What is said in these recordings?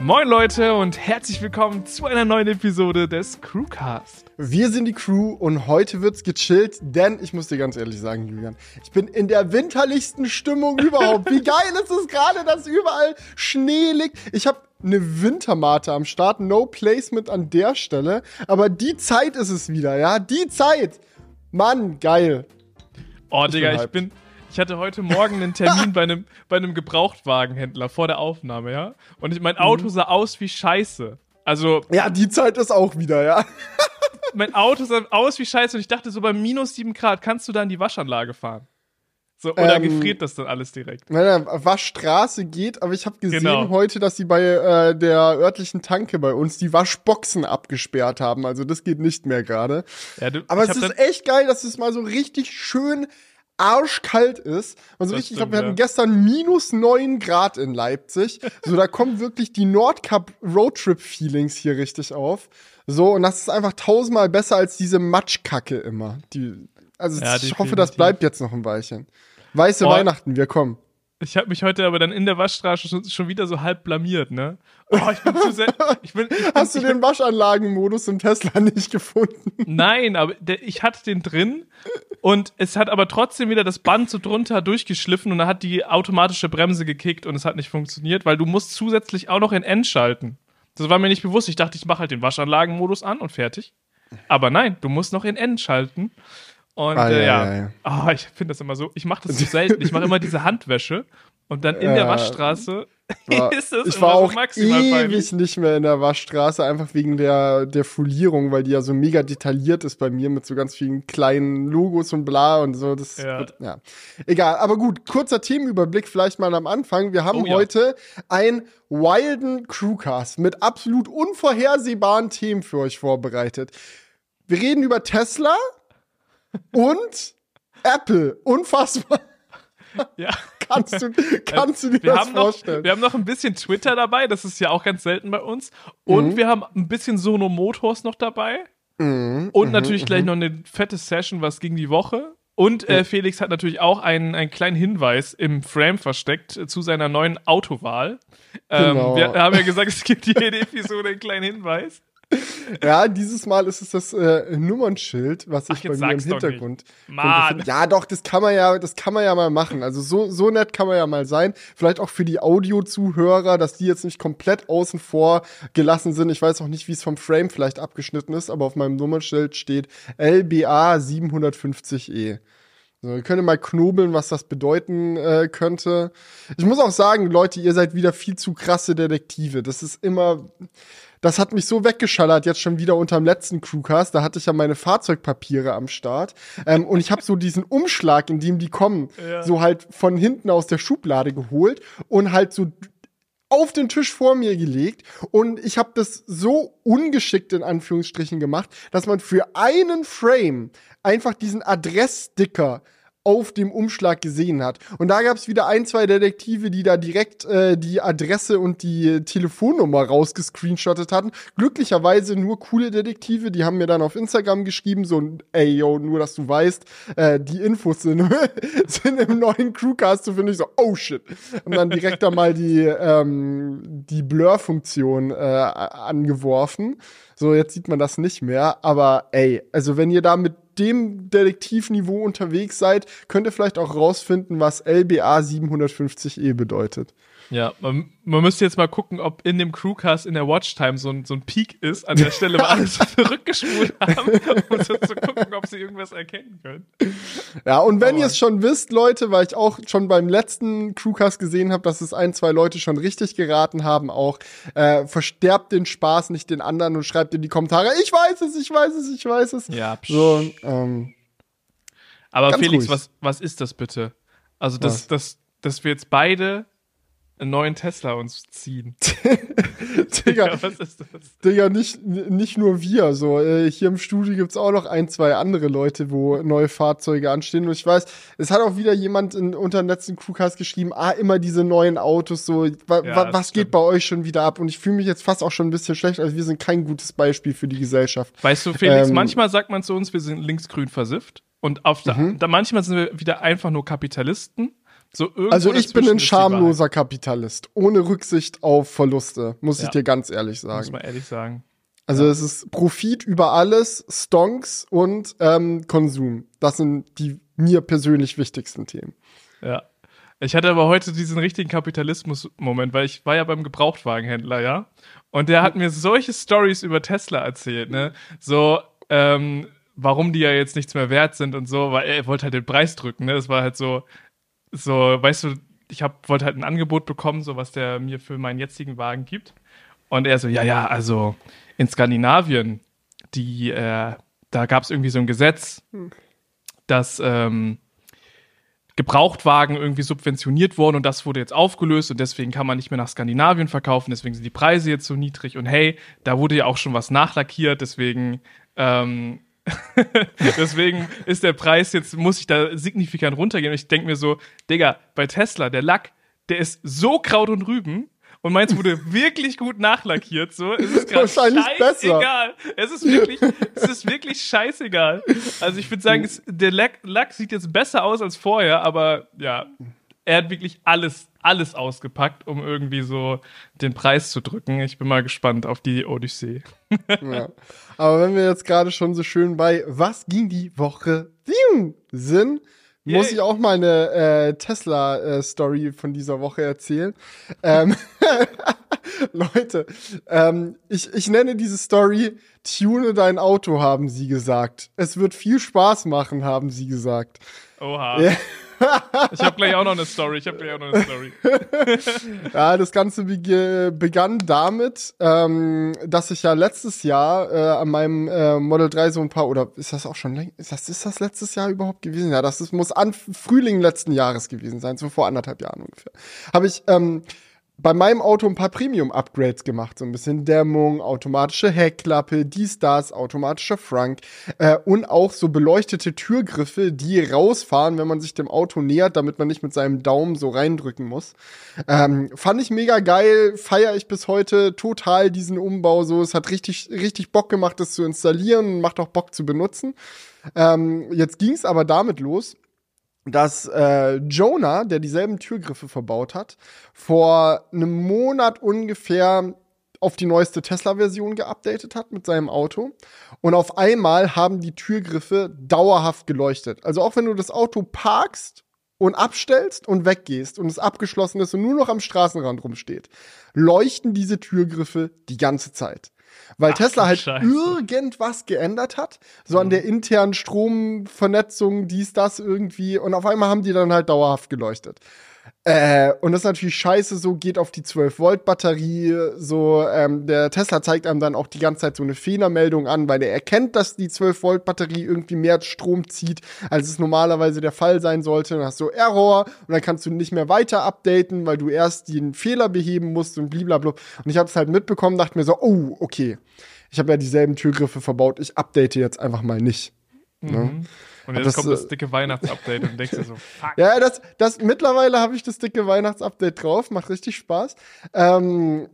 Moin Leute und herzlich willkommen zu einer neuen Episode des Crewcast. Wir sind die Crew und heute wird's gechillt, denn ich muss dir ganz ehrlich sagen, Julian, ich bin in der winterlichsten Stimmung überhaupt. Wie geil ist es gerade, dass überall Schnee liegt. Ich habe eine Wintermate am Start, no placement an der Stelle, aber die Zeit ist es wieder, ja, die Zeit. Mann, geil. Oh, ich Digga, bin ich bin ich hatte heute Morgen einen Termin bei einem, bei einem Gebrauchtwagenhändler vor der Aufnahme, ja? Und ich, mein mhm. Auto sah aus wie Scheiße. Also. Ja, die Zeit ist auch wieder, ja. mein Auto sah aus wie Scheiße und ich dachte, so bei minus sieben Grad kannst du da in die Waschanlage fahren. So, oder ähm, gefriert das dann alles direkt? Nein, Waschstraße geht, aber ich habe gesehen genau. heute, dass sie bei äh, der örtlichen Tanke bei uns die Waschboxen abgesperrt haben. Also das geht nicht mehr gerade. Ja, aber es ist echt geil, dass es mal so richtig schön arschkalt ist. Also richtig, ich glaube, wir hatten gestern minus neun Grad in Leipzig. So, da kommen wirklich die Nordcup Roadtrip Feelings hier richtig auf. So, und das ist einfach tausendmal besser als diese Matschkacke immer. Die, also ja, ich hoffe, das bleibt jetzt noch ein Weilchen. Weiße oh. Weihnachten, wir kommen. Ich habe mich heute aber dann in der Waschstraße schon, schon, wieder so halb blamiert, ne? Oh, ich bin zu sehr. Ich bin, ich bin, Hast du den Waschanlagenmodus im Tesla nicht gefunden? Nein, aber der, ich hatte den drin und es hat aber trotzdem wieder das Band so drunter durchgeschliffen und dann hat die automatische Bremse gekickt und es hat nicht funktioniert, weil du musst zusätzlich auch noch in N schalten. Das war mir nicht bewusst. Ich dachte, ich mache halt den Waschanlagenmodus an und fertig. Aber nein, du musst noch in N schalten. Und ah, äh, ja, ja, ja. Oh, ich finde das immer so. Ich mache das so selten. Ich mache immer diese Handwäsche und dann in der Waschstraße war, ist das Ich war auch so ewig peinlich. nicht mehr in der Waschstraße, einfach wegen der, der Folierung, weil die ja so mega detailliert ist bei mir mit so ganz vielen kleinen Logos und bla und so. Das ja. Wird, ja. Egal, aber gut, kurzer Themenüberblick vielleicht mal am Anfang. Wir haben oh, heute einen wilden Crewcast mit absolut unvorhersehbaren Themen für euch vorbereitet. Wir reden über Tesla, und Apple. Unfassbar. Ja. Kannst du, kannst du dir wir das vorstellen? Noch, wir haben noch ein bisschen Twitter dabei, das ist ja auch ganz selten bei uns. Und mhm. wir haben ein bisschen Sono Motors noch dabei. Mhm. Und mhm. natürlich gleich mhm. noch eine fette Session, was ging die Woche. Und äh, Felix hat natürlich auch einen, einen kleinen Hinweis im Frame versteckt zu seiner neuen Autowahl. Ähm, genau. Wir haben ja gesagt, es gibt jede Episode einen kleinen Hinweis. Ja, dieses Mal ist es das äh, Nummernschild, was ich Ach, bei mir im Hintergrund. Mann. Ja, doch, das kann man ja, das kann man ja mal machen. Also so, so nett kann man ja mal sein. Vielleicht auch für die Audio-Zuhörer, dass die jetzt nicht komplett außen vor gelassen sind. Ich weiß auch nicht, wie es vom Frame vielleicht abgeschnitten ist, aber auf meinem Nummernschild steht LBA 750E. So, ihr könnt mal knobeln, was das bedeuten äh, könnte. Ich muss auch sagen, Leute, ihr seid wieder viel zu krasse Detektive. Das ist immer das hat mich so weggeschallert, jetzt schon wieder unterm letzten Crewcast. Da hatte ich ja meine Fahrzeugpapiere am Start. Ähm, und ich habe so diesen Umschlag, in dem die kommen, ja. so halt von hinten aus der Schublade geholt und halt so auf den Tisch vor mir gelegt und ich habe das so ungeschickt in Anführungsstrichen gemacht, dass man für einen Frame einfach diesen Adresssticker auf dem Umschlag gesehen hat. Und da gab es wieder ein, zwei Detektive, die da direkt äh, die Adresse und die Telefonnummer rausgescreenshottet hatten. Glücklicherweise nur coole Detektive, die haben mir dann auf Instagram geschrieben, so, ey, yo, nur dass du weißt, äh, die Infos sind, sind im neuen Crewcast, so finde ich so, oh shit. Und dann direkt da mal die, ähm, die Blur-Funktion äh, angeworfen. So, jetzt sieht man das nicht mehr. Aber ey, also wenn ihr da mit dem Detektivniveau unterwegs seid, könnt ihr vielleicht auch rausfinden, was LBA 750E bedeutet. Ja, man, man müsste jetzt mal gucken, ob in dem Crewcast in der Watchtime so ein, so ein Peak ist an der Stelle, wo alle so zurückgespult haben, um so zu gucken, ob sie irgendwas erkennen können. Ja, und wenn ihr es schon wisst, Leute, weil ich auch schon beim letzten Crewcast gesehen habe, dass es ein, zwei Leute schon richtig geraten haben, auch äh, versterbt den Spaß nicht den anderen und schreibt in die Kommentare, ich weiß es, ich weiß es, ich weiß es. Ja, psch. so, ähm, Aber Felix, was, was ist das bitte? Also, dass, dass, dass wir jetzt beide einen neuen Tesla uns ziehen. Digga, was ist das? Digga, nicht, nicht nur wir. So, äh, hier im Studio gibt's auch noch ein, zwei andere Leute, wo neue Fahrzeuge anstehen. Und ich weiß, es hat auch wieder jemand in, unter dem letzten Crewcast geschrieben, ah, immer diese neuen Autos, so, wa, ja, wa, was geht bei euch schon wieder ab? Und ich fühle mich jetzt fast auch schon ein bisschen schlecht, also wir sind kein gutes Beispiel für die Gesellschaft. Weißt du, Felix, ähm, manchmal sagt man zu uns, wir sind linksgrün versifft. Und auf mhm. da manchmal sind wir wieder einfach nur Kapitalisten So also ich bin ein schamloser Kapitalist, ohne Rücksicht auf Verluste, muss ja. ich dir ganz ehrlich sagen. Muss man ehrlich sagen. Also ja. es ist Profit über alles, Stonks und ähm, Konsum. Das sind die mir persönlich wichtigsten Themen. Ja. Ich hatte aber heute diesen richtigen Kapitalismus-Moment, weil ich war ja beim Gebrauchtwagenhändler, ja. Und der hat mir solche Stories über Tesla erzählt, ne? So, ähm, warum die ja jetzt nichts mehr wert sind und so, weil er wollte halt den Preis drücken, ne? Das war halt so, so, weißt du, ich hab, wollte halt ein Angebot bekommen, so was der mir für meinen jetzigen Wagen gibt. Und er so, ja, ja, also in Skandinavien, die, äh, da gab es irgendwie so ein Gesetz, hm. dass ähm, Gebrauchtwagen irgendwie subventioniert wurden und das wurde jetzt aufgelöst und deswegen kann man nicht mehr nach Skandinavien verkaufen, deswegen sind die Preise jetzt so niedrig und hey, da wurde ja auch schon was nachlackiert, deswegen ähm, deswegen ist der Preis jetzt, muss ich da signifikant runtergehen und ich denke mir so, Digga, bei Tesla, der Lack, der ist so Kraut und Rüben, und meins wurde wirklich gut nachlackiert. So, es ist gerade scheißegal. Es ist wirklich, es ist wirklich scheißegal. Also ich würde sagen, es, der Lack, Lack sieht jetzt besser aus als vorher, aber ja, er hat wirklich alles, alles ausgepackt, um irgendwie so den Preis zu drücken. Ich bin mal gespannt auf die Odyssee. ja. Aber wenn wir jetzt gerade schon so schön bei Was ging die Woche sind, muss ich auch mal eine äh, Tesla-Story äh, von dieser Woche erzählen. ähm, Leute, ähm, ich, ich nenne diese Story Tune dein Auto, haben sie gesagt. Es wird viel Spaß machen, haben sie gesagt. Oha. Ja. Ich habe gleich auch noch eine Story. Ich habe gleich auch noch eine Story. ja, das Ganze begann damit, ähm, dass ich ja letztes Jahr äh, an meinem äh, Model 3 so ein paar, oder ist das auch schon länger, ist das, ist das letztes Jahr überhaupt gewesen? Ja, das ist, muss an Frühling letzten Jahres gewesen sein, so vor anderthalb Jahren ungefähr. Habe ich ähm, bei meinem Auto ein paar Premium-Upgrades gemacht. So ein bisschen Dämmung, automatische Heckklappe, dies, das, automatischer Frank äh, und auch so beleuchtete Türgriffe, die rausfahren, wenn man sich dem Auto nähert, damit man nicht mit seinem Daumen so reindrücken muss. Ähm, fand ich mega geil, feiere ich bis heute total diesen Umbau. So, es hat richtig, richtig Bock gemacht, das zu installieren macht auch Bock zu benutzen. Ähm, jetzt ging es aber damit los dass äh, Jonah, der dieselben Türgriffe verbaut hat, vor einem Monat ungefähr auf die neueste Tesla-Version geupdatet hat mit seinem Auto. Und auf einmal haben die Türgriffe dauerhaft geleuchtet. Also auch wenn du das Auto parkst und abstellst und weggehst und es abgeschlossen ist und nur noch am Straßenrand rumsteht, leuchten diese Türgriffe die ganze Zeit. Weil Ach, Tesla halt Scheiße. irgendwas geändert hat, so mhm. an der internen Stromvernetzung, dies, das irgendwie. Und auf einmal haben die dann halt dauerhaft geleuchtet. Äh, und das ist natürlich scheiße, so geht auf die 12-Volt-Batterie. So, ähm, der Tesla zeigt einem dann auch die ganze Zeit so eine Fehlermeldung an, weil er erkennt, dass die 12-Volt-Batterie irgendwie mehr Strom zieht, als es normalerweise der Fall sein sollte. Dann hast du Error und dann kannst du nicht mehr weiter updaten, weil du erst den Fehler beheben musst und blablabla. Und ich habe es halt mitbekommen, dachte mir so, oh, okay. Ich habe ja dieselben Türgriffe verbaut, ich update jetzt einfach mal nicht. Ne? Mhm. Ne? Und jetzt das, kommt das äh, dicke Weihnachtsupdate und denkst dir so, fuck. Ja, das, das, mittlerweile habe ich das dicke Weihnachtsupdate drauf, macht richtig Spaß. Ähm,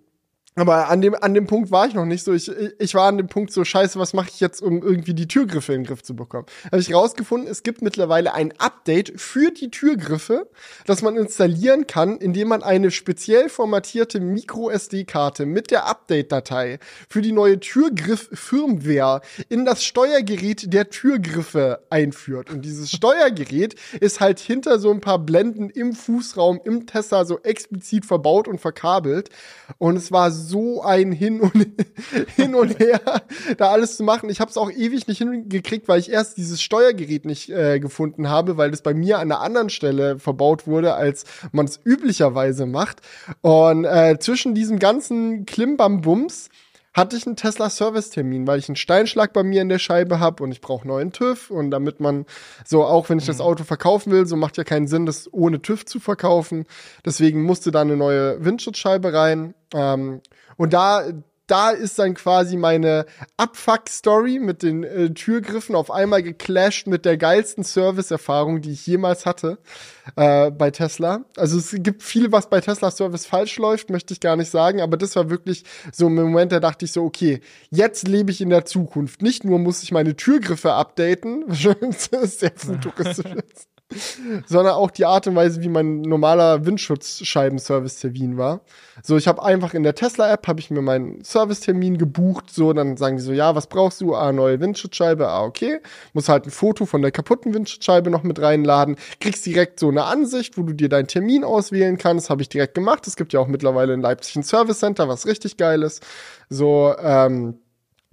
aber an dem, an dem Punkt war ich noch nicht so. Ich, ich war an dem Punkt so, scheiße, was mache ich jetzt, um irgendwie die Türgriffe in den Griff zu bekommen? Habe ich rausgefunden, es gibt mittlerweile ein Update für die Türgriffe, das man installieren kann, indem man eine speziell formatierte Micro-SD-Karte mit der Update-Datei für die neue Türgriff-Firmware in das Steuergerät der Türgriffe einführt. Und dieses Steuergerät ist halt hinter so ein paar Blenden im Fußraum im Tesla so explizit verbaut und verkabelt. Und es war so ein Hin und, hin und Her, da alles zu machen. Ich habe es auch ewig nicht hingekriegt, weil ich erst dieses Steuergerät nicht äh, gefunden habe, weil das bei mir an einer anderen Stelle verbaut wurde, als man es üblicherweise macht. Und äh, zwischen diesem ganzen Klimbambums hatte ich einen Tesla-Service-Termin, weil ich einen Steinschlag bei mir in der Scheibe habe und ich brauche neuen TÜV. Und damit man so, auch wenn ich das mhm. Auto verkaufen will, so macht ja keinen Sinn, das ohne TÜV zu verkaufen. Deswegen musste da eine neue Windschutzscheibe rein. Ähm, und da, da ist dann quasi meine Abfuck-Story mit den äh, Türgriffen auf einmal geclasht mit der geilsten Service-Erfahrung, die ich jemals hatte äh, bei Tesla. Also es gibt viel, was bei Tesla Service falsch läuft, möchte ich gar nicht sagen, aber das war wirklich so ein Moment, da dachte ich so, okay, jetzt lebe ich in der Zukunft. Nicht nur muss ich meine Türgriffe updaten, was sehr futuristisch ist sondern auch die Art und Weise, wie mein normaler Windschutzscheiben-Service-Termin war. So, ich habe einfach in der Tesla-App habe ich mir meinen Servicetermin gebucht. So, dann sagen die so, ja, was brauchst du? Ah, neue Windschutzscheibe. Ah, okay. Muss halt ein Foto von der kaputten Windschutzscheibe noch mit reinladen. Kriegst direkt so eine Ansicht, wo du dir deinen Termin auswählen kannst. Habe ich direkt gemacht. Es gibt ja auch mittlerweile in Leipzig ein Service Center, was richtig geil ist. So, ähm,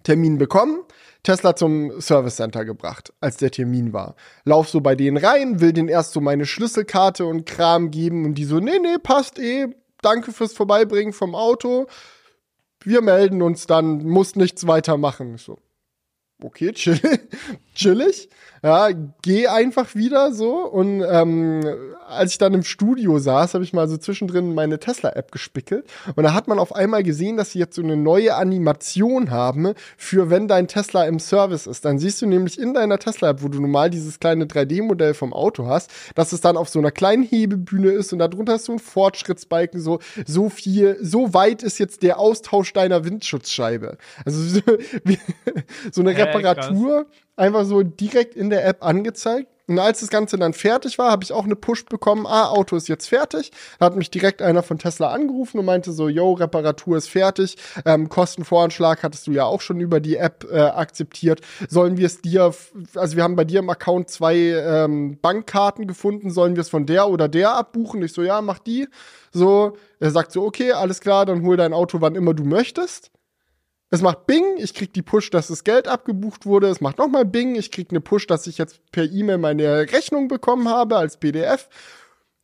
Termin bekommen Tesla zum Service Center gebracht, als der Termin war. Lauf so bei denen rein, will denen erst so meine Schlüsselkarte und Kram geben und die so, nee, nee, passt eh, danke fürs Vorbeibringen vom Auto. Wir melden uns dann, muss nichts weitermachen. Ich so, okay, chill, chillig. Ja, geh einfach wieder so. Und ähm, als ich dann im Studio saß, habe ich mal so zwischendrin meine Tesla-App gespickelt. Und da hat man auf einmal gesehen, dass sie jetzt so eine neue Animation haben für wenn dein Tesla im Service ist. Dann siehst du nämlich in deiner Tesla-App, wo du normal dieses kleine 3D-Modell vom Auto hast, dass es dann auf so einer kleinen Hebebühne ist und darunter ist so ein Fortschrittsbalken, so, so viel, so weit ist jetzt der Austausch deiner Windschutzscheibe. Also so, so eine Reparatur. Krass einfach so direkt in der App angezeigt. Und als das Ganze dann fertig war, habe ich auch eine Push bekommen, ah, Auto ist jetzt fertig. Da hat mich direkt einer von Tesla angerufen und meinte so, yo, Reparatur ist fertig. Ähm, Kostenvoranschlag hattest du ja auch schon über die App äh, akzeptiert. Sollen wir es dir, also wir haben bei dir im Account zwei ähm, Bankkarten gefunden, sollen wir es von der oder der abbuchen? Ich so, ja, mach die. So, er sagt so, okay, alles klar, dann hol dein Auto, wann immer du möchtest. Es macht Bing, ich krieg die Push, dass das Geld abgebucht wurde. Es macht nochmal Bing, ich krieg eine Push, dass ich jetzt per E-Mail meine Rechnung bekommen habe als PDF.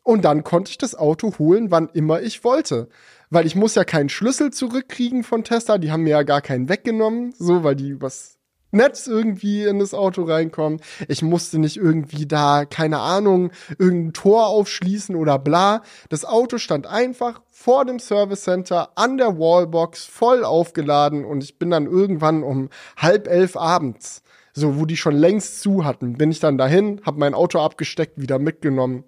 Und dann konnte ich das Auto holen, wann immer ich wollte. Weil ich muss ja keinen Schlüssel zurückkriegen von Tesla. Die haben mir ja gar keinen weggenommen, so, weil die was Netz irgendwie in das Auto reinkommen. Ich musste nicht irgendwie da, keine Ahnung, irgendein Tor aufschließen oder bla. Das Auto stand einfach vor dem Service Center an der Wallbox voll aufgeladen und ich bin dann irgendwann um halb elf abends, so wo die schon längst zu hatten, bin ich dann dahin, hab mein Auto abgesteckt, wieder mitgenommen.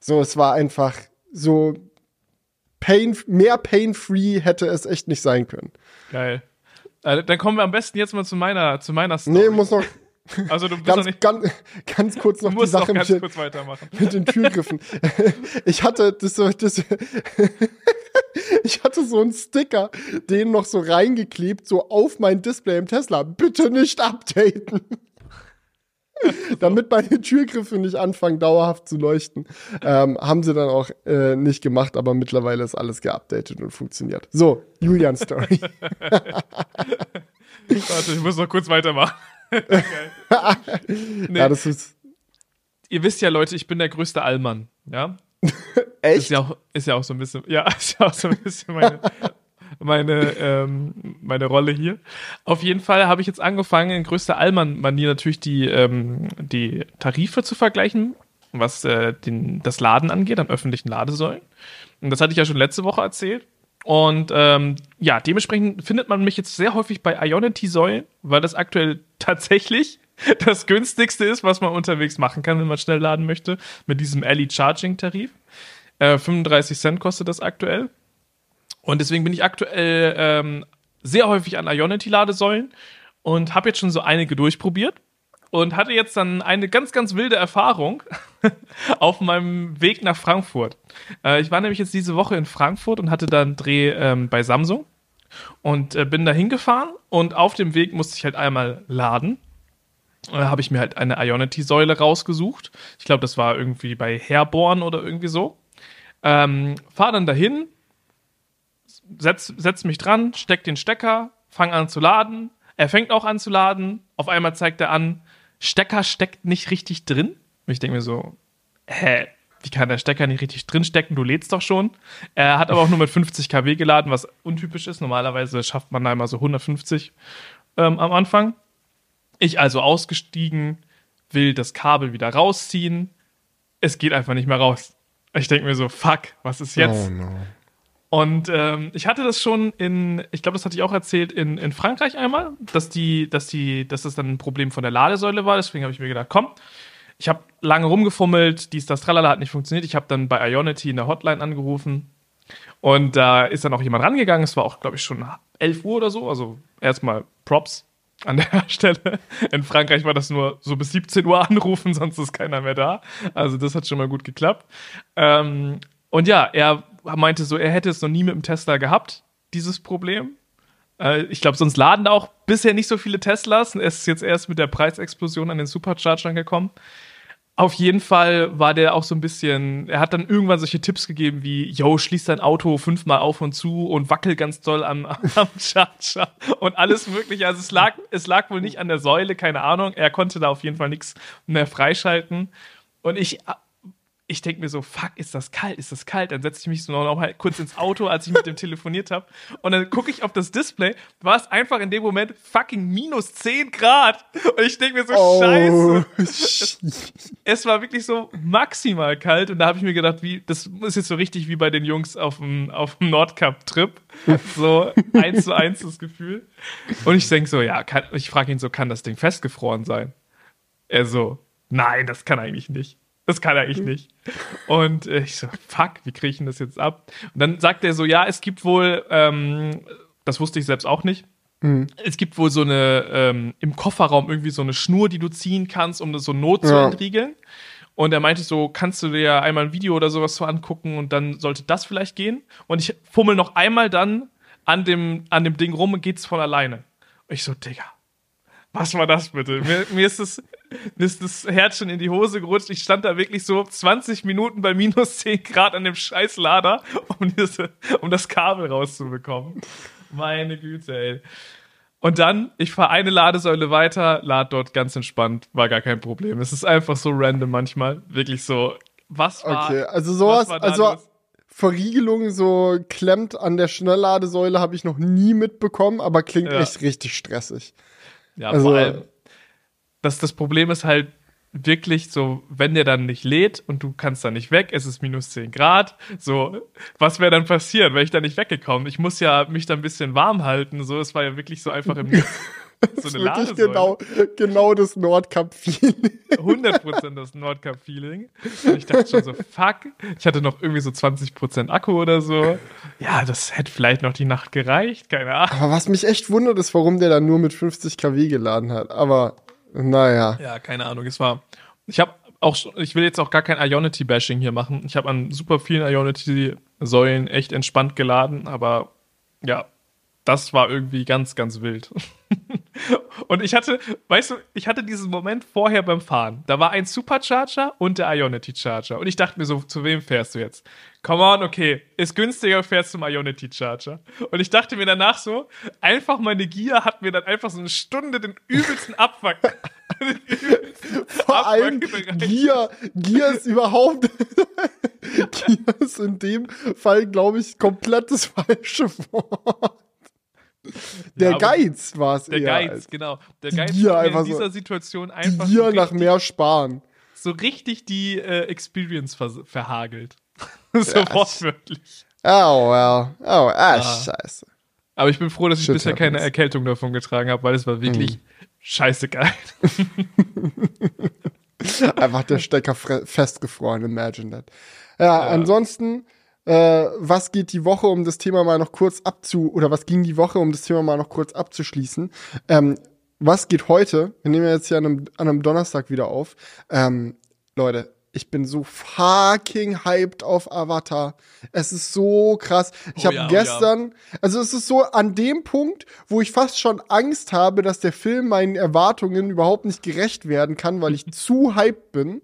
So, es war einfach so pain, mehr pain-free hätte es echt nicht sein können. Geil. Äh, dann kommen wir am besten jetzt mal zu meiner, zu meiner Story. Nee, muss noch. Also du bist ganz, noch nicht, ganz, ganz kurz noch die Sache noch mit, kurz weitermachen. mit den Türgriffen. ich hatte das, das ich hatte so einen Sticker, den noch so reingeklebt, so auf mein Display im Tesla. Bitte nicht updaten. Damit meine Türgriffe nicht anfangen, dauerhaft zu leuchten. Ähm, haben sie dann auch äh, nicht gemacht, aber mittlerweile ist alles geupdatet und funktioniert. So, Julian Story. Warte, ich muss noch kurz weitermachen. nee. Ja, das ist. Ihr wisst ja, Leute, ich bin der größte Allmann, ja? Echt? Ist ja, auch, ist ja auch so ein bisschen, ja, ist ja auch so ein bisschen meine, meine, ähm, meine Rolle hier. Auf jeden Fall habe ich jetzt angefangen, in größter Allmann-Manier natürlich die, ähm, die Tarife zu vergleichen, was äh, den, das Laden angeht, an öffentlichen Ladesäulen. Und das hatte ich ja schon letzte Woche erzählt. Und ähm, ja, dementsprechend findet man mich jetzt sehr häufig bei Ionity-Säulen, weil das aktuell tatsächlich das günstigste ist, was man unterwegs machen kann, wenn man schnell laden möchte, mit diesem Ellie Charging Tarif. Äh, 35 Cent kostet das aktuell. Und deswegen bin ich aktuell ähm, sehr häufig an Ionity-Ladesäulen und habe jetzt schon so einige durchprobiert und hatte jetzt dann eine ganz, ganz wilde Erfahrung auf meinem Weg nach Frankfurt. Äh, ich war nämlich jetzt diese Woche in Frankfurt und hatte da einen Dreh ähm, bei Samsung und äh, bin da hingefahren und auf dem Weg musste ich halt einmal laden. Da äh, habe ich mir halt eine Ionity-Säule rausgesucht. Ich glaube, das war irgendwie bei Herborn oder irgendwie so. Ähm, fahr dann dahin, setz, setz mich dran, steck den Stecker, fang an zu laden. Er fängt auch an zu laden. Auf einmal zeigt er an, Stecker steckt nicht richtig drin. Und ich denke mir so, hä, wie kann der Stecker nicht richtig drin stecken? Du lädst doch schon. Er hat aber auch nur mit 50 kW geladen, was untypisch ist. Normalerweise schafft man da immer so 150 ähm, am Anfang. Ich also ausgestiegen, will das Kabel wieder rausziehen. Es geht einfach nicht mehr raus. Ich denke mir so, fuck, was ist jetzt? Oh no. Und ähm, ich hatte das schon in, ich glaube, das hatte ich auch erzählt, in, in Frankreich einmal, dass die, dass die, dass das dann ein Problem von der Ladesäule war. Deswegen habe ich mir gedacht, komm, ich habe lange rumgefummelt, dies, das, tralala hat nicht funktioniert. Ich habe dann bei Ionity in der Hotline angerufen und da ist dann auch jemand rangegangen. Es war auch, glaube ich, schon 11 Uhr oder so. Also erstmal Props an der Stelle. In Frankreich war das nur so bis 17 Uhr anrufen, sonst ist keiner mehr da. Also das hat schon mal gut geklappt. Ähm, und ja, er meinte so, er hätte es noch nie mit dem Tesla gehabt, dieses Problem. Äh, ich glaube, sonst laden da auch bisher nicht so viele Teslas. Er ist jetzt erst mit der Preisexplosion an den Superchargern gekommen. Auf jeden Fall war der auch so ein bisschen, er hat dann irgendwann solche Tipps gegeben wie, yo, schließ dein Auto fünfmal auf und zu und wackel ganz doll am, am Charger und alles mögliche. Also es lag, es lag wohl nicht an der Säule, keine Ahnung. Er konnte da auf jeden Fall nichts mehr freischalten. Und ich ich denke mir so, fuck, ist das kalt, ist das kalt? Dann setze ich mich so noch mal kurz ins Auto, als ich mit dem telefoniert habe. Und dann gucke ich auf das Display, war es einfach in dem Moment fucking minus 10 Grad. Und ich denke mir so, oh, scheiße. Es, es, war wirklich so maximal kalt. Und da habe ich mir gedacht, wie, das ist jetzt so richtig wie bei den Jungs auf dem, auf dem Nordcup-Trip. So eins zu eins das Gefühl. Und ich denke so, ja, kann, ich frage ihn so, kann das Ding festgefroren sein? Er so, nein, das kann eigentlich nicht. Das kann er eigentlich nicht. Und äh, ich so, fuck, wie kriege ich denn das jetzt ab? Und dann sagt er so, ja, es gibt wohl, ähm, das wusste ich selbst auch nicht, mhm. es gibt wohl so eine, ähm, im Kofferraum irgendwie so eine Schnur, die du ziehen kannst, um das so Not ja. zu entriegeln. Und er meinte so, kannst du dir einmal ein Video oder sowas so angucken und dann sollte das vielleicht gehen. Und ich fummel noch einmal dann an dem, an dem Ding rum und geht's von alleine. Und ich so, Digga, was war das bitte? Mir, mir, ist das, mir ist das Herz schon in die Hose gerutscht. Ich stand da wirklich so 20 Minuten bei minus 10 Grad an dem scheiß Lader, um, diese, um das Kabel rauszubekommen. Meine Güte, ey. Und dann, ich fahre eine Ladesäule weiter, lad dort ganz entspannt, war gar kein Problem. Es ist einfach so random manchmal. Wirklich so, was war. Okay, also sowas, also los? Verriegelung so klemmt an der Schnellladesäule habe ich noch nie mitbekommen, aber klingt ja. echt richtig stressig. Ja, also, vor allem, das, das Problem ist halt wirklich so, wenn der dann nicht lädt und du kannst da nicht weg, es ist minus 10 Grad, so, was wäre dann passiert, wäre ich da nicht weggekommen? Ich muss ja mich da ein bisschen warm halten, so, es war ja wirklich so einfach im so eine wirklich genau, genau das Nordcup-Feeling. 100% das Nordcup-Feeling. Und ich dachte schon so, fuck, ich hatte noch irgendwie so 20% Akku oder so. Ja, das hätte vielleicht noch die Nacht gereicht, keine Ahnung. Aber was mich echt wundert, ist, warum der dann nur mit 50 kW geladen hat. Aber naja. Ja, keine Ahnung. Es war. Ich habe auch, ich will jetzt auch gar kein Ionity-Bashing hier machen. Ich habe an super vielen Ionity-Säulen echt entspannt geladen, aber ja, das war irgendwie ganz, ganz wild. und ich hatte, weißt du, ich hatte diesen Moment vorher beim Fahren. Da war ein Supercharger und der Ionity Charger. Und ich dachte mir so, zu wem fährst du jetzt? Come on, okay, ist günstiger, fährst zum Ionity Charger. Und ich dachte mir danach so, einfach meine Gier hat mir dann einfach so eine Stunde den übelsten Abfuck. Vor allem Gier, Gier ist überhaupt, Gier ist in dem Fall, glaube ich, komplett das falsche Wort. Der ja, Geiz war es Der eher Geiz, genau. Der Geiz hat in dieser so, Situation einfach. Gier so nach mehr Sparen. So richtig die äh, Experience ver verhagelt. so ja, wortwörtlich. Oh, well. Oh, ah, ah, scheiße. Aber ich bin froh, dass ich Shit bisher happens. keine Erkältung davon getragen habe, weil es war wirklich hm. scheiße geil. Einfach der Stecker festgefroren, imagine that. Ja, ja. ansonsten äh, was geht die Woche, um das Thema mal noch kurz abzu, oder was ging die Woche, um das Thema mal noch kurz abzuschließen? Ähm, was geht heute? Wir nehmen ja jetzt hier an einem, an einem Donnerstag wieder auf. Ähm, Leute, ich bin so fucking hyped auf Avatar. Es ist so krass. Ich oh, habe ja, oh gestern, oh ja. also es ist so an dem Punkt, wo ich fast schon Angst habe, dass der Film meinen Erwartungen überhaupt nicht gerecht werden kann, weil ich zu hyped bin.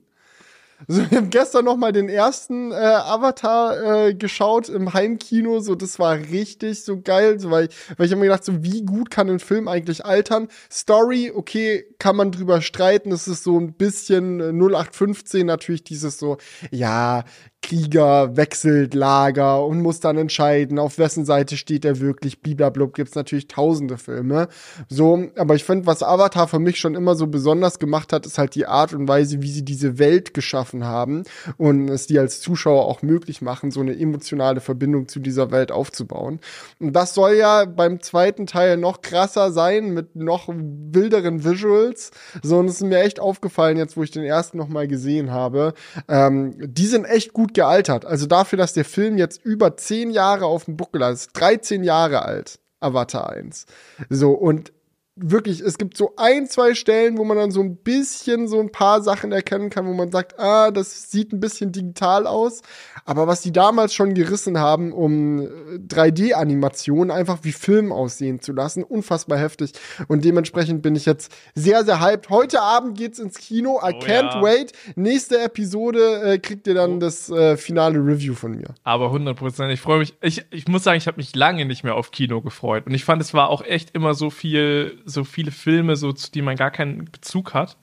Also wir haben gestern noch mal den ersten äh, Avatar äh, geschaut im Heimkino, so das war richtig so geil, so, weil, weil ich habe mir gedacht, so wie gut kann ein Film eigentlich altern? Story, okay, kann man drüber streiten, es ist so ein bisschen 0815 natürlich dieses so, ja, Krieger wechselt Lager und muss dann entscheiden, auf wessen Seite steht er wirklich. Bliblablub gibt's natürlich tausende Filme. So, aber ich finde, was Avatar für mich schon immer so besonders gemacht hat, ist halt die Art und Weise, wie sie diese Welt geschaffen haben und es die als Zuschauer auch möglich machen, so eine emotionale Verbindung zu dieser Welt aufzubauen. Und das soll ja beim zweiten Teil noch krasser sein mit noch wilderen Visuals. So, und es ist mir echt aufgefallen, jetzt wo ich den ersten noch mal gesehen habe. Ähm, die sind echt gut gealtert. Also dafür, dass der Film jetzt über zehn Jahre auf dem Buckel ist, 13 Jahre alt, Avatar 1. So, und wirklich, es gibt so ein, zwei Stellen, wo man dann so ein bisschen so ein paar Sachen erkennen kann, wo man sagt, ah, das sieht ein bisschen digital aus. Aber was die damals schon gerissen haben, um 3D-Animationen einfach wie Film aussehen zu lassen, unfassbar heftig. Und dementsprechend bin ich jetzt sehr, sehr hyped. Heute Abend geht's ins Kino. I oh, can't ja. wait. Nächste Episode äh, kriegt ihr dann oh. das äh, finale Review von mir. Aber 100 Prozent. Ich freue mich. Ich, ich muss sagen, ich habe mich lange nicht mehr auf Kino gefreut. Und ich fand, es war auch echt immer so viel so viele Filme, so zu die man gar keinen Bezug hat.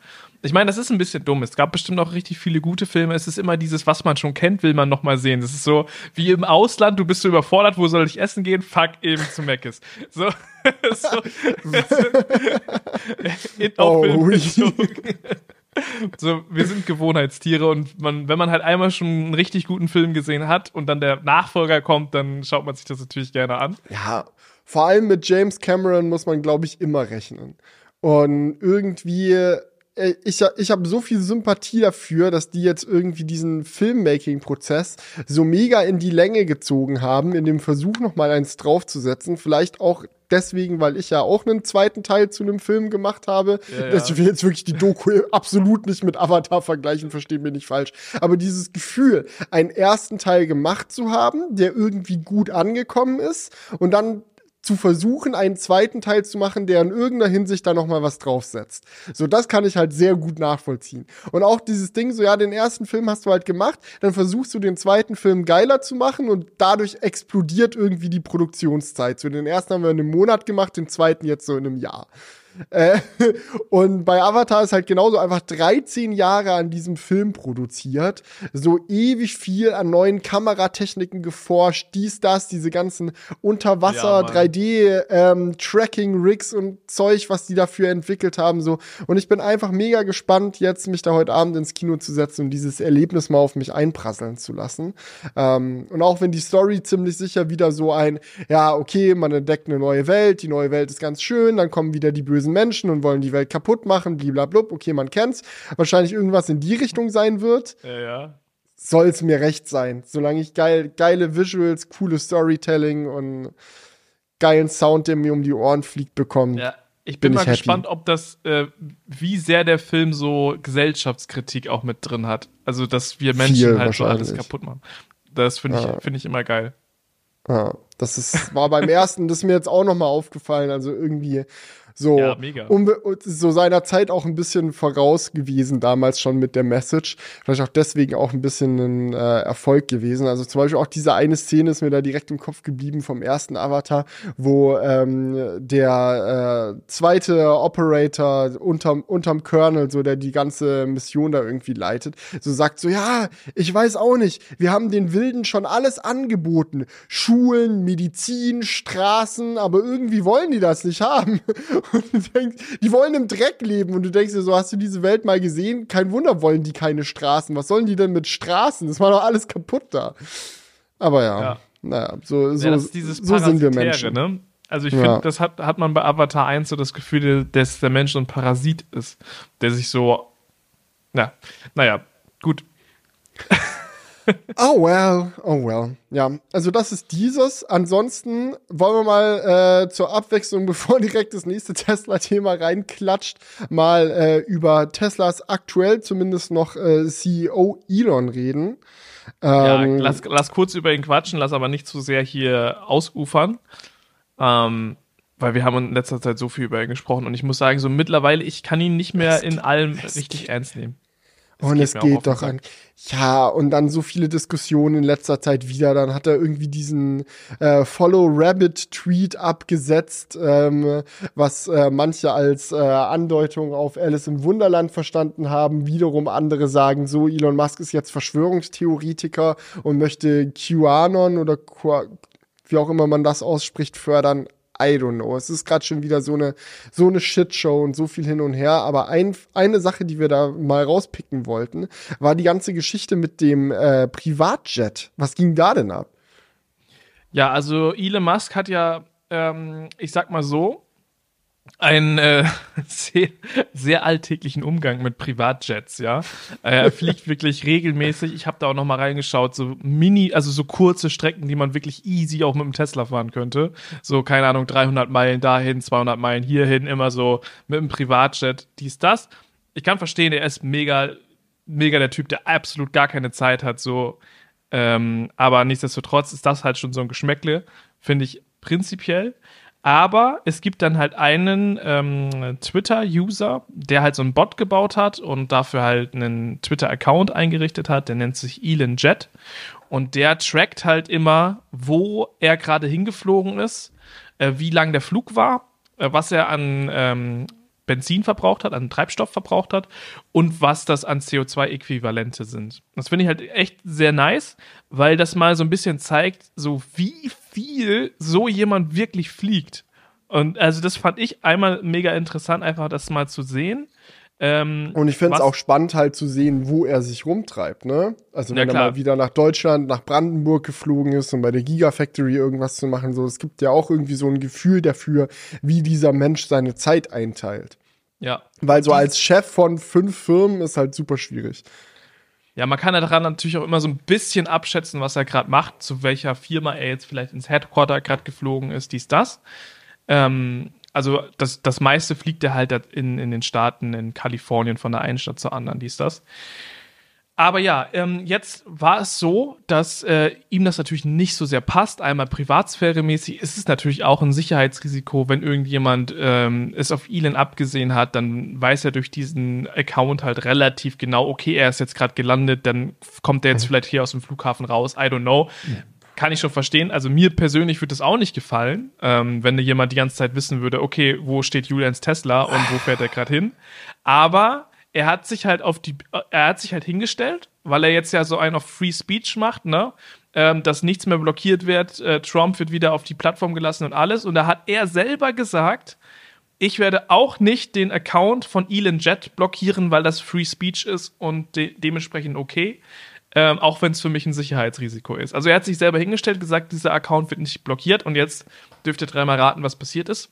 Ich meine, das ist ein bisschen dumm. Es gab bestimmt auch richtig viele gute Filme. Es ist immer dieses, was man schon kennt, will man noch mal sehen. Das ist so wie im Ausland. Du bist so überfordert. Wo soll ich essen gehen? Fuck eben zu Meckes. So, so in, oh, so, wir sind Gewohnheitstiere und man, wenn man halt einmal schon einen richtig guten Film gesehen hat und dann der Nachfolger kommt, dann schaut man sich das natürlich gerne an. Ja, vor allem mit James Cameron muss man, glaube ich, immer rechnen. Und irgendwie, ich, ich habe so viel Sympathie dafür, dass die jetzt irgendwie diesen Filmmaking-Prozess so mega in die Länge gezogen haben, in dem Versuch nochmal eins draufzusetzen. Vielleicht auch deswegen, weil ich ja auch einen zweiten Teil zu einem Film gemacht habe. Ja, ja. Ich will jetzt wirklich die Doku absolut nicht mit Avatar vergleichen, verstehen mir nicht falsch. Aber dieses Gefühl, einen ersten Teil gemacht zu haben, der irgendwie gut angekommen ist und dann zu versuchen, einen zweiten Teil zu machen, der in irgendeiner Hinsicht da nochmal was draufsetzt. So, das kann ich halt sehr gut nachvollziehen. Und auch dieses Ding, so, ja, den ersten Film hast du halt gemacht, dann versuchst du den zweiten Film geiler zu machen und dadurch explodiert irgendwie die Produktionszeit. So, den ersten haben wir in einem Monat gemacht, den zweiten jetzt so in einem Jahr. Äh, und bei Avatar ist halt genauso einfach 13 Jahre an diesem Film produziert, so ewig viel an neuen Kameratechniken geforscht, dies, das, diese ganzen Unterwasser, ja, 3D, ähm, Tracking-Rigs und Zeug, was die dafür entwickelt haben, so. Und ich bin einfach mega gespannt, jetzt mich da heute Abend ins Kino zu setzen und dieses Erlebnis mal auf mich einprasseln zu lassen. Ähm, und auch wenn die Story ziemlich sicher wieder so ein, ja, okay, man entdeckt eine neue Welt, die neue Welt ist ganz schön, dann kommen wieder die bösen bösen Menschen und wollen die Welt kaputt machen, bliblablub. Okay, man kennt's. Wahrscheinlich irgendwas in die Richtung sein wird. Ja, ja. Soll es mir recht sein. Solange ich geil, geile Visuals, coole Storytelling und geilen Sound, der mir um die Ohren fliegt, bekommt. Ja. Ich bin, bin mal ich gespannt, ob das, äh, wie sehr der Film so Gesellschaftskritik auch mit drin hat. Also, dass wir Menschen Viel halt so alles kaputt machen. Das finde ich, ja. finde ich immer geil. Ja, das ist, war beim ersten, das ist mir jetzt auch nochmal aufgefallen. Also irgendwie so, ja, mega. Um, so seiner Zeit auch ein bisschen voraus gewesen, damals schon mit der Message. Vielleicht auch deswegen auch ein bisschen ein äh, Erfolg gewesen. Also zum Beispiel auch diese eine Szene ist mir da direkt im Kopf geblieben vom ersten Avatar, wo ähm, der äh, zweite Operator unterm, unterm Colonel, so der die ganze Mission da irgendwie leitet, so sagt so, ja, ich weiß auch nicht, wir haben den Wilden schon alles angeboten. Schulen, Medizin, Straßen, aber irgendwie wollen die das nicht haben. Und du denkst, die wollen im Dreck leben und du denkst dir so, hast du diese Welt mal gesehen? Kein Wunder wollen die keine Straßen. Was sollen die denn mit Straßen? Das war doch alles kaputt da. Aber ja, ja. naja, so, so, ja, so sind wir Menschen. Ne? Also ich ja. finde, das hat, hat man bei Avatar 1 so das Gefühl, dass der Mensch so ein Parasit ist, der sich so, na, naja, gut. oh well, oh well. Ja, also das ist dieses. Ansonsten wollen wir mal äh, zur Abwechslung, bevor direkt das nächste Tesla-Thema reinklatscht, mal äh, über Teslas aktuell zumindest noch äh, CEO Elon reden. Ähm, ja, lass, lass kurz über ihn quatschen, lass aber nicht zu sehr hier ausufern. Ähm, weil wir haben in letzter Zeit so viel über ihn gesprochen und ich muss sagen, so mittlerweile, ich kann ihn nicht mehr in allem richtig ernst nehmen. Und es geht doch an. Ja, und dann so viele Diskussionen in letzter Zeit wieder. Dann hat er irgendwie diesen äh, Follow Rabbit Tweet abgesetzt, ähm, was äh, manche als äh, Andeutung auf Alice im Wunderland verstanden haben. Wiederum andere sagen so, Elon Musk ist jetzt Verschwörungstheoretiker und möchte QAnon oder Qu wie auch immer man das ausspricht, fördern. I don't know. Es ist gerade schon wieder so eine, so eine Shitshow und so viel hin und her. Aber ein, eine Sache, die wir da mal rauspicken wollten, war die ganze Geschichte mit dem äh, Privatjet. Was ging da denn ab? Ja, also Elon Musk hat ja, ähm, ich sag mal so, einen äh, sehr, sehr alltäglichen Umgang mit Privatjets, ja. Äh, er fliegt wirklich regelmäßig. Ich habe da auch noch mal reingeschaut, so mini, also so kurze Strecken, die man wirklich easy auch mit dem Tesla fahren könnte. So keine Ahnung, 300 Meilen dahin, 200 Meilen hierhin, immer so mit dem Privatjet, dies das. Ich kann verstehen, er ist mega mega der Typ, der absolut gar keine Zeit hat, so ähm, aber nichtsdestotrotz ist das halt schon so ein Geschmäckle, finde ich prinzipiell. Aber es gibt dann halt einen ähm, Twitter-User, der halt so einen Bot gebaut hat und dafür halt einen Twitter-Account eingerichtet hat, der nennt sich Elon Jet. Und der trackt halt immer, wo er gerade hingeflogen ist, äh, wie lang der Flug war, äh, was er an ähm, Benzin verbraucht hat, an Treibstoff verbraucht hat und was das an CO2-Äquivalente sind. Das finde ich halt echt sehr nice, weil das mal so ein bisschen zeigt, so wie viel so jemand wirklich fliegt. Und also das fand ich einmal mega interessant, einfach das mal zu sehen. Ähm, und ich finde es auch spannend, halt zu sehen, wo er sich rumtreibt, ne? Also wenn ja, er mal wieder nach Deutschland, nach Brandenburg geflogen ist, um bei der Gigafactory irgendwas zu machen, so, es gibt ja auch irgendwie so ein Gefühl dafür, wie dieser Mensch seine Zeit einteilt. Ja. Weil so als Chef von fünf Firmen ist halt super schwierig. Ja, man kann ja daran natürlich auch immer so ein bisschen abschätzen, was er gerade macht, zu welcher Firma er jetzt vielleicht ins Headquarter gerade geflogen ist, dies, das. Ähm, also das, das meiste fliegt er halt in, in den Staaten, in Kalifornien von der einen Stadt zur anderen, dies, das. Aber ja, ähm, jetzt war es so, dass äh, ihm das natürlich nicht so sehr passt. Einmal privatsphäremäßig ist es natürlich auch ein Sicherheitsrisiko, wenn irgendjemand ähm, es auf Elon abgesehen hat, dann weiß er durch diesen Account halt relativ genau, okay, er ist jetzt gerade gelandet, dann kommt er jetzt mhm. vielleicht hier aus dem Flughafen raus, I don't know. Ja kann ich schon verstehen. Also mir persönlich würde das auch nicht gefallen, ähm, wenn jemand die ganze Zeit wissen würde, okay, wo steht Julians Tesla und wo fährt er gerade hin. Aber er hat sich halt auf die, er hat sich halt hingestellt, weil er jetzt ja so einen auf Free Speech macht, ne? Ähm, dass nichts mehr blockiert wird, äh, Trump wird wieder auf die Plattform gelassen und alles. Und da hat er selber gesagt, ich werde auch nicht den Account von Elon Jet blockieren, weil das Free Speech ist und de dementsprechend okay ähm, auch wenn es für mich ein Sicherheitsrisiko ist. Also er hat sich selber hingestellt, gesagt, dieser Account wird nicht blockiert und jetzt dürft ihr dreimal raten, was passiert ist.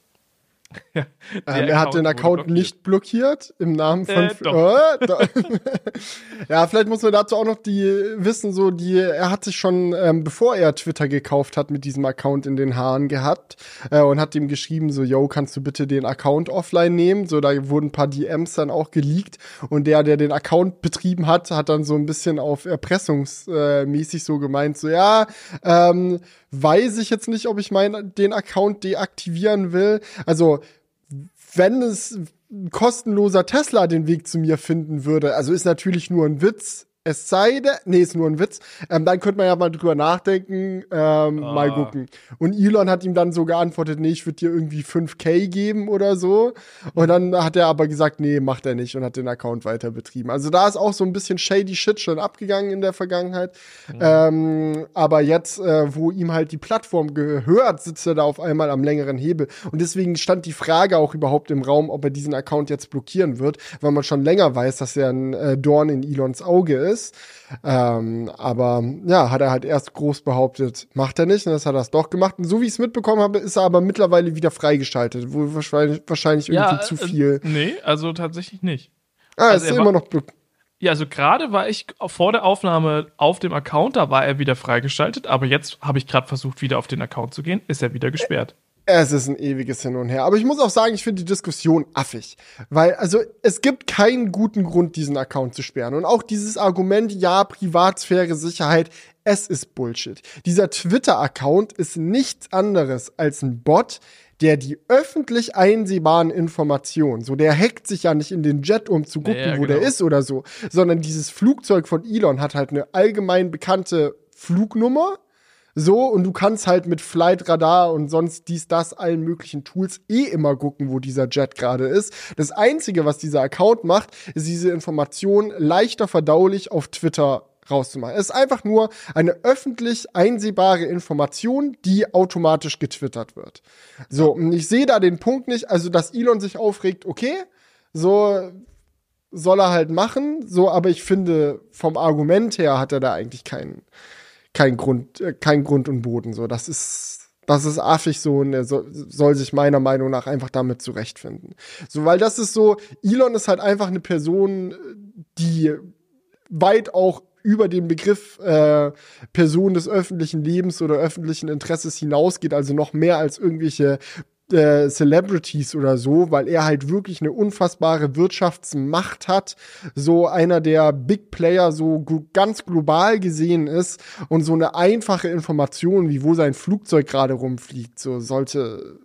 ähm, er hat den Account blockiert. nicht blockiert im Namen von. Äh, doch. ja, vielleicht muss man dazu auch noch die wissen, so die. Er hat sich schon, ähm, bevor er Twitter gekauft hat, mit diesem Account in den Haaren gehabt äh, und hat ihm geschrieben, so, yo, kannst du bitte den Account offline nehmen? So, da wurden ein paar DMs dann auch geleakt und der, der den Account betrieben hat, hat dann so ein bisschen auf erpressungsmäßig so gemeint, so, ja, ähm, weiß ich jetzt nicht, ob ich meinen den Account deaktivieren will. Also wenn es ein kostenloser Tesla den Weg zu mir finden würde, also ist natürlich nur ein Witz, es sei denn, nee, ist nur ein Witz. Ähm, dann könnte man ja mal drüber nachdenken, ähm, ah. mal gucken. Und Elon hat ihm dann so geantwortet, nee, ich würde dir irgendwie 5K geben oder so. Und dann hat er aber gesagt, nee, macht er nicht und hat den Account weiter betrieben. Also da ist auch so ein bisschen shady Shit schon abgegangen in der Vergangenheit. Mhm. Ähm, aber jetzt, äh, wo ihm halt die Plattform gehört, sitzt er da auf einmal am längeren Hebel. Und deswegen stand die Frage auch überhaupt im Raum, ob er diesen Account jetzt blockieren wird, weil man schon länger weiß, dass er ein äh, Dorn in Elons Auge ist ist. Ähm, aber ja, hat er halt erst groß behauptet, macht er nicht. Und das hat er es doch gemacht. Und so wie ich es mitbekommen habe, ist er aber mittlerweile wieder freigeschaltet. Wohl wahrscheinlich, wahrscheinlich irgendwie ja, zu äh, viel. Äh, nee, also tatsächlich nicht. Ah, also ist immer noch. Ja, also gerade war ich vor der Aufnahme auf dem Account, da war er wieder freigeschaltet, aber jetzt habe ich gerade versucht, wieder auf den Account zu gehen, ist er wieder gesperrt. Es ist ein ewiges Hin und Her. Aber ich muss auch sagen, ich finde die Diskussion affig. Weil, also, es gibt keinen guten Grund, diesen Account zu sperren. Und auch dieses Argument, ja, Privatsphäre, Sicherheit, es ist Bullshit. Dieser Twitter-Account ist nichts anderes als ein Bot, der die öffentlich einsehbaren Informationen, so der hackt sich ja nicht in den Jet, um zu gucken, ja, ja, wo genau. der ist oder so, sondern dieses Flugzeug von Elon hat halt eine allgemein bekannte Flugnummer so, und du kannst halt mit Flight Radar und sonst dies, das, allen möglichen Tools eh immer gucken, wo dieser Jet gerade ist. Das Einzige, was dieser Account macht, ist diese Information leichter verdaulich auf Twitter rauszumachen. Es ist einfach nur eine öffentlich einsehbare Information, die automatisch getwittert wird. So, und ich sehe da den Punkt nicht, also dass Elon sich aufregt, okay, so soll er halt machen, so, aber ich finde, vom Argument her hat er da eigentlich keinen kein Grund, äh, kein Grund und Boden. So, das ist, Das ist affig so und er soll, soll sich meiner Meinung nach einfach damit zurechtfinden. So, weil das ist so, Elon ist halt einfach eine Person, die weit auch über den Begriff äh, Person des öffentlichen Lebens oder öffentlichen Interesses hinausgeht, also noch mehr als irgendwelche äh, Celebrities oder so, weil er halt wirklich eine unfassbare Wirtschaftsmacht hat, so einer der Big Player so ganz global gesehen ist und so eine einfache Information, wie wo sein Flugzeug gerade rumfliegt, so sollte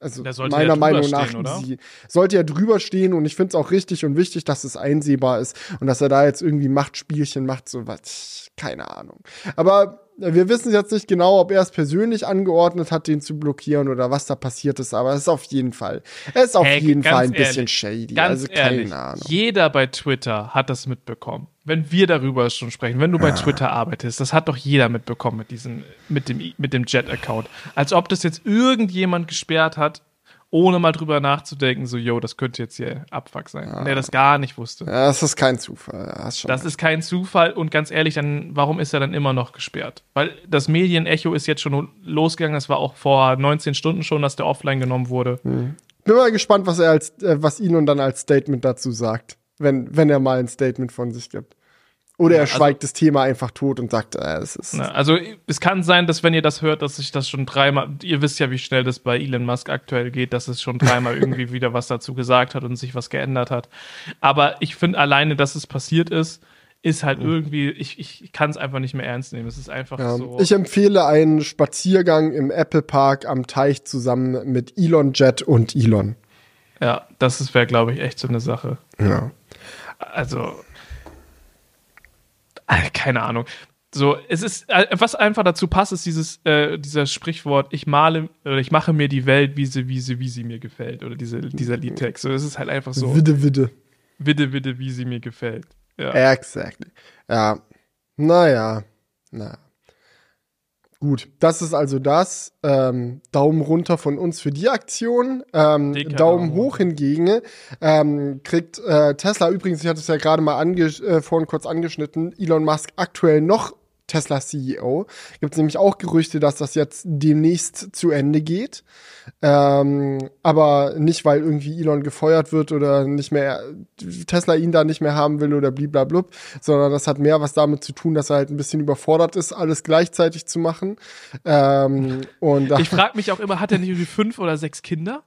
also meiner ja Meinung nach sie, sollte er drüber stehen und ich finde es auch richtig und wichtig, dass es einsehbar ist und dass er da jetzt irgendwie Machtspielchen macht, so was, keine Ahnung. Aber wir wissen jetzt nicht genau, ob er es persönlich angeordnet hat, den zu blockieren oder was da passiert ist, aber es ist auf jeden Fall, es ist auf hey, jeden Fall ein ehrlich, bisschen shady. Ganz also keine ehrlich, Ahnung. Jeder bei Twitter hat das mitbekommen. Wenn wir darüber schon sprechen, wenn du bei Twitter arbeitest, das hat doch jeder mitbekommen mit diesem, mit dem, mit dem Jet-Account. Als ob das jetzt irgendjemand gesperrt hat, ohne mal drüber nachzudenken, so, yo, das könnte jetzt hier Abfuck sein. Ja. Der das gar nicht wusste. Ja, das ist kein Zufall. das recht. ist kein Zufall und ganz ehrlich, dann, warum ist er dann immer noch gesperrt? Weil das Medienecho ist jetzt schon losgegangen, das war auch vor 19 Stunden schon, dass der offline genommen wurde. Hm. Bin mal gespannt, was er als, äh, was Ihnen dann als Statement dazu sagt, wenn, wenn er mal ein Statement von sich gibt. Oder er schweigt also, das Thema einfach tot und sagt, äh, es ist. Na, also es kann sein, dass wenn ihr das hört, dass sich das schon dreimal, ihr wisst ja, wie schnell das bei Elon Musk aktuell geht, dass es schon dreimal irgendwie wieder was dazu gesagt hat und sich was geändert hat. Aber ich finde alleine, dass es passiert ist, ist halt irgendwie, ich, ich kann es einfach nicht mehr ernst nehmen. Es ist einfach ja, so. Ich empfehle einen Spaziergang im Apple Park am Teich zusammen mit Elon Jet und Elon. Ja, das wäre, glaube ich, echt so eine Sache. Ja. Also, keine Ahnung. So, es ist, äh, was einfach dazu passt, ist dieses, äh, dieser Sprichwort, ich male, oder ich mache mir die Welt, wie sie, wie sie, wie sie mir gefällt. Oder diese, dieser Liedtext. So, es ist halt einfach so. Widde, widde. Widde, widde, wie sie mir gefällt. Ja. Exactly. Ja. Naja. Naja. Gut, das ist also das. Ähm, Daumen runter von uns für die Aktion. Ähm, Daumen hoch hingegen ähm, kriegt äh, Tesla übrigens, ich hatte es ja gerade mal ange äh, vorhin kurz angeschnitten, Elon Musk aktuell noch Tesla CEO. Gibt es nämlich auch Gerüchte, dass das jetzt demnächst zu Ende geht. Ähm, aber nicht, weil irgendwie Elon gefeuert wird oder nicht mehr Tesla ihn da nicht mehr haben will oder bliblablub, sondern das hat mehr was damit zu tun, dass er halt ein bisschen überfordert ist, alles gleichzeitig zu machen. Ähm, und ich frage mich auch immer, hat er nicht irgendwie fünf oder sechs Kinder?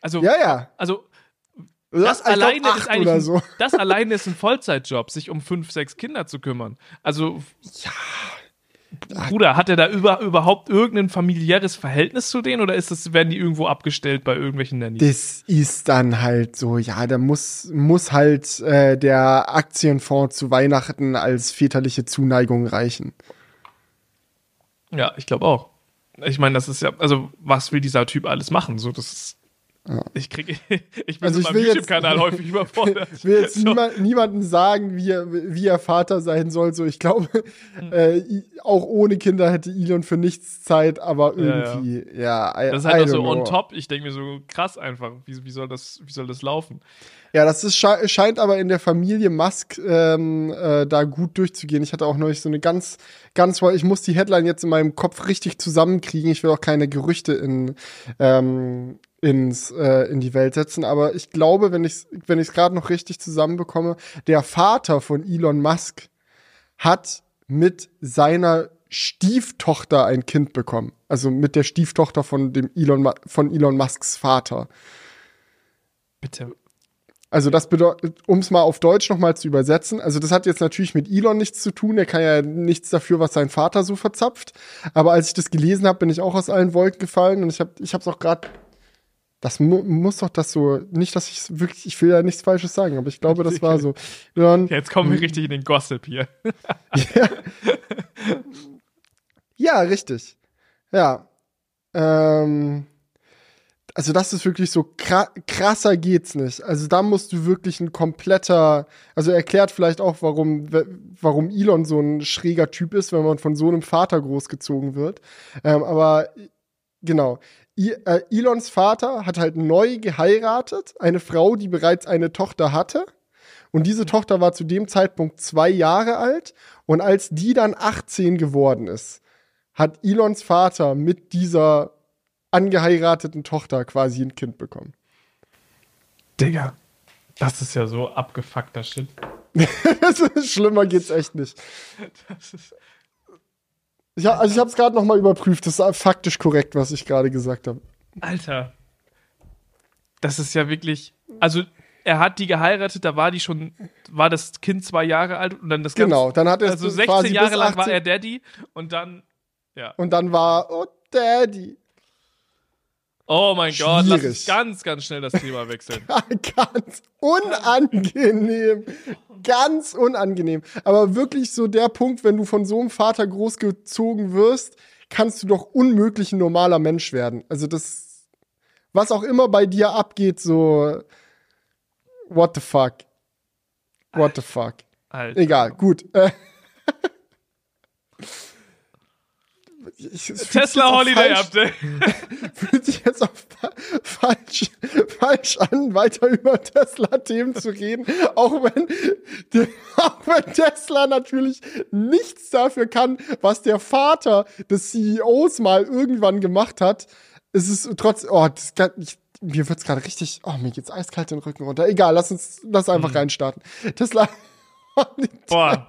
Also, ja, ja. Also das alleine ist eigentlich so. das alleine ist ein Vollzeitjob, sich um fünf, sechs Kinder zu kümmern. Also ja. Bruder, hat er da über, überhaupt irgendein familiäres Verhältnis zu denen oder ist das, werden die irgendwo abgestellt bei irgendwelchen Nannies? Das ist dann halt so, ja, da muss, muss halt äh, der Aktienfonds zu Weihnachten als väterliche Zuneigung reichen. Ja, ich glaube auch. Ich meine, das ist ja, also was will dieser Typ alles machen? So, das ist ja. Ich kriege, ich bin also ich will YouTube-Kanal häufig überfordert. Ich will jetzt so. niemand, niemandem sagen, wie er, wie er Vater sein soll. So, ich glaube, mhm. äh, auch ohne Kinder hätte Elon für nichts Zeit, aber irgendwie, ja. ja. I, das ist halt auch so know. on top. Ich denke mir so krass einfach. Wie, wie, soll das, wie soll das laufen? Ja, das ist, scheint aber in der Familie Musk ähm, äh, da gut durchzugehen. Ich hatte auch neulich so eine ganz, ganz, ich muss die Headline jetzt in meinem Kopf richtig zusammenkriegen. Ich will auch keine Gerüchte in, ähm, ins, äh, in die Welt setzen. Aber ich glaube, wenn ich es wenn ich's gerade noch richtig zusammenbekomme, der Vater von Elon Musk hat mit seiner Stieftochter ein Kind bekommen. Also mit der Stieftochter von dem Elon, von Elon Musks Vater. Bitte. Also das bedeutet, um es mal auf Deutsch nochmal zu übersetzen, also das hat jetzt natürlich mit Elon nichts zu tun, er kann ja nichts dafür, was sein Vater so verzapft. Aber als ich das gelesen habe, bin ich auch aus allen Wolken gefallen und ich habe ich habe es auch gerade das mu muss doch das so, nicht, dass ich wirklich, ich will ja nichts Falsches sagen, aber ich glaube, das war so. Dann, Jetzt kommen wir richtig in den Gossip hier. ja. ja, richtig. Ja. Ähm, also das ist wirklich so krasser geht's nicht. Also da musst du wirklich ein kompletter, also erklärt vielleicht auch, warum, warum Elon so ein schräger Typ ist, wenn man von so einem Vater großgezogen wird. Ähm, aber genau. Äh, Elons Vater hat halt neu geheiratet, eine Frau, die bereits eine Tochter hatte. Und diese Tochter war zu dem Zeitpunkt zwei Jahre alt. Und als die dann 18 geworden ist, hat Elons Vater mit dieser angeheirateten Tochter quasi ein Kind bekommen. Digga, das ist ja so abgefuckter Shit. Schlimmer geht's echt nicht. Das ist ich, also ich habe es gerade noch mal überprüft. Das ist faktisch korrekt, was ich gerade gesagt habe. Alter, das ist ja wirklich. Also er hat die geheiratet, da war die schon, war das Kind zwei Jahre alt und dann das Ganze, Genau, dann hat er also 16 Jahre lang war er Daddy und dann ja. Und dann war oh Daddy. Oh mein Schwierig. Gott, lass uns ganz, ganz schnell das Thema wechseln. ganz unangenehm. Ganz unangenehm. Aber wirklich so der Punkt, wenn du von so einem Vater großgezogen wirst, kannst du doch unmöglich ein normaler Mensch werden. Also das, was auch immer bei dir abgeht, so, what the fuck? What the fuck? Alter. Egal, gut. Ich, Tesla Holiday falsch, Update. Fühlt sich jetzt auch falsch, falsch an, weiter über Tesla-Themen zu reden. Auch wenn, auch wenn Tesla natürlich nichts dafür kann, was der Vater des CEOs mal irgendwann gemacht hat. Es ist trotzdem, oh, das kann, ich, mir wird's gerade richtig, oh, mir geht's eiskalt den Rücken runter. Egal, lass uns, lass einfach mhm. reinstarten. Tesla. Boah.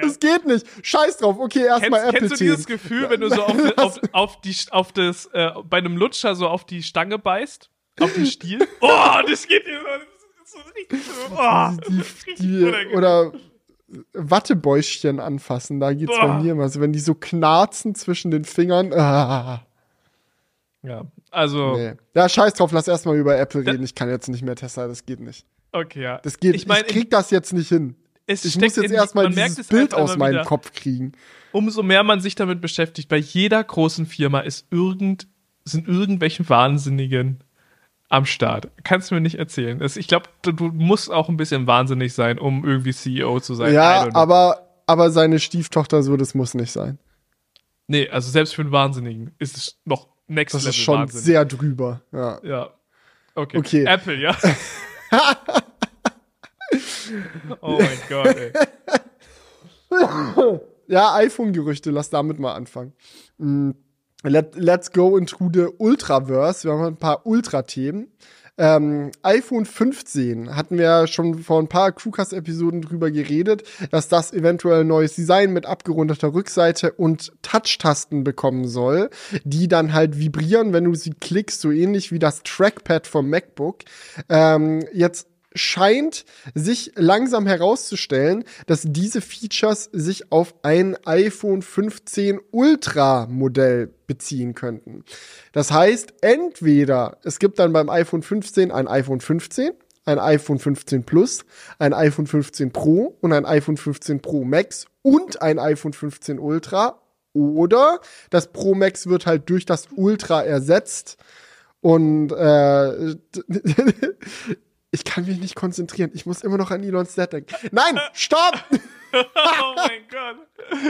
Das geht nicht. Scheiß drauf. Okay, erstmal Apple Kennst du dieses Gefühl, wenn du so auf, auf, auf, die, auf das, äh, bei einem Lutscher so auf die Stange beißt? Auf den Stiel? oh, das geht dir so, so richtig so. Oh, die, die, oder Wattebäuschen anfassen, da geht's Boah. bei mir immer. Also wenn die so knarzen zwischen den Fingern. Ah. Ja, also. Nee. Ja, scheiß drauf, lass erstmal über Apple reden. Ich kann jetzt nicht mehr Tesla, das geht nicht. Okay, ja. Das geht, ich, mein, ich krieg das jetzt nicht hin es ich muss jetzt erstmal dieses Bild aus meinem wieder, Kopf kriegen. Umso mehr man sich damit beschäftigt, bei jeder großen Firma ist irgend, sind irgendwelche Wahnsinnigen am Start. Kannst du mir nicht erzählen. Das, ich glaube, du, musst auch ein bisschen wahnsinnig sein, um irgendwie CEO zu sein. Ja, aber, aber seine Stieftochter so, das muss nicht sein. Nee, also selbst für einen Wahnsinnigen ist es noch next das Level. Das ist schon Wahnsinn. sehr drüber. Ja. Ja. Okay. okay. Apple, ja. oh mein Gott, ey. ja, iPhone-Gerüchte, lass damit mal anfangen. Mm, let, let's go into the Ultraverse. Wir haben ein paar Ultra-Themen. Ähm, iPhone 15 hatten wir schon vor ein paar Crewcast-Episoden drüber geredet, dass das eventuell ein neues Design mit abgerundeter Rückseite und Touch-Tasten bekommen soll, die dann halt vibrieren, wenn du sie klickst, so ähnlich wie das Trackpad vom MacBook. Ähm, jetzt scheint sich langsam herauszustellen, dass diese Features sich auf ein iPhone 15 Ultra Modell beziehen könnten. Das heißt, entweder es gibt dann beim iPhone 15 ein iPhone 15, ein iPhone 15 Plus, ein iPhone 15 Pro und ein iPhone 15 Pro Max und ein iPhone 15 Ultra oder das Pro Max wird halt durch das Ultra ersetzt und äh, ich kann mich nicht konzentrieren. Ich muss immer noch an Elon Dad denken. Nein, stopp! oh mein Gott.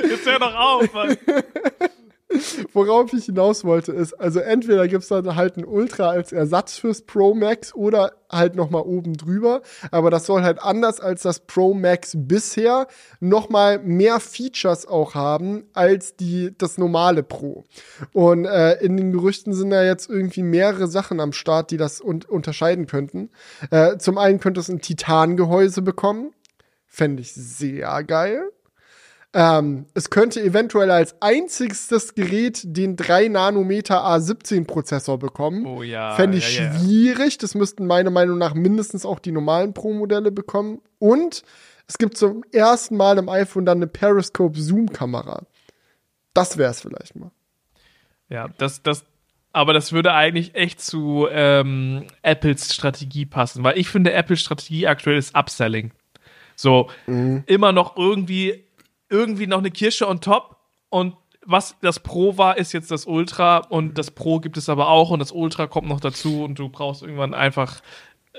Jetzt hör doch auf, Mann. Worauf ich hinaus wollte, ist, also entweder gibt es dann halt ein Ultra als Ersatz fürs Pro Max oder halt nochmal oben drüber. Aber das soll halt anders als das Pro Max bisher nochmal mehr Features auch haben als die, das normale Pro. Und äh, in den Gerüchten sind da jetzt irgendwie mehrere Sachen am Start, die das un unterscheiden könnten. Äh, zum einen könnte es ein Titangehäuse bekommen. Fände ich sehr geil. Ähm, es könnte eventuell als einzigstes Gerät den 3 Nanometer A17 Prozessor bekommen. Oh ja. Fände ich ja, schwierig. Das müssten meiner Meinung nach mindestens auch die normalen Pro-Modelle bekommen. Und es gibt zum ersten Mal im iPhone dann eine Periscope-Zoom-Kamera. Das wäre es vielleicht mal. Ja, das, das, aber das würde eigentlich echt zu ähm, Apples Strategie passen, weil ich finde, Apples Strategie aktuell ist Upselling. So, mhm. immer noch irgendwie irgendwie noch eine Kirsche on top und was das Pro war, ist jetzt das Ultra und das Pro gibt es aber auch und das Ultra kommt noch dazu und du brauchst irgendwann einfach äh,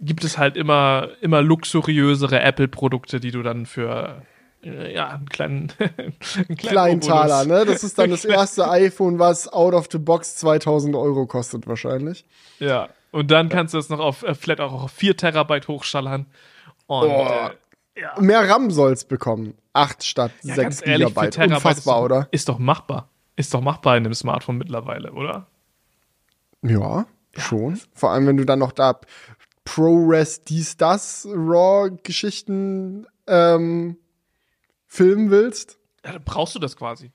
gibt es halt immer immer luxuriösere Apple Produkte, die du dann für äh, ja, einen kleinen, einen kleinen Taler, ne? Das ist dann das erste iPhone, was out of the box 2000 Euro kostet wahrscheinlich. Ja, und dann kannst du es noch auf, äh, vielleicht auch auf 4 Terabyte hochschallern. Und, oh, äh, Ja. Mehr RAM soll's bekommen. 8 statt ja, 6 ehrlich, Gigabyte. Unfassbar, ist, oder? Ist doch machbar. Ist doch machbar in dem Smartphone mittlerweile, oder? Ja, ja. schon. Vor allem, wenn du dann noch da ProRes, dies, das, RAW-Geschichten ähm, filmen willst. Ja, dann brauchst du das quasi.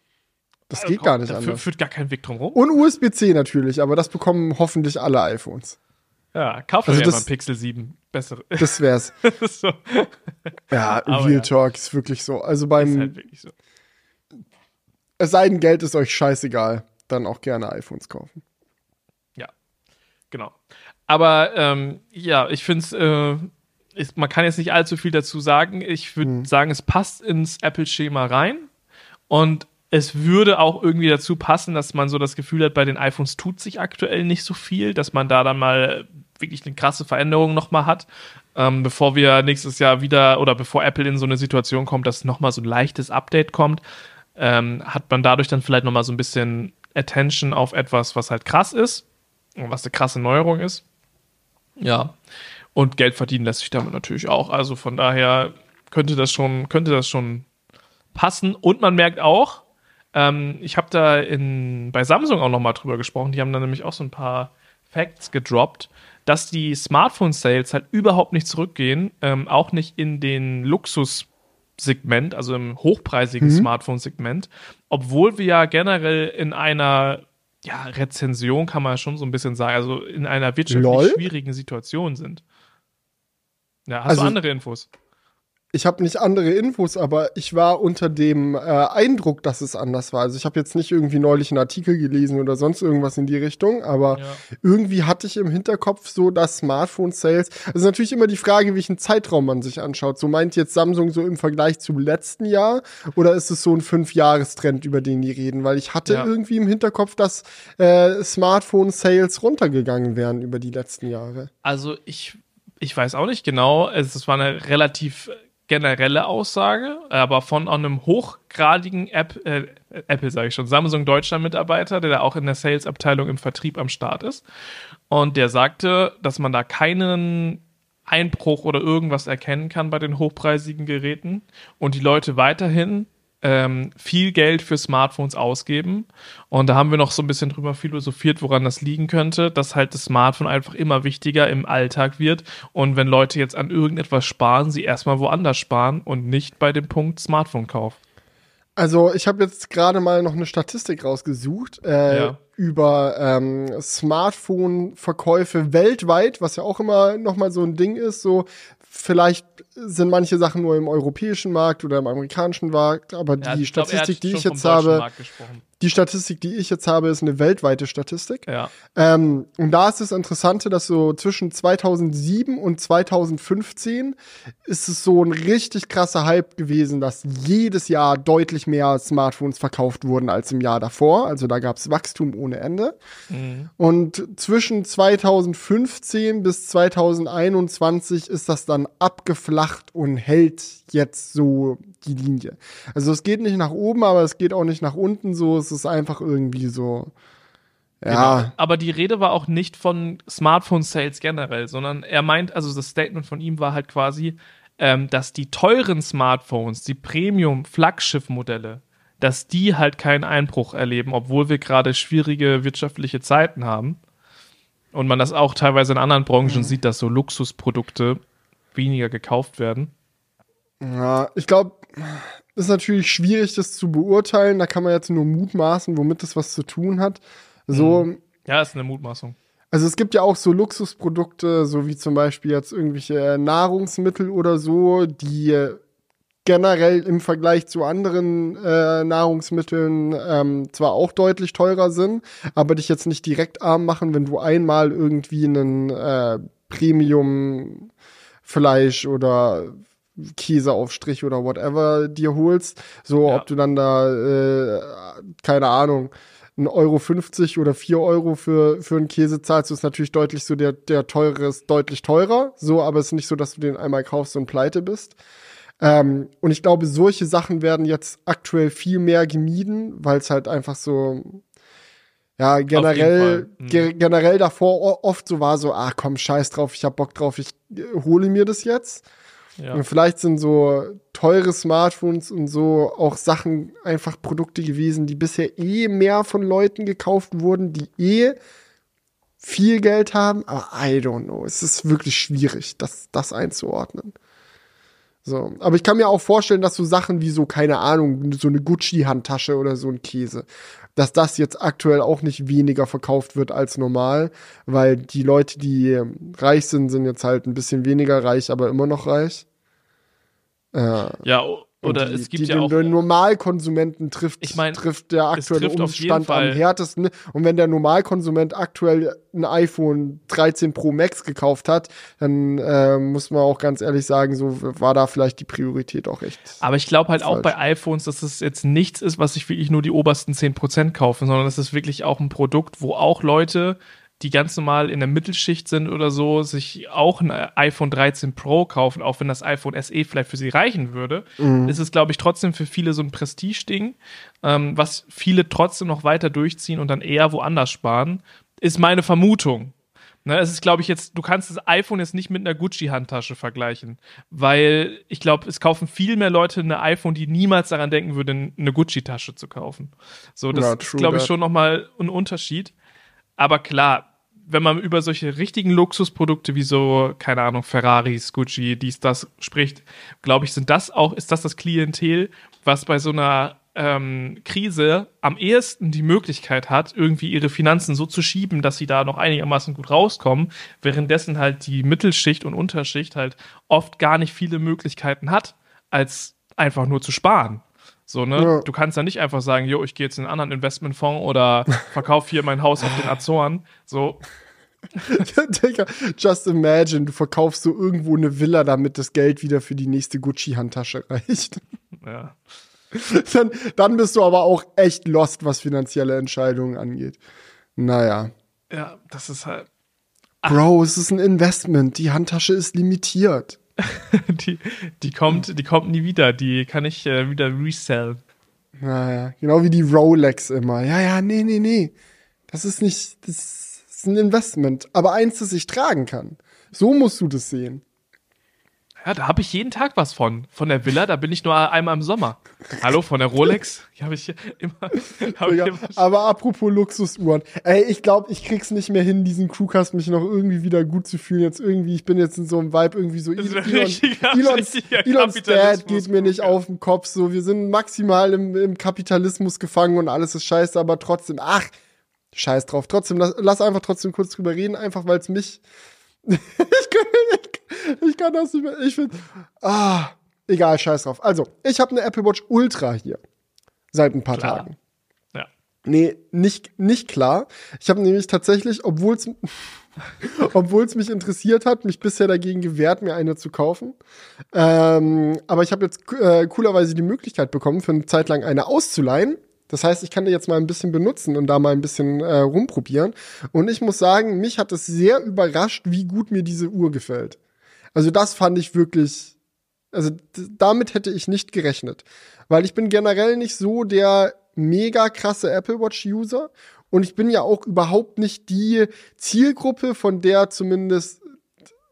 Das also, geht gar nicht anders. Führt gar kein Weg drum rum. Und USB-C natürlich, aber das bekommen hoffentlich alle iPhones. Ja, kauf also dir mal Pixel 7. Bessere. Das wär's. so. Ja, aber Real ja. Talk ist wirklich so. Also beim. Ist halt wirklich so. Es sei denn, Geld ist euch scheißegal. Dann auch gerne iPhones kaufen. Ja, genau. Aber ähm, ja, ich finde es, äh, man kann jetzt nicht allzu viel dazu sagen. Ich würde hm. sagen, es passt ins Apple-Schema rein. Und es würde auch irgendwie dazu passen, dass man so das Gefühl hat, bei den iPhones tut sich aktuell nicht so viel, dass man da dann mal wirklich eine krasse Veränderung nochmal hat, ähm, bevor wir nächstes Jahr wieder oder bevor Apple in so eine Situation kommt, dass nochmal so ein leichtes Update kommt, ähm, hat man dadurch dann vielleicht nochmal so ein bisschen Attention auf etwas, was halt krass ist und was eine krasse Neuerung ist. Ja. Und Geld verdienen lässt sich damit natürlich auch. Also von daher könnte das schon, könnte das schon passen. Und man merkt auch, ähm, ich habe da in, bei Samsung auch nochmal drüber gesprochen. Die haben da nämlich auch so ein paar Facts gedroppt, dass die Smartphone-Sales halt überhaupt nicht zurückgehen, ähm, auch nicht in den Luxus-Segment, also im hochpreisigen mhm. Smartphone-Segment, obwohl wir ja generell in einer ja, Rezension kann man schon so ein bisschen sagen, also in einer wirtschaftlich Lol. schwierigen Situation sind. Ja, hast also, du andere Infos? Ich habe nicht andere Infos, aber ich war unter dem äh, Eindruck, dass es anders war. Also ich habe jetzt nicht irgendwie neulich einen Artikel gelesen oder sonst irgendwas in die Richtung, aber ja. irgendwie hatte ich im Hinterkopf so, dass Smartphone-Sales, also natürlich immer die Frage, welchen Zeitraum man sich anschaut. So meint jetzt Samsung so im Vergleich zum letzten Jahr oder ist es so ein Fünf-Jahres-Trend, über den die reden? Weil ich hatte ja. irgendwie im Hinterkopf, dass äh, Smartphone-Sales runtergegangen wären über die letzten Jahre. Also ich ich weiß auch nicht genau. Es war eine relativ generelle Aussage, aber von einem hochgradigen App, äh, Apple, sage ich schon, Samsung Deutschland Mitarbeiter, der da auch in der Sales-Abteilung im Vertrieb am Start ist. Und der sagte, dass man da keinen Einbruch oder irgendwas erkennen kann bei den hochpreisigen Geräten und die Leute weiterhin ähm, viel Geld für Smartphones ausgeben. Und da haben wir noch so ein bisschen drüber philosophiert, woran das liegen könnte, dass halt das Smartphone einfach immer wichtiger im Alltag wird. Und wenn Leute jetzt an irgendetwas sparen, sie erstmal woanders sparen und nicht bei dem Punkt Smartphone-Kauf. Also ich habe jetzt gerade mal noch eine Statistik rausgesucht äh, ja. über ähm, Smartphone-Verkäufe weltweit, was ja auch immer noch mal so ein Ding ist. So vielleicht sind manche Sachen nur im europäischen Markt oder im amerikanischen Markt, aber ja, die Statistik, glaub, die ich jetzt habe, die Statistik, die ich jetzt habe, ist eine weltweite Statistik. Ja. Ähm, und da ist das Interessante, dass so zwischen 2007 und 2015 ist es so ein richtig krasser Hype gewesen, dass jedes Jahr deutlich mehr Smartphones verkauft wurden als im Jahr davor. Also da gab es Wachstum ohne Ende. Mhm. Und zwischen 2015 bis 2021 ist das dann abgeflacht und hält jetzt so die Linie. Also es geht nicht nach oben, aber es geht auch nicht nach unten so. Es ist einfach irgendwie so. Ja. Genau. Aber die Rede war auch nicht von Smartphone-Sales generell, sondern er meint, also das Statement von ihm war halt quasi, ähm, dass die teuren Smartphones, die Premium-Flaggschiff-Modelle, dass die halt keinen Einbruch erleben, obwohl wir gerade schwierige wirtschaftliche Zeiten haben. Und man das auch teilweise in anderen Branchen mhm. sieht, dass so Luxusprodukte weniger gekauft werden. Ja, ich glaube, ist natürlich schwierig, das zu beurteilen. Da kann man jetzt nur mutmaßen, womit das was zu tun hat. So. Mhm. Ja, ist eine Mutmaßung. Also es gibt ja auch so Luxusprodukte, so wie zum Beispiel jetzt irgendwelche Nahrungsmittel oder so, die generell im Vergleich zu anderen äh, Nahrungsmitteln ähm, zwar auch deutlich teurer sind, aber dich jetzt nicht direkt arm machen, wenn du einmal irgendwie einen äh, Premium Fleisch oder Käseaufstrich oder whatever dir holst. So, ja. ob du dann da, äh, keine Ahnung, 1,50 Euro 50 oder 4 Euro für, für einen Käse zahlst, ist natürlich deutlich so, der, der teure ist deutlich teurer. So, aber es ist nicht so, dass du den einmal kaufst und pleite bist. Ähm, und ich glaube, solche Sachen werden jetzt aktuell viel mehr gemieden, weil es halt einfach so, ja, generell, mhm. ge generell davor oft so war so, ah komm, scheiß drauf, ich hab Bock drauf, ich äh, hole mir das jetzt. Ja. Und vielleicht sind so teure Smartphones und so auch Sachen, einfach Produkte gewesen, die bisher eh mehr von Leuten gekauft wurden, die eh viel Geld haben. Aber I don't know. Es ist wirklich schwierig, das, das einzuordnen. So. Aber ich kann mir auch vorstellen, dass so Sachen wie so, keine Ahnung, so eine Gucci-Handtasche oder so ein Käse, dass das jetzt aktuell auch nicht weniger verkauft wird als normal, weil die Leute, die reich sind, sind jetzt halt ein bisschen weniger reich, aber immer noch reich. Äh, ja, oder die, es gibt die, ja auch. Den Normalkonsumenten trifft, ich mein, trifft der aktuelle trifft Umstand am härtesten. Und wenn der Normalkonsument aktuell ein iPhone 13 Pro Max gekauft hat, dann äh, muss man auch ganz ehrlich sagen, so war da vielleicht die Priorität auch echt. Aber ich glaube halt falsch. auch bei iPhones, dass es jetzt nichts ist, was sich wirklich nur die obersten 10% kaufen, sondern es ist wirklich auch ein Produkt, wo auch Leute die ganz normal in der Mittelschicht sind oder so, sich auch ein iPhone 13 Pro kaufen, auch wenn das iPhone SE vielleicht für sie reichen würde, mhm. ist es, glaube ich, trotzdem für viele so ein Prestige-Ding, ähm, was viele trotzdem noch weiter durchziehen und dann eher woanders sparen, ist meine Vermutung. Ne, es ist, glaube ich, jetzt, du kannst das iPhone jetzt nicht mit einer Gucci-Handtasche vergleichen, weil ich glaube, es kaufen viel mehr Leute eine iPhone, die niemals daran denken würden, eine Gucci-Tasche zu kaufen. So, das ja, ist, glaube ich, schon nochmal ein Unterschied. Aber klar, wenn man über solche richtigen Luxusprodukte wie so, keine Ahnung, Ferraris, Gucci, dies, das spricht, glaube ich, sind das auch, ist das das Klientel, was bei so einer ähm, Krise am ehesten die Möglichkeit hat, irgendwie ihre Finanzen so zu schieben, dass sie da noch einigermaßen gut rauskommen, währenddessen halt die Mittelschicht und Unterschicht halt oft gar nicht viele Möglichkeiten hat, als einfach nur zu sparen. So, ne? Ja. Du kannst ja nicht einfach sagen, jo, ich gehe jetzt in einen anderen Investmentfonds oder verkaufe hier mein Haus auf den Azoren. So. Digga, just imagine, du verkaufst so irgendwo eine Villa, damit das Geld wieder für die nächste Gucci-Handtasche reicht. Ja. Dann, dann bist du aber auch echt lost, was finanzielle Entscheidungen angeht. Naja. Ja, das ist halt. Bro, es ist ein Investment. Die Handtasche ist limitiert. die, die, kommt, die kommt nie wieder. Die kann ich äh, wieder resellen. Naja, genau wie die Rolex immer. Ja, ja, nee, nee, nee. Das ist nicht, das ist ein Investment. Aber eins, das ich tragen kann. So musst du das sehen. Ja, da habe ich jeden Tag was von. Von der Villa, da bin ich nur einmal im Sommer. Hallo, von der Rolex? Die habe ich immer. Hab ja, ich immer aber apropos Luxusuhren. Ey, ich glaube, ich krieg's nicht mehr hin, diesen Crewcast mich noch irgendwie wieder gut zu fühlen. Jetzt irgendwie, ich bin jetzt in so einem Vibe irgendwie so. Elon, richtiger, Elons, Elons Dad geht mir nicht auf den Kopf. So, wir sind maximal im, im Kapitalismus gefangen und alles ist scheiße, aber trotzdem, ach, scheiß drauf. Trotzdem, lass, lass einfach trotzdem kurz drüber reden, einfach weil es mich. ich, kann, ich, ich kann das nicht mehr. Ich finde. Ah, egal, scheiß drauf. Also, ich habe eine Apple Watch Ultra hier. Seit ein paar klar. Tagen. Ja. Nee, nicht, nicht klar. Ich habe nämlich tatsächlich, obwohl es obwohl es mich interessiert hat, mich bisher dagegen gewehrt, mir eine zu kaufen. Ähm, aber ich habe jetzt äh, coolerweise die Möglichkeit bekommen, für eine Zeit lang eine auszuleihen. Das heißt, ich kann die jetzt mal ein bisschen benutzen und da mal ein bisschen äh, rumprobieren. Und ich muss sagen, mich hat es sehr überrascht, wie gut mir diese Uhr gefällt. Also das fand ich wirklich, also damit hätte ich nicht gerechnet. Weil ich bin generell nicht so der mega krasse Apple Watch User und ich bin ja auch überhaupt nicht die Zielgruppe, von der zumindest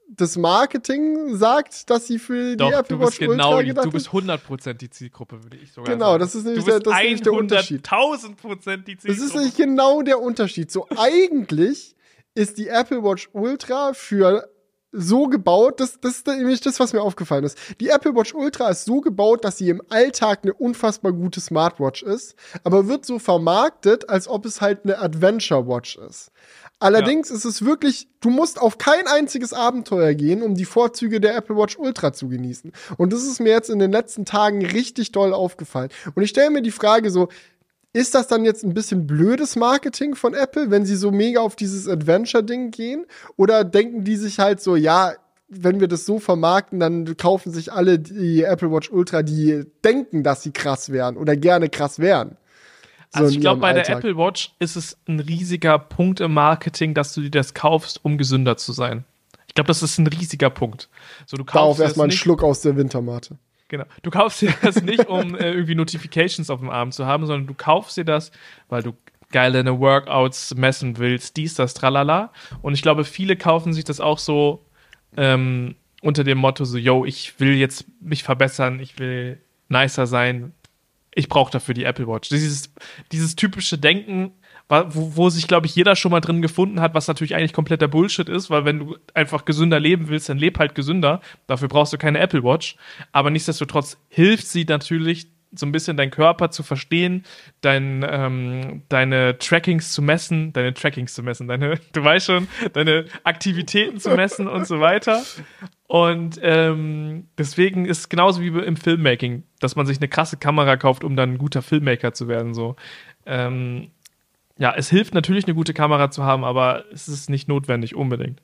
das Marketing sagt, dass sie für Doch, die Apple Watch genau Ultra gedacht Du bist 100% die Zielgruppe, würde ich sogar genau, sagen. das ist nämlich, der, das ist nämlich der Unterschied. 1000% die Zielgruppe. Das ist nämlich genau der Unterschied. So eigentlich ist die Apple Watch Ultra für so gebaut, das, das ist nämlich das, was mir aufgefallen ist. Die Apple Watch Ultra ist so gebaut, dass sie im Alltag eine unfassbar gute Smartwatch ist, aber wird so vermarktet, als ob es halt eine Adventure Watch ist. Allerdings ja. ist es wirklich, du musst auf kein einziges Abenteuer gehen, um die Vorzüge der Apple Watch Ultra zu genießen. Und das ist mir jetzt in den letzten Tagen richtig doll aufgefallen. Und ich stelle mir die Frage so, ist das dann jetzt ein bisschen blödes Marketing von Apple, wenn sie so mega auf dieses Adventure-Ding gehen? Oder denken die sich halt so, ja, wenn wir das so vermarkten, dann kaufen sich alle die Apple Watch Ultra, die denken, dass sie krass wären oder gerne krass wären. So also ich glaube, bei der Apple Watch ist es ein riesiger Punkt im Marketing, dass du dir das kaufst, um gesünder zu sein. Ich glaube, das ist ein riesiger Punkt. So, du kaufst Darauf erstmal einen Schluck aus der Wintermate. Genau. Du kaufst dir das nicht, um äh, irgendwie Notifications auf dem Arm zu haben, sondern du kaufst dir das, weil du geil deine Workouts messen willst, dies, das, tralala. Und ich glaube, viele kaufen sich das auch so, ähm, unter dem Motto so, yo, ich will jetzt mich verbessern, ich will nicer sein, ich brauche dafür die Apple Watch. Dieses, dieses typische Denken, wo, wo sich, glaube ich, jeder schon mal drin gefunden hat, was natürlich eigentlich kompletter Bullshit ist, weil wenn du einfach gesünder leben willst, dann leb halt gesünder. Dafür brauchst du keine Apple Watch. Aber nichtsdestotrotz hilft sie natürlich so ein bisschen deinen Körper zu verstehen, dein, ähm, deine Trackings zu messen, deine Trackings zu messen, deine, du weißt schon, deine Aktivitäten zu messen und so weiter. Und ähm, deswegen ist es genauso wie im Filmmaking, dass man sich eine krasse Kamera kauft, um dann ein guter Filmmaker zu werden. So. Ähm, ja, es hilft natürlich, eine gute Kamera zu haben, aber es ist nicht notwendig unbedingt.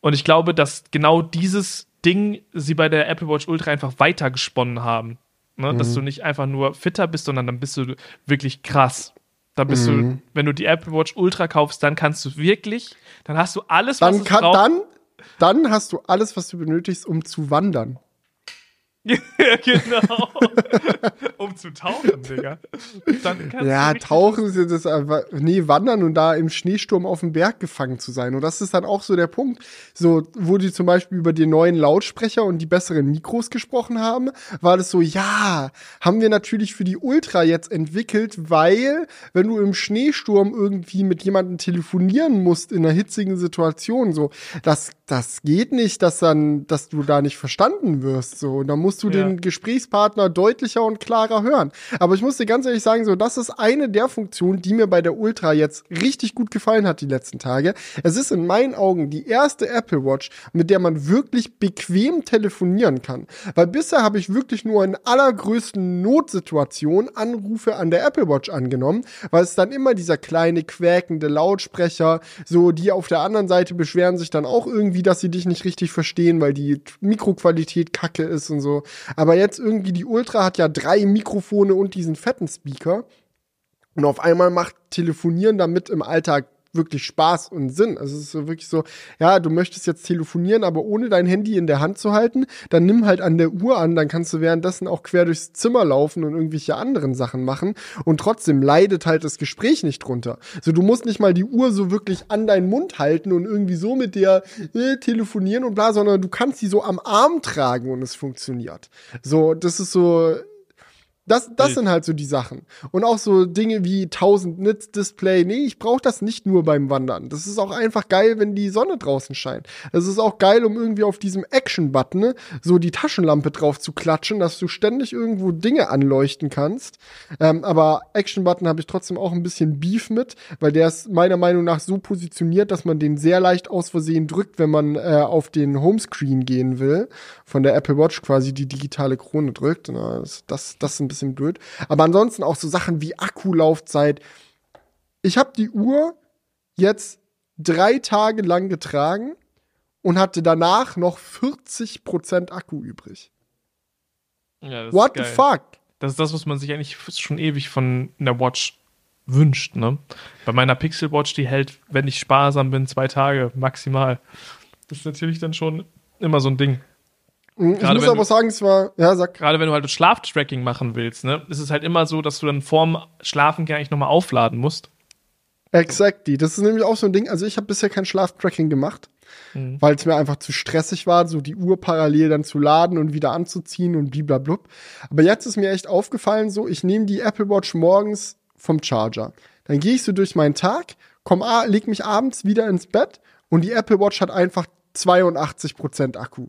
Und ich glaube, dass genau dieses Ding sie bei der Apple Watch Ultra einfach weitergesponnen haben. Ne? Mhm. Dass du nicht einfach nur fitter bist, sondern dann bist du wirklich krass. Dann bist mhm. du, wenn du die Apple Watch Ultra kaufst, dann kannst du wirklich, dann hast du alles, was dann kann, braucht. Dann, dann hast du alles, was du benötigst, um zu wandern. Ja, genau. um zu tauchen, Digga. ja, tauchen ist das einfach, nee, wandern und da im Schneesturm auf dem Berg gefangen zu sein. Und das ist dann auch so der Punkt. So, wo die zum Beispiel über die neuen Lautsprecher und die besseren Mikros gesprochen haben, war das so, ja, haben wir natürlich für die Ultra jetzt entwickelt, weil, wenn du im Schneesturm irgendwie mit jemandem telefonieren musst in einer hitzigen Situation, so, das, das geht nicht, dass dann, dass du da nicht verstanden wirst, so. Und dann musst du ja. den Gesprächspartner deutlicher und klarer hören. Aber ich muss dir ganz ehrlich sagen, so, das ist eine der Funktionen, die mir bei der Ultra jetzt richtig gut gefallen hat die letzten Tage. Es ist in meinen Augen die erste Apple Watch, mit der man wirklich bequem telefonieren kann. Weil bisher habe ich wirklich nur in allergrößten Notsituationen Anrufe an der Apple Watch angenommen, weil es dann immer dieser kleine quäkende Lautsprecher, so die auf der anderen Seite beschweren sich dann auch irgendwie, dass sie dich nicht richtig verstehen, weil die Mikroqualität kacke ist und so. Aber jetzt irgendwie die Ultra hat ja drei Mikrofone und diesen fetten Speaker. Und auf einmal macht Telefonieren damit im Alltag wirklich Spaß und Sinn. Also es ist wirklich so, ja, du möchtest jetzt telefonieren, aber ohne dein Handy in der Hand zu halten, dann nimm halt an der Uhr an, dann kannst du währenddessen auch quer durchs Zimmer laufen und irgendwelche anderen Sachen machen und trotzdem leidet halt das Gespräch nicht drunter. So, du musst nicht mal die Uhr so wirklich an deinen Mund halten und irgendwie so mit der äh, telefonieren und bla, sondern du kannst sie so am Arm tragen und es funktioniert. So, das ist so, das, das sind halt so die Sachen. Und auch so Dinge wie 1000 Nits Display. Nee, ich brauche das nicht nur beim Wandern. Das ist auch einfach geil, wenn die Sonne draußen scheint. Das ist auch geil, um irgendwie auf diesem Action-Button ne, so die Taschenlampe drauf zu klatschen, dass du ständig irgendwo Dinge anleuchten kannst. Ähm, aber Action-Button habe ich trotzdem auch ein bisschen Beef mit, weil der ist meiner Meinung nach so positioniert, dass man den sehr leicht aus Versehen drückt, wenn man äh, auf den Homescreen gehen will. Von der Apple Watch quasi die digitale Krone drückt. Na, das, das ist ein bisschen bisschen blöd. Aber ansonsten auch so Sachen wie Akkulaufzeit. Ich habe die Uhr jetzt drei Tage lang getragen und hatte danach noch 40% Akku übrig. Ja, What the fuck? Das ist das, was man sich eigentlich schon ewig von einer Watch wünscht, ne? Bei meiner Pixel Watch, die hält, wenn ich sparsam bin, zwei Tage maximal. Das ist natürlich dann schon immer so ein Ding. Mhm, ich muss aber du, sagen, es war, ja, sag. Gerade wenn du halt Schlaftracking machen willst, ne, ist es halt immer so, dass du dann vorm Schlafen gar nicht nochmal aufladen musst. Exactly. Das ist nämlich auch so ein Ding. Also ich habe bisher kein Schlaftracking gemacht, mhm. weil es mir einfach zu stressig war, so die Uhr parallel dann zu laden und wieder anzuziehen und bliblablub. Aber jetzt ist mir echt aufgefallen, so ich nehme die Apple Watch morgens vom Charger. Dann gehe ich so durch meinen Tag, komm, leg mich abends wieder ins Bett und die Apple Watch hat einfach 82% Akku.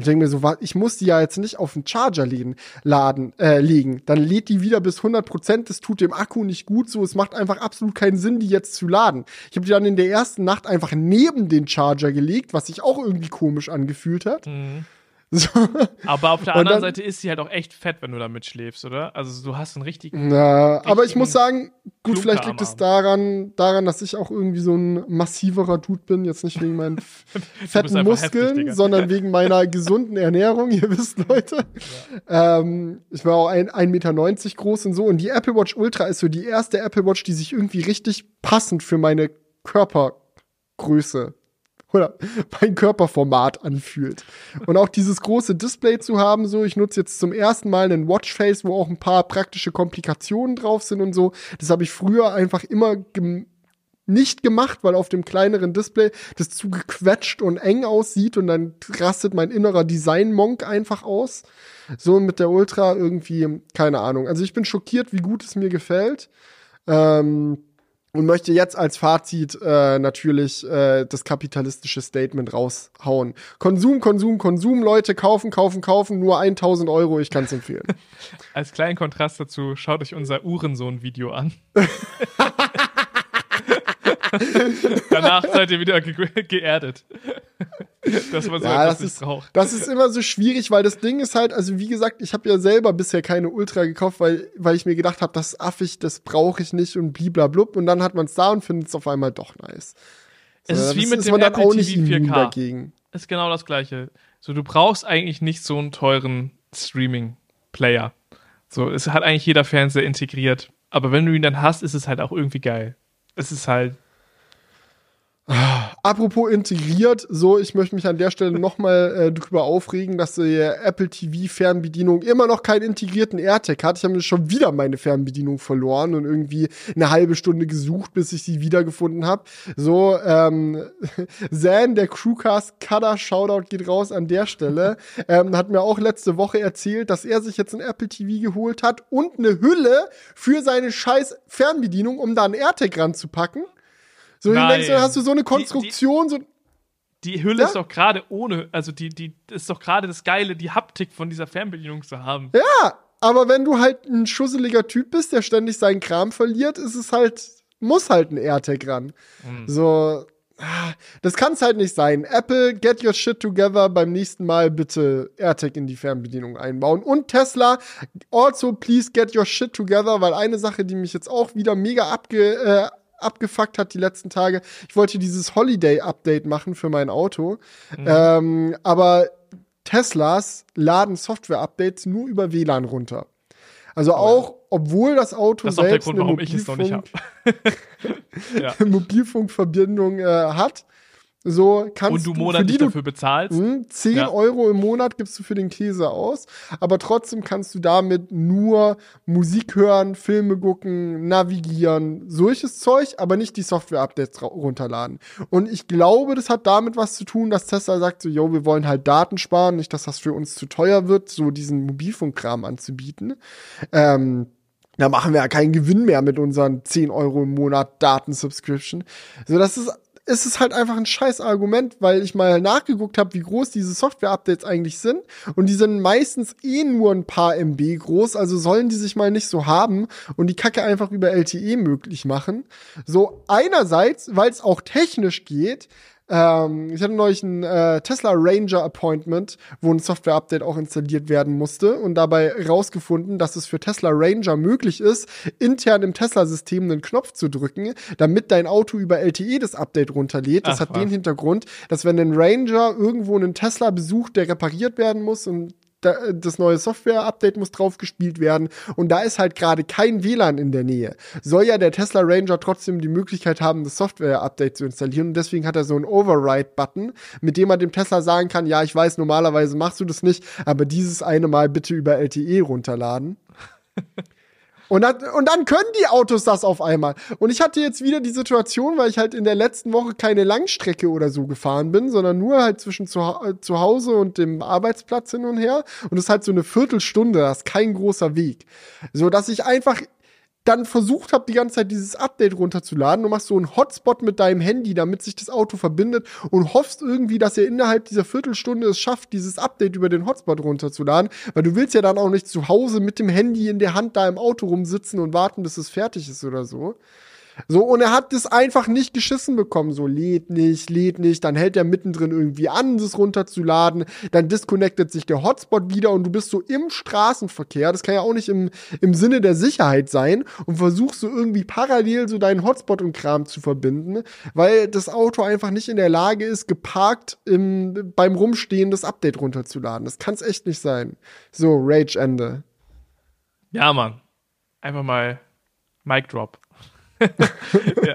Und ich denke mir so, ich muss die ja jetzt nicht auf den Charger legen, laden, äh, legen. Dann lädt die wieder bis 100 Prozent. Das tut dem Akku nicht gut. So, es macht einfach absolut keinen Sinn, die jetzt zu laden. Ich habe die dann in der ersten Nacht einfach neben den Charger gelegt, was sich auch irgendwie komisch angefühlt hat. Mhm. So. Aber auf der anderen dann, Seite ist sie halt auch echt fett, wenn du damit schläfst, oder? Also du hast einen richtigen. Na, aber ich muss sagen, gut, vielleicht liegt es daran, daran, dass ich auch irgendwie so ein massiverer Dude bin, jetzt nicht wegen meinen fetten Muskeln, heftig, sondern wegen meiner gesunden Ernährung, ihr wisst, Leute. Ja. Ähm, ich war auch 1,90 Meter groß und so. Und die Apple Watch Ultra ist so die erste Apple Watch, die sich irgendwie richtig passend für meine Körpergröße oder mein Körperformat anfühlt. Und auch dieses große Display zu haben, so, ich nutze jetzt zum ersten Mal einen Watchface, wo auch ein paar praktische Komplikationen drauf sind und so. Das habe ich früher einfach immer nicht gemacht, weil auf dem kleineren Display das zu gequetscht und eng aussieht und dann rastet mein innerer Design-Monk einfach aus. So mit der Ultra irgendwie, keine Ahnung. Also ich bin schockiert, wie gut es mir gefällt. Ähm, und möchte jetzt als Fazit äh, natürlich äh, das kapitalistische Statement raushauen. Konsum, Konsum, Konsum, Leute, kaufen, kaufen, kaufen, nur 1000 Euro, ich kann es empfehlen. als kleinen Kontrast dazu, schaut euch unser Uhrensohn-Video an. Danach seid ihr wieder ge geerdet. das war so ja, das ist, das ist immer so schwierig, weil das Ding ist halt, also wie gesagt, ich habe ja selber bisher keine Ultra gekauft, weil, weil ich mir gedacht habe, das ist affig, das brauche ich nicht und bliblablub. Und dann hat man es da und findet es auf einmal doch nice. So, es ist wie mit dem man Apple TV 4K. Dagegen. Ist genau das gleiche. So, du brauchst eigentlich nicht so einen teuren Streaming-Player. So, es hat eigentlich jeder Fernseher integriert. Aber wenn du ihn dann hast, ist es halt auch irgendwie geil. Es ist halt Apropos integriert, so, ich möchte mich an der Stelle nochmal äh, drüber aufregen, dass die Apple TV Fernbedienung immer noch keinen integrierten AirTag hat. Ich habe schon wieder meine Fernbedienung verloren und irgendwie eine halbe Stunde gesucht, bis ich sie wiedergefunden habe. So, ähm, Zan, der Crewcast Cutter, Shoutout geht raus an der Stelle, ähm, hat mir auch letzte Woche erzählt, dass er sich jetzt ein Apple TV geholt hat und eine Hülle für seine scheiß Fernbedienung, um da einen AirTag ranzupacken. So, Nein. denkst du, hast du so eine Konstruktion, die, die, so. Die Hülle ja? ist doch gerade ohne, also die, die ist doch gerade das Geile, die Haptik von dieser Fernbedienung zu haben. Ja, aber wenn du halt ein schusseliger Typ bist, der ständig seinen Kram verliert, ist es halt, muss halt ein AirTag ran. Mhm. So, das kann es halt nicht sein. Apple, get your shit together. Beim nächsten Mal bitte AirTag in die Fernbedienung einbauen. Und Tesla, also please get your shit together, weil eine Sache, die mich jetzt auch wieder mega abge, äh, abgefuckt hat die letzten Tage. Ich wollte dieses Holiday-Update machen für mein Auto. Mhm. Ähm, aber Teslas laden Software-Updates nur über WLAN runter. Also oh, auch, obwohl das Auto das selbst Grund, eine Mobilfunk, ja. Mobilfunkverbindung äh, hat, so kannst Und du monatlich du, dafür bezahlst. Mh, hm, 10 ja. Euro im Monat gibst du für den Käse aus, aber trotzdem kannst du damit nur Musik hören, Filme gucken, navigieren, solches Zeug, aber nicht die Software-Updates runterladen. Und ich glaube, das hat damit was zu tun, dass Tesla sagt so, yo, wir wollen halt Daten sparen, nicht, dass das für uns zu teuer wird, so diesen Mobilfunkkram anzubieten. Ähm, da machen wir ja keinen Gewinn mehr mit unseren 10 Euro im Monat Datensubscription. So, das ist ist es halt einfach ein scheiß Argument, weil ich mal nachgeguckt habe, wie groß diese Software-Updates eigentlich sind. Und die sind meistens eh nur ein paar MB groß, also sollen die sich mal nicht so haben und die Kacke einfach über LTE möglich machen. So einerseits, weil es auch technisch geht, ähm, ich hatte neulich ein äh, Tesla Ranger Appointment, wo ein Software-Update auch installiert werden musste und dabei rausgefunden, dass es für Tesla Ranger möglich ist, intern im Tesla-System einen Knopf zu drücken, damit dein Auto über LTE das Update runterlädt. Das Ach, hat was. den Hintergrund, dass wenn ein Ranger irgendwo einen Tesla besucht, der repariert werden muss und das neue Software-Update muss draufgespielt werden und da ist halt gerade kein WLAN in der Nähe. Soll ja der Tesla Ranger trotzdem die Möglichkeit haben, das Software-Update zu installieren und deswegen hat er so einen Override-Button, mit dem er dem Tesla sagen kann, ja, ich weiß, normalerweise machst du das nicht, aber dieses eine Mal bitte über LTE runterladen. Und dann, und dann können die Autos das auf einmal. Und ich hatte jetzt wieder die Situation, weil ich halt in der letzten Woche keine Langstrecke oder so gefahren bin, sondern nur halt zwischen zu, zu Hause und dem Arbeitsplatz hin und her. Und es ist halt so eine Viertelstunde, das ist kein großer Weg. So dass ich einfach dann versucht habe, die ganze Zeit dieses Update runterzuladen. Du machst so einen Hotspot mit deinem Handy, damit sich das Auto verbindet und hoffst irgendwie, dass er innerhalb dieser Viertelstunde es schafft, dieses Update über den Hotspot runterzuladen. Weil du willst ja dann auch nicht zu Hause mit dem Handy in der Hand da im Auto rumsitzen und warten, bis es fertig ist oder so. So, und er hat das einfach nicht geschissen bekommen. So, lädt nicht, lädt nicht. Dann hält er mittendrin irgendwie an, das runterzuladen. Dann disconnectet sich der Hotspot wieder und du bist so im Straßenverkehr. Das kann ja auch nicht im, im Sinne der Sicherheit sein. Und versuchst so irgendwie parallel so deinen Hotspot und Kram zu verbinden, weil das Auto einfach nicht in der Lage ist, geparkt im, beim Rumstehen das Update runterzuladen. Das kann es echt nicht sein. So, Rage Ende. Ja, Mann. Einfach mal Mic Drop. ja.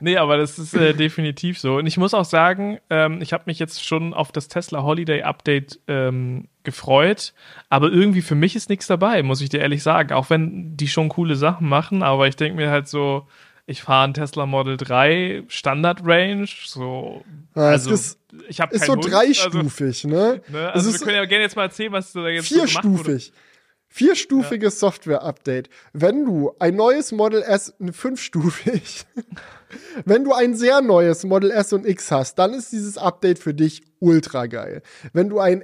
Nee, aber das ist äh, definitiv so. Und ich muss auch sagen, ähm, ich habe mich jetzt schon auf das Tesla Holiday Update ähm, gefreut, aber irgendwie für mich ist nichts dabei, muss ich dir ehrlich sagen. Auch wenn die schon coole Sachen machen, aber ich denke mir halt so, ich fahre ein Tesla Model 3 Standard Range, so. Ja, also, ist, ich habe Ist so Hund, dreistufig, also, ne? ne? Also, wir können ja gerne jetzt mal erzählen, was du da jetzt Vierstufig. So Vierstufiges ja. Software-Update. Wenn du ein neues Model S, fünfstufig, wenn du ein sehr neues Model S und X hast, dann ist dieses Update für dich ultra geil. Wenn du ein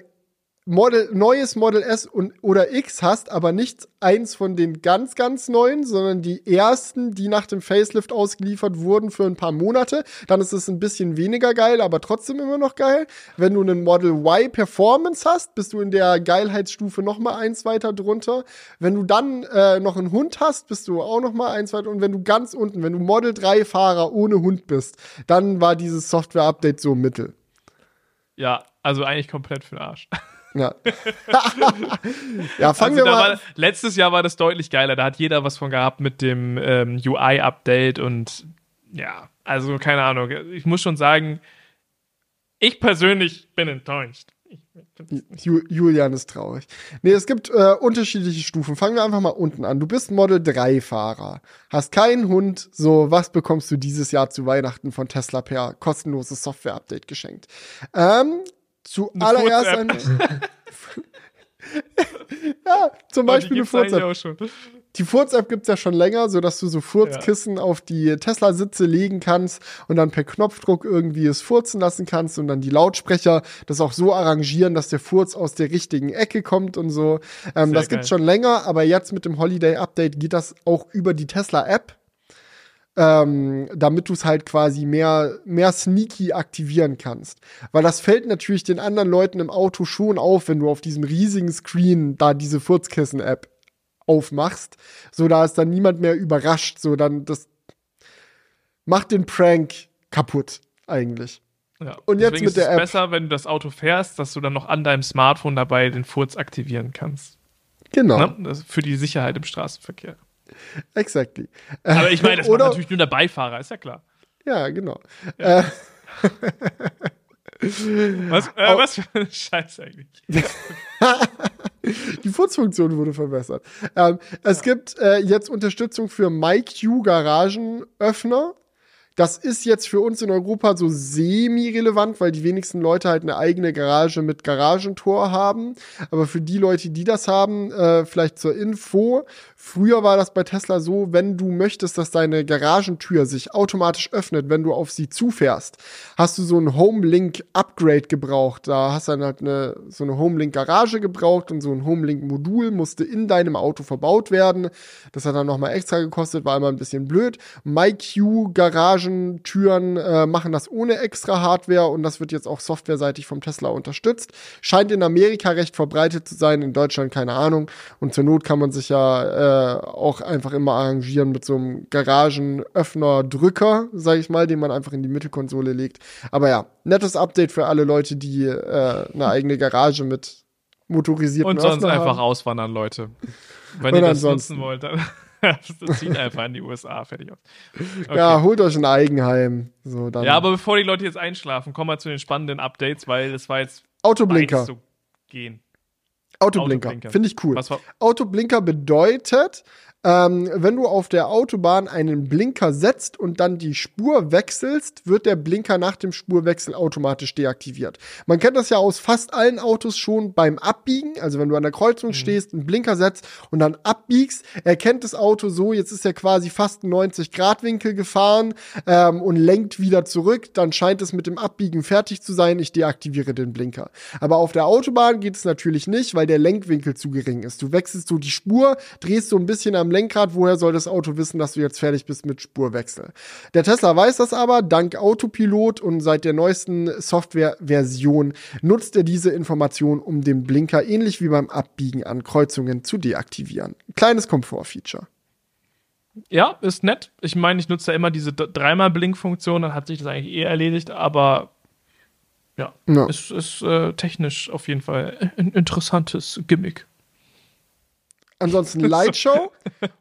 Model, neues Model S und, oder X hast, aber nicht eins von den ganz, ganz neuen, sondern die ersten, die nach dem Facelift ausgeliefert wurden für ein paar Monate, dann ist es ein bisschen weniger geil, aber trotzdem immer noch geil. Wenn du einen Model Y Performance hast, bist du in der Geilheitsstufe noch mal eins weiter drunter. Wenn du dann äh, noch einen Hund hast, bist du auch noch mal eins weiter. Und wenn du ganz unten, wenn du Model 3 Fahrer ohne Hund bist, dann war dieses Software-Update so mittel. Ja, also eigentlich komplett für den Arsch. Ja. ja, fangen also wir mal. War, letztes Jahr war das deutlich geiler. Da hat jeder was von gehabt mit dem ähm, UI-Update und ja, also keine Ahnung. Ich muss schon sagen, ich persönlich bin enttäuscht. Julian ist traurig. Nee, es gibt äh, unterschiedliche Stufen. Fangen wir einfach mal unten an. Du bist Model 3 Fahrer, hast keinen Hund. So, was bekommst du dieses Jahr zu Weihnachten von Tesla per kostenloses Software-Update geschenkt? Ähm, Zuallererst ein. ja, zum Beispiel eine Furz-App. Die Furz-App gibt es ja schon länger, sodass du so Furzkissen ja. auf die Tesla-Sitze legen kannst und dann per Knopfdruck irgendwie es furzen lassen kannst und dann die Lautsprecher das auch so arrangieren, dass der Furz aus der richtigen Ecke kommt und so. Ähm, das gibt's schon länger, aber jetzt mit dem Holiday-Update geht das auch über die Tesla-App ähm, damit du es halt quasi mehr, mehr sneaky aktivieren kannst. Weil das fällt natürlich den anderen Leuten im Auto schon auf, wenn du auf diesem riesigen Screen da diese Furzkissen-App aufmachst. So, da ist dann niemand mehr überrascht. So, dann das macht den Prank kaputt, eigentlich. Ja. Und jetzt mit der App. Es ist besser, wenn du das Auto fährst, dass du dann noch an deinem Smartphone dabei den Furz aktivieren kannst. Genau. Ne? für die Sicherheit im Straßenverkehr. Exactly. Aber ich meine, das Oder, macht natürlich nur der Beifahrer, ist ja klar. Ja, genau. Ja. Äh, was, äh, was für ein Scheiß eigentlich. Die Furzfunktion wurde verbessert. Ähm, es ja. gibt äh, jetzt Unterstützung für MyQ Garagenöffner. Das ist jetzt für uns in Europa so semi-relevant, weil die wenigsten Leute halt eine eigene Garage mit Garagentor haben. Aber für die Leute, die das haben, äh, vielleicht zur Info, Früher war das bei Tesla so, wenn du möchtest, dass deine Garagentür sich automatisch öffnet, wenn du auf sie zufährst, hast du so ein Homelink Upgrade gebraucht. Da hast du dann halt eine, so eine Homelink Garage gebraucht und so ein Homelink Modul musste in deinem Auto verbaut werden. Das hat dann nochmal extra gekostet, war immer ein bisschen blöd. MyQ Garagentüren äh, machen das ohne extra Hardware und das wird jetzt auch softwareseitig vom Tesla unterstützt. Scheint in Amerika recht verbreitet zu sein, in Deutschland keine Ahnung. Und zur Not kann man sich ja äh, auch einfach immer arrangieren mit so einem Garagenöffner-Drücker, sag ich mal, den man einfach in die Mittelkonsole legt. Aber ja, nettes Update für alle Leute, die äh, eine eigene Garage mit motorisierten Und sonst Öffner einfach haben. auswandern, Leute. Wenn Und ihr das nutzen wollt, dann zieht einfach in die USA, fertig aus. Okay. Ja, holt euch ein Eigenheim. So, dann. Ja, aber bevor die Leute jetzt einschlafen, kommen wir zu den spannenden Updates, weil es war jetzt Autoblinker. zu gehen. Autoblinker. Autoblinker. Finde ich cool. Autoblinker bedeutet, ähm, wenn du auf der Autobahn einen Blinker setzt und dann die Spur wechselst, wird der Blinker nach dem Spurwechsel automatisch deaktiviert. Man kennt das ja aus fast allen Autos schon beim Abbiegen. Also wenn du an der Kreuzung mhm. stehst, einen Blinker setzt und dann abbiegst, erkennt das Auto so, jetzt ist er quasi fast 90 Grad Winkel gefahren ähm, und lenkt wieder zurück. Dann scheint es mit dem Abbiegen fertig zu sein. Ich deaktiviere den Blinker. Aber auf der Autobahn geht es natürlich nicht, weil der Lenkwinkel zu gering ist. Du wechselst so die Spur, drehst so ein bisschen am Lenkrad, woher soll das Auto wissen, dass du jetzt fertig bist mit Spurwechsel? Der Tesla weiß das aber, dank Autopilot und seit der neuesten Softwareversion nutzt er diese Information, um den Blinker ähnlich wie beim Abbiegen an Kreuzungen zu deaktivieren. Kleines Komfortfeature. Ja, ist nett. Ich meine, ich nutze ja immer diese dreimal Blinkfunktion, dann hat sich das eigentlich eh erledigt, aber ja, ja. ist, ist äh, technisch auf jeden Fall ein interessantes Gimmick. Ansonsten Lightshow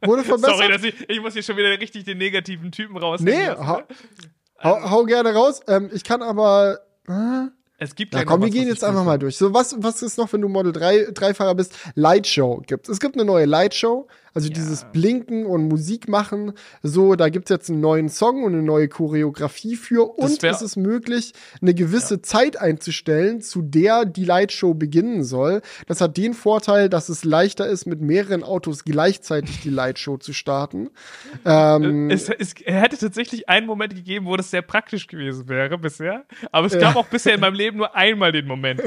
wurde verbessert. Sorry, dass ich, ich muss hier schon wieder richtig den negativen Typen rausnehmen. Nee, hau, hau, hau, gerne raus. Ähm, ich kann aber. Äh, es gibt ja komm, wir gehen jetzt einfach mal durch. So, was, was ist noch, wenn du Model 3, 3 Fahrer bist? Lightshow gibt Es gibt eine neue Lightshow. Also ja. dieses Blinken und Musik machen, so, da gibt's jetzt einen neuen Song und eine neue Choreografie für. Und es ist möglich, eine gewisse ja. Zeit einzustellen, zu der die Lightshow beginnen soll. Das hat den Vorteil, dass es leichter ist, mit mehreren Autos gleichzeitig die Lightshow zu starten. Ähm, es, es, hätte tatsächlich einen Moment gegeben, wo das sehr praktisch gewesen wäre bisher. Aber es gab ja. auch bisher in meinem Leben nur einmal den Moment.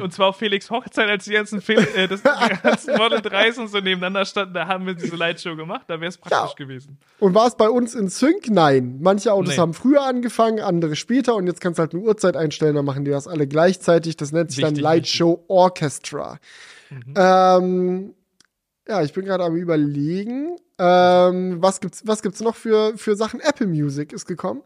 und zwar auf Felix Hochzeit, als die ganzen, Fel äh, das, die ganzen Model 3s und so nebeneinander standen, da haben wir diese Lightshow gemacht, da wäre es praktisch ja. gewesen. Und war es bei uns in Sync? Nein. Manche Autos nee. haben früher angefangen, andere später und jetzt kannst du halt eine Uhrzeit einstellen, dann machen die das alle gleichzeitig. Das nennt sich Wichtig, dann Lightshow Orchestra. Mhm. Ähm, ja, ich bin gerade am überlegen. Ähm, was gibt's, was gibt's noch für, für Sachen? Apple Music ist gekommen.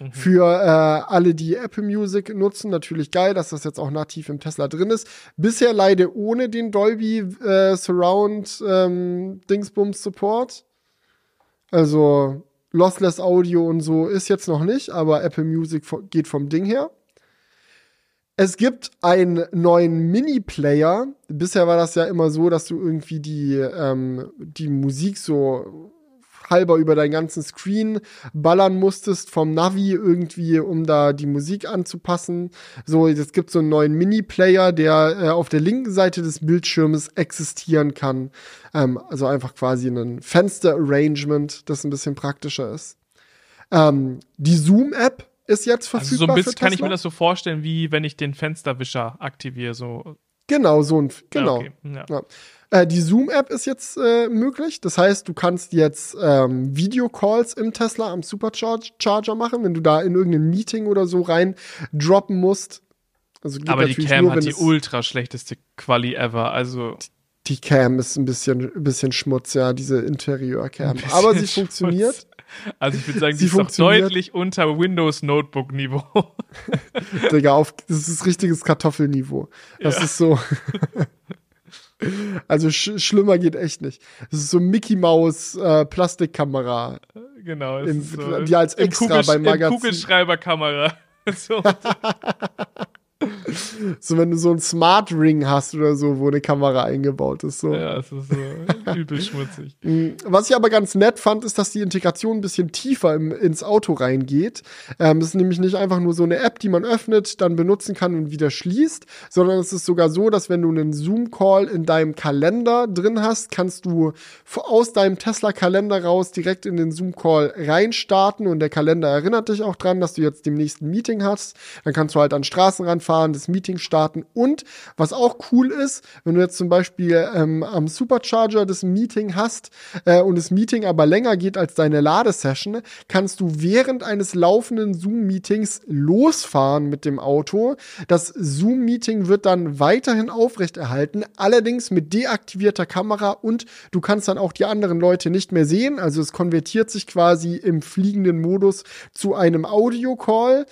Mhm. Für äh, alle, die Apple Music nutzen, natürlich geil, dass das jetzt auch nativ im Tesla drin ist. Bisher leider ohne den Dolby äh, Surround ähm, Dingsbums Support. Also Lossless Audio und so ist jetzt noch nicht, aber Apple Music geht vom Ding her. Es gibt einen neuen Mini-Player. Bisher war das ja immer so, dass du irgendwie die, ähm, die Musik so halber über deinen ganzen Screen ballern musstest vom Navi irgendwie, um da die Musik anzupassen. So, es gibt so einen neuen Mini-Player, der äh, auf der linken Seite des Bildschirmes existieren kann. Ähm, also einfach quasi ein Fenster-Arrangement, das ein bisschen praktischer ist. Ähm, die Zoom-App ist jetzt verfügbar. Also so ein bisschen kann ich mir das so vorstellen, wie wenn ich den Fensterwischer aktiviere, so. Genau, so ein, genau. Ja, okay. ja. Ja. Äh, die Zoom-App ist jetzt äh, möglich. Das heißt, du kannst jetzt ähm, Videocalls im Tesla am Supercharger machen, wenn du da in irgendein Meeting oder so rein droppen musst. Also Aber die Cam nur, hat die ultra schlechteste Quali ever. Also die Cam ist ein bisschen, ein bisschen Schmutz, ja, diese Interieur-Cam. Aber sie funktioniert. Also ich würde sagen, sie, sie ist deutlich unter Windows Notebook Niveau. Digga, auf, das ist richtiges Kartoffelniveau. Das ja. ist so. Also sch schlimmer geht echt nicht. Das ist so Mickey Maus äh, Plastikkamera. Genau. Im, so die als extra beim Magazin. Kugelschreiberkamera. so. So, wenn du so ein Smart Ring hast oder so, wo eine Kamera eingebaut ist. So. Ja, es ist so übel schmutzig. Mm, was ich aber ganz nett fand, ist, dass die Integration ein bisschen tiefer im, ins Auto reingeht. Ähm, das ist nämlich nicht einfach nur so eine App, die man öffnet, dann benutzen kann und wieder schließt, sondern es ist sogar so, dass wenn du einen Zoom-Call in deinem Kalender drin hast, kannst du aus deinem Tesla-Kalender raus direkt in den Zoom-Call reinstarten und der Kalender erinnert dich auch dran, dass du jetzt demnächst ein Meeting hast. Dann kannst du halt an Straßenrand fahren, das Meeting starten. Und was auch cool ist, wenn du jetzt zum Beispiel ähm, am Supercharger das Meeting hast äh, und das Meeting aber länger geht als deine Ladesession, kannst du während eines laufenden Zoom-Meetings losfahren mit dem Auto. Das Zoom-Meeting wird dann weiterhin aufrechterhalten, allerdings mit deaktivierter Kamera und du kannst dann auch die anderen Leute nicht mehr sehen. Also es konvertiert sich quasi im fliegenden Modus zu einem Audio-Call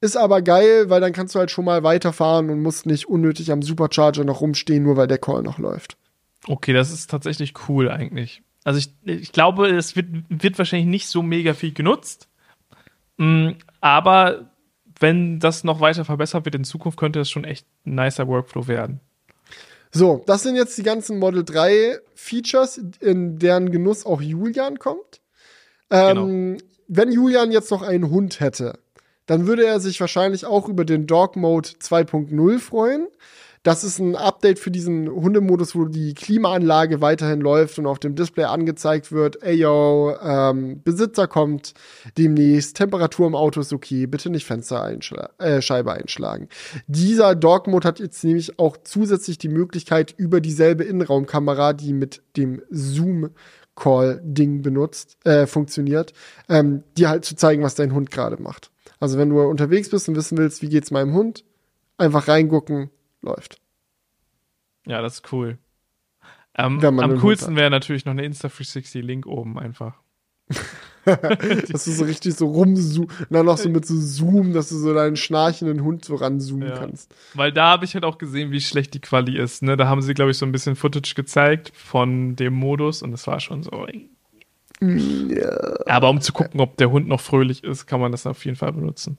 ist aber geil, weil dann kannst du halt schon mal weiterfahren und musst nicht unnötig am Supercharger noch rumstehen, nur weil der Call noch läuft. Okay, das ist tatsächlich cool eigentlich. Also ich, ich glaube, es wird, wird wahrscheinlich nicht so mega viel genutzt. Mm, aber wenn das noch weiter verbessert wird in Zukunft, könnte es schon echt ein nicer Workflow werden. So, das sind jetzt die ganzen Model 3 Features, in deren Genuss auch Julian kommt. Ähm, genau. Wenn Julian jetzt noch einen Hund hätte, dann würde er sich wahrscheinlich auch über den Dog Mode 2.0 freuen. Das ist ein Update für diesen Hundemodus, wo die Klimaanlage weiterhin läuft und auf dem Display angezeigt wird, ey yo, ähm, Besitzer kommt demnächst, Temperatur im Auto ist okay, bitte nicht Fenster einschla äh, Scheibe einschlagen. Dieser Dog Mode hat jetzt nämlich auch zusätzlich die Möglichkeit, über dieselbe Innenraumkamera, die mit dem Zoom Call-Ding benutzt, äh, funktioniert, ähm, dir halt zu zeigen, was dein Hund gerade macht. Also wenn du unterwegs bist und wissen willst, wie geht's meinem Hund, einfach reingucken, läuft. Ja, das ist cool. Ähm, am coolsten wäre natürlich noch eine Insta360-Link oben einfach. dass du so richtig so rumzoomst, dann noch so mit so Zoom, dass du so deinen schnarchenden Hund so ranzoomen ja. kannst. Weil da habe ich halt auch gesehen, wie schlecht die Quali ist. Ne? Da haben sie, glaube ich, so ein bisschen Footage gezeigt von dem Modus und das war schon so, ja. Aber um zu gucken, ob der Hund noch fröhlich ist, kann man das auf jeden Fall benutzen.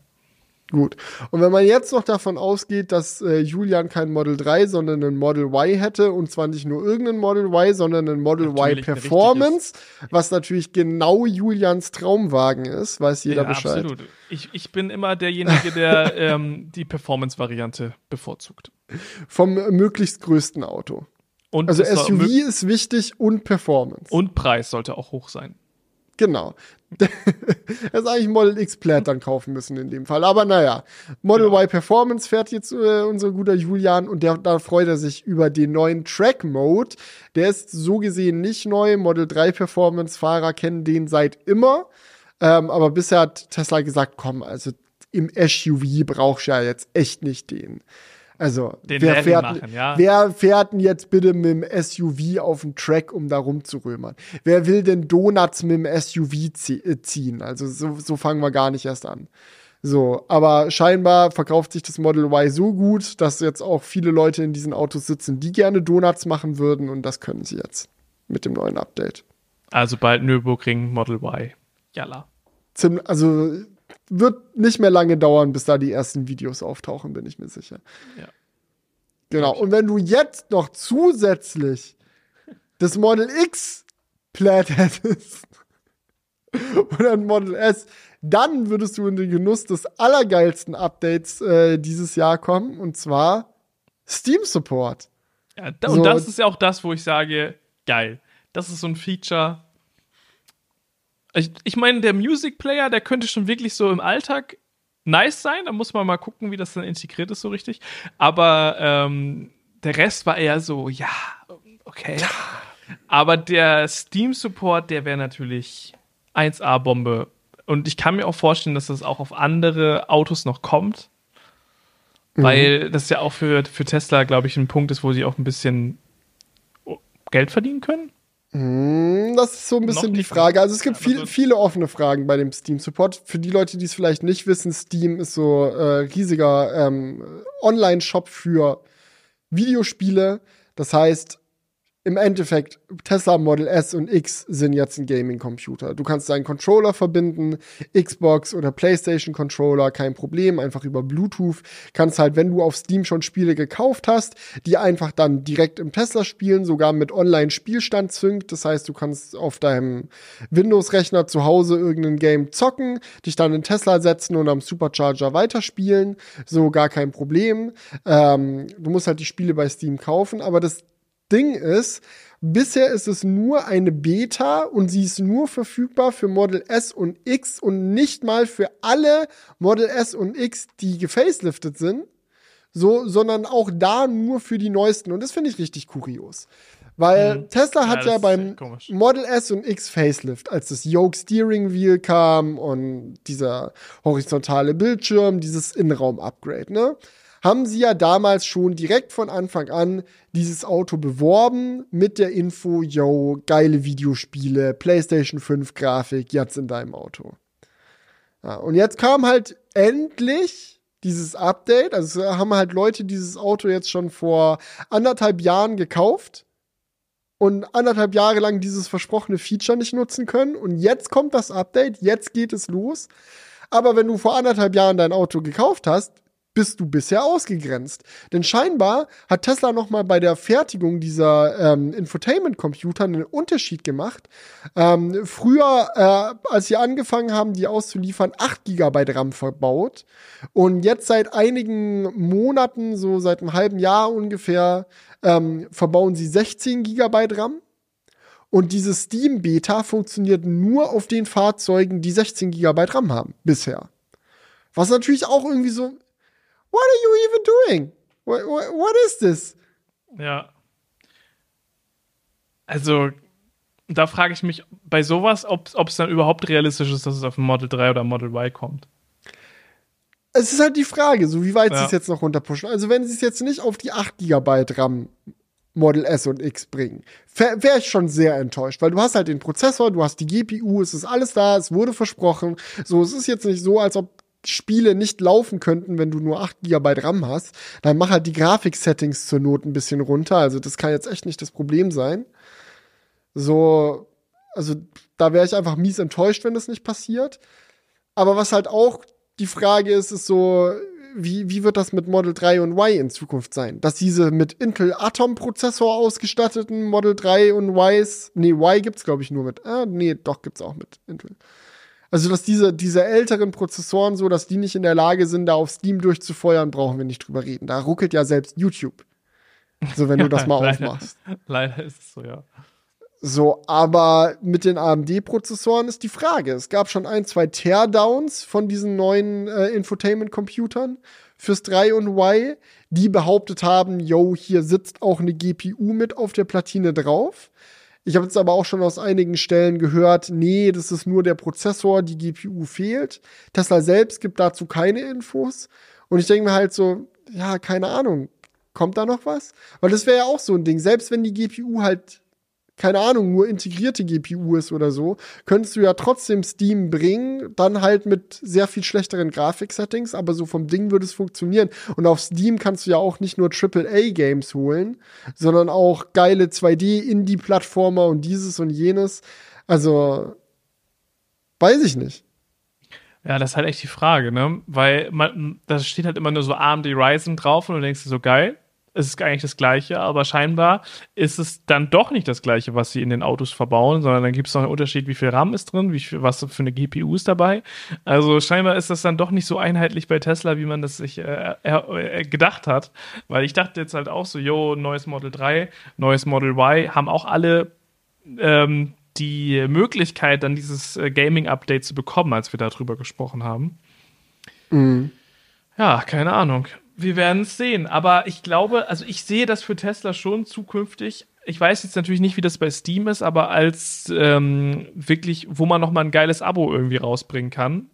Gut. Und wenn man jetzt noch davon ausgeht, dass äh, Julian kein Model 3, sondern ein Model Y hätte, und zwar nicht nur irgendein Model Y, sondern ein Model natürlich Y Performance, was natürlich genau Julians Traumwagen ist, weiß jeder ja, Bescheid. Absolut. Ich, ich bin immer derjenige, der ähm, die Performance-Variante bevorzugt. Vom möglichst größten Auto. Und also SUV ist wichtig und Performance. Und Preis sollte auch hoch sein. Genau. das ist eigentlich Model X Plaid dann kaufen müssen in dem Fall. Aber naja, Model genau. Y Performance fährt jetzt äh, unser guter Julian und der, da freut er sich über den neuen Track Mode. Der ist so gesehen nicht neu. Model 3 Performance Fahrer kennen den seit immer. Ähm, aber bisher hat Tesla gesagt, komm, also im SUV brauchst du ja jetzt echt nicht den. Also, Den wer fährt, machen, ja. wer fährt denn jetzt bitte mit dem SUV auf den Track, um da rumzurömern? Wer will denn Donuts mit dem SUV äh, ziehen? Also, so, so fangen wir gar nicht erst an. So, aber scheinbar verkauft sich das Model Y so gut, dass jetzt auch viele Leute in diesen Autos sitzen, die gerne Donuts machen würden und das können sie jetzt mit dem neuen Update. Also bald Nürburgring Model Y. Jalla. Also wird nicht mehr lange dauern, bis da die ersten Videos auftauchen, bin ich mir sicher. Ja. Genau. Und wenn du jetzt noch zusätzlich das Model X Plaid hättest oder ein Model S, dann würdest du in den Genuss des allergeilsten Updates äh, dieses Jahr kommen, und zwar Steam Support. Ja, da, so, und das ist ja auch das, wo ich sage, geil. Das ist so ein Feature, ich, ich meine, der Music Player, der könnte schon wirklich so im Alltag nice sein. Da muss man mal gucken, wie das dann integriert ist, so richtig. Aber ähm, der Rest war eher so, ja, okay. Aber der Steam-Support, der wäre natürlich 1A-Bombe. Und ich kann mir auch vorstellen, dass das auch auf andere Autos noch kommt. Mhm. Weil das ja auch für, für Tesla, glaube ich, ein Punkt ist, wo sie auch ein bisschen Geld verdienen können. Hm, das ist so ein bisschen die Frage. Also es gibt viel, viele offene Fragen bei dem Steam Support. Für die Leute, die es vielleicht nicht wissen, Steam ist so äh, riesiger ähm, Online-Shop für Videospiele. Das heißt, im Endeffekt, Tesla Model S und X sind jetzt ein Gaming-Computer. Du kannst deinen Controller verbinden, Xbox oder PlayStation-Controller, kein Problem, einfach über Bluetooth. Kannst halt, wenn du auf Steam schon Spiele gekauft hast, die einfach dann direkt im Tesla spielen, sogar mit Online-Spielstand synkt. Das heißt, du kannst auf deinem Windows-Rechner zu Hause irgendein Game zocken, dich dann in Tesla setzen und am Supercharger weiterspielen. So gar kein Problem. Ähm, du musst halt die Spiele bei Steam kaufen, aber das Ding ist, bisher ist es nur eine Beta und sie ist nur verfügbar für Model S und X und nicht mal für alle Model S und X, die gefaceliftet sind. So, sondern auch da nur für die neuesten. Und das finde ich richtig kurios. Weil mhm. Tesla hat ja, ja beim Model S und X Facelift, als das Yoke Steering Wheel kam und dieser horizontale Bildschirm, dieses Innenraum-Upgrade, ne? Haben sie ja damals schon direkt von Anfang an dieses Auto beworben mit der Info, yo, geile Videospiele, PlayStation 5 Grafik jetzt in deinem Auto. Ja, und jetzt kam halt endlich dieses Update. Also haben halt Leute dieses Auto jetzt schon vor anderthalb Jahren gekauft und anderthalb Jahre lang dieses versprochene Feature nicht nutzen können. Und jetzt kommt das Update, jetzt geht es los. Aber wenn du vor anderthalb Jahren dein Auto gekauft hast, bist du bisher ausgegrenzt. Denn scheinbar hat Tesla noch mal bei der Fertigung dieser ähm, Infotainment-Computer einen Unterschied gemacht. Ähm, früher, äh, als sie angefangen haben, die auszuliefern, 8 GB RAM verbaut. Und jetzt seit einigen Monaten, so seit einem halben Jahr ungefähr, ähm, verbauen sie 16 GB RAM. Und dieses Steam Beta funktioniert nur auf den Fahrzeugen, die 16 GB RAM haben, bisher. Was natürlich auch irgendwie so What are you even doing? What, what, what is this? Ja. Also, da frage ich mich bei sowas, ob es dann überhaupt realistisch ist, dass es auf ein Model 3 oder Model Y kommt. Es ist halt die Frage, so wie weit ja. sie es jetzt noch runterpushen. Also, wenn sie es jetzt nicht auf die 8 GB RAM Model S und X bringen, wäre wär ich schon sehr enttäuscht, weil du hast halt den Prozessor, du hast die GPU, es ist alles da, es wurde versprochen. So, es ist jetzt nicht so, als ob Spiele nicht laufen könnten, wenn du nur 8 GB RAM hast, dann mach halt die Grafik-Settings zur Not ein bisschen runter. Also das kann jetzt echt nicht das Problem sein. So, also da wäre ich einfach mies enttäuscht, wenn das nicht passiert. Aber was halt auch die Frage ist, ist so, wie, wie wird das mit Model 3 und Y in Zukunft sein? Dass diese mit Intel Atom Prozessor ausgestatteten Model 3 und Ys, nee, Y gibt's glaube ich nur mit, ah, nee, doch gibt's auch mit Intel. Also, dass diese, diese älteren Prozessoren so, dass die nicht in der Lage sind, da auf Steam durchzufeuern, brauchen wir nicht drüber reden. Da ruckelt ja selbst YouTube. So, wenn du das mal leider, aufmachst. Leider ist es so, ja. So, aber mit den AMD-Prozessoren ist die Frage. Es gab schon ein, zwei Teardowns von diesen neuen äh, Infotainment-Computern fürs 3 und Y, die behauptet haben, yo, hier sitzt auch eine GPU mit auf der Platine drauf. Ich habe jetzt aber auch schon aus einigen Stellen gehört, nee, das ist nur der Prozessor, die GPU fehlt. Tesla selbst gibt dazu keine Infos. Und ich denke mir halt so, ja, keine Ahnung, kommt da noch was? Weil das wäre ja auch so ein Ding. Selbst wenn die GPU halt keine Ahnung, nur integrierte GPU ist oder so, könntest du ja trotzdem Steam bringen, dann halt mit sehr viel schlechteren Grafik-Settings, aber so vom Ding würde es funktionieren. Und auf Steam kannst du ja auch nicht nur AAA-Games holen, sondern auch geile 2D-Indie-Plattformer und dieses und jenes. Also, weiß ich nicht. Ja, das ist halt echt die Frage, ne? Weil man, da steht halt immer nur so AMD Ryzen drauf und du denkst dir so geil es ist eigentlich das Gleiche, aber scheinbar ist es dann doch nicht das Gleiche, was sie in den Autos verbauen, sondern dann gibt es noch einen Unterschied, wie viel RAM ist drin, wie viel, was für eine GPU ist dabei. Also scheinbar ist das dann doch nicht so einheitlich bei Tesla, wie man das sich äh, äh, gedacht hat. Weil ich dachte jetzt halt auch so, yo, neues Model 3, neues Model Y, haben auch alle ähm, die Möglichkeit, dann dieses äh, Gaming-Update zu bekommen, als wir darüber gesprochen haben. Mhm. Ja, keine Ahnung wir werden es sehen. Aber ich glaube, also ich sehe das für Tesla schon zukünftig. Ich weiß jetzt natürlich nicht, wie das bei Steam ist, aber als ähm, wirklich, wo man nochmal ein geiles Abo irgendwie rausbringen kann.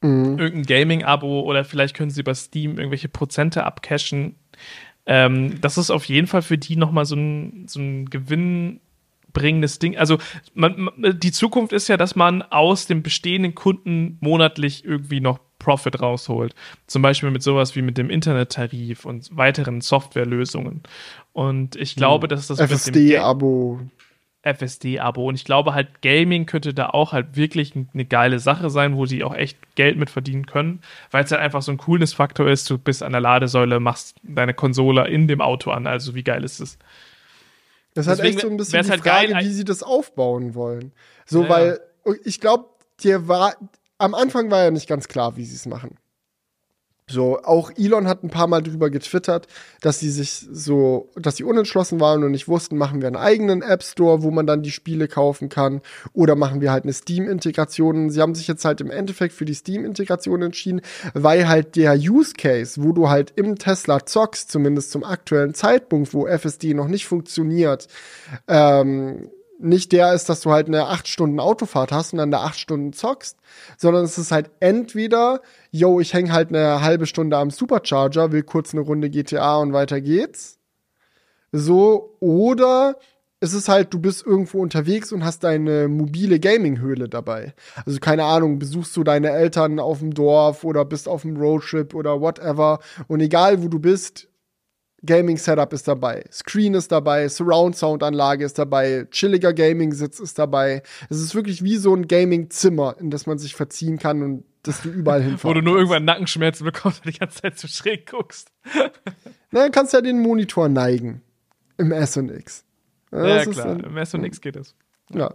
Mhm. Irgendein Gaming-Abo oder vielleicht können sie bei Steam irgendwelche Prozente abcashen. Ähm, das ist auf jeden Fall für die nochmal so ein, so ein gewinnbringendes Ding. Also man, die Zukunft ist ja, dass man aus dem bestehenden Kunden monatlich irgendwie noch Profit rausholt. Zum Beispiel mit sowas wie mit dem Internettarif und weiteren Softwarelösungen. Und ich glaube, dass das FSD-Abo. FSD-Abo. Und ich glaube halt, Gaming könnte da auch halt wirklich eine geile Sache sein, wo sie auch echt Geld mit verdienen können, weil es halt einfach so ein Coolness-Faktor ist. Du bist an der Ladesäule, machst deine Konsole in dem Auto an. Also wie geil ist es? Das ist halt echt so ein bisschen die halt Frage, geil, wie sie das aufbauen wollen. So, ja. weil ich glaube, dir war, am Anfang war ja nicht ganz klar, wie sie es machen. So, auch Elon hat ein paar Mal drüber getwittert, dass sie sich so, dass sie unentschlossen waren und nicht wussten, machen wir einen eigenen App Store, wo man dann die Spiele kaufen kann, oder machen wir halt eine Steam-Integration. Sie haben sich jetzt halt im Endeffekt für die Steam-Integration entschieden, weil halt der Use Case, wo du halt im Tesla zockst, zumindest zum aktuellen Zeitpunkt, wo FSD noch nicht funktioniert, ähm, nicht der ist, dass du halt eine acht Stunden Autofahrt hast und dann da acht Stunden zockst, sondern es ist halt entweder, yo, ich hänge halt eine halbe Stunde am Supercharger, will kurz eine Runde GTA und weiter geht's. So, oder es ist halt, du bist irgendwo unterwegs und hast deine mobile Gaming-Höhle dabei. Also keine Ahnung, besuchst du deine Eltern auf dem Dorf oder bist auf dem Roadtrip oder whatever. Und egal wo du bist, Gaming-Setup ist dabei, Screen ist dabei, Surround-Sound-Anlage ist dabei, chilliger Gaming-Sitz ist dabei. Es ist wirklich wie so ein Gaming-Zimmer, in das man sich verziehen kann und das du überall hinfährst. Wo du nur irgendwann Nackenschmerzen bekommst, weil du die ganze Zeit zu schräg guckst. Na, dann kannst du ja den Monitor neigen. Im S&X. Ja, ja klar, im S&X geht es. Ja.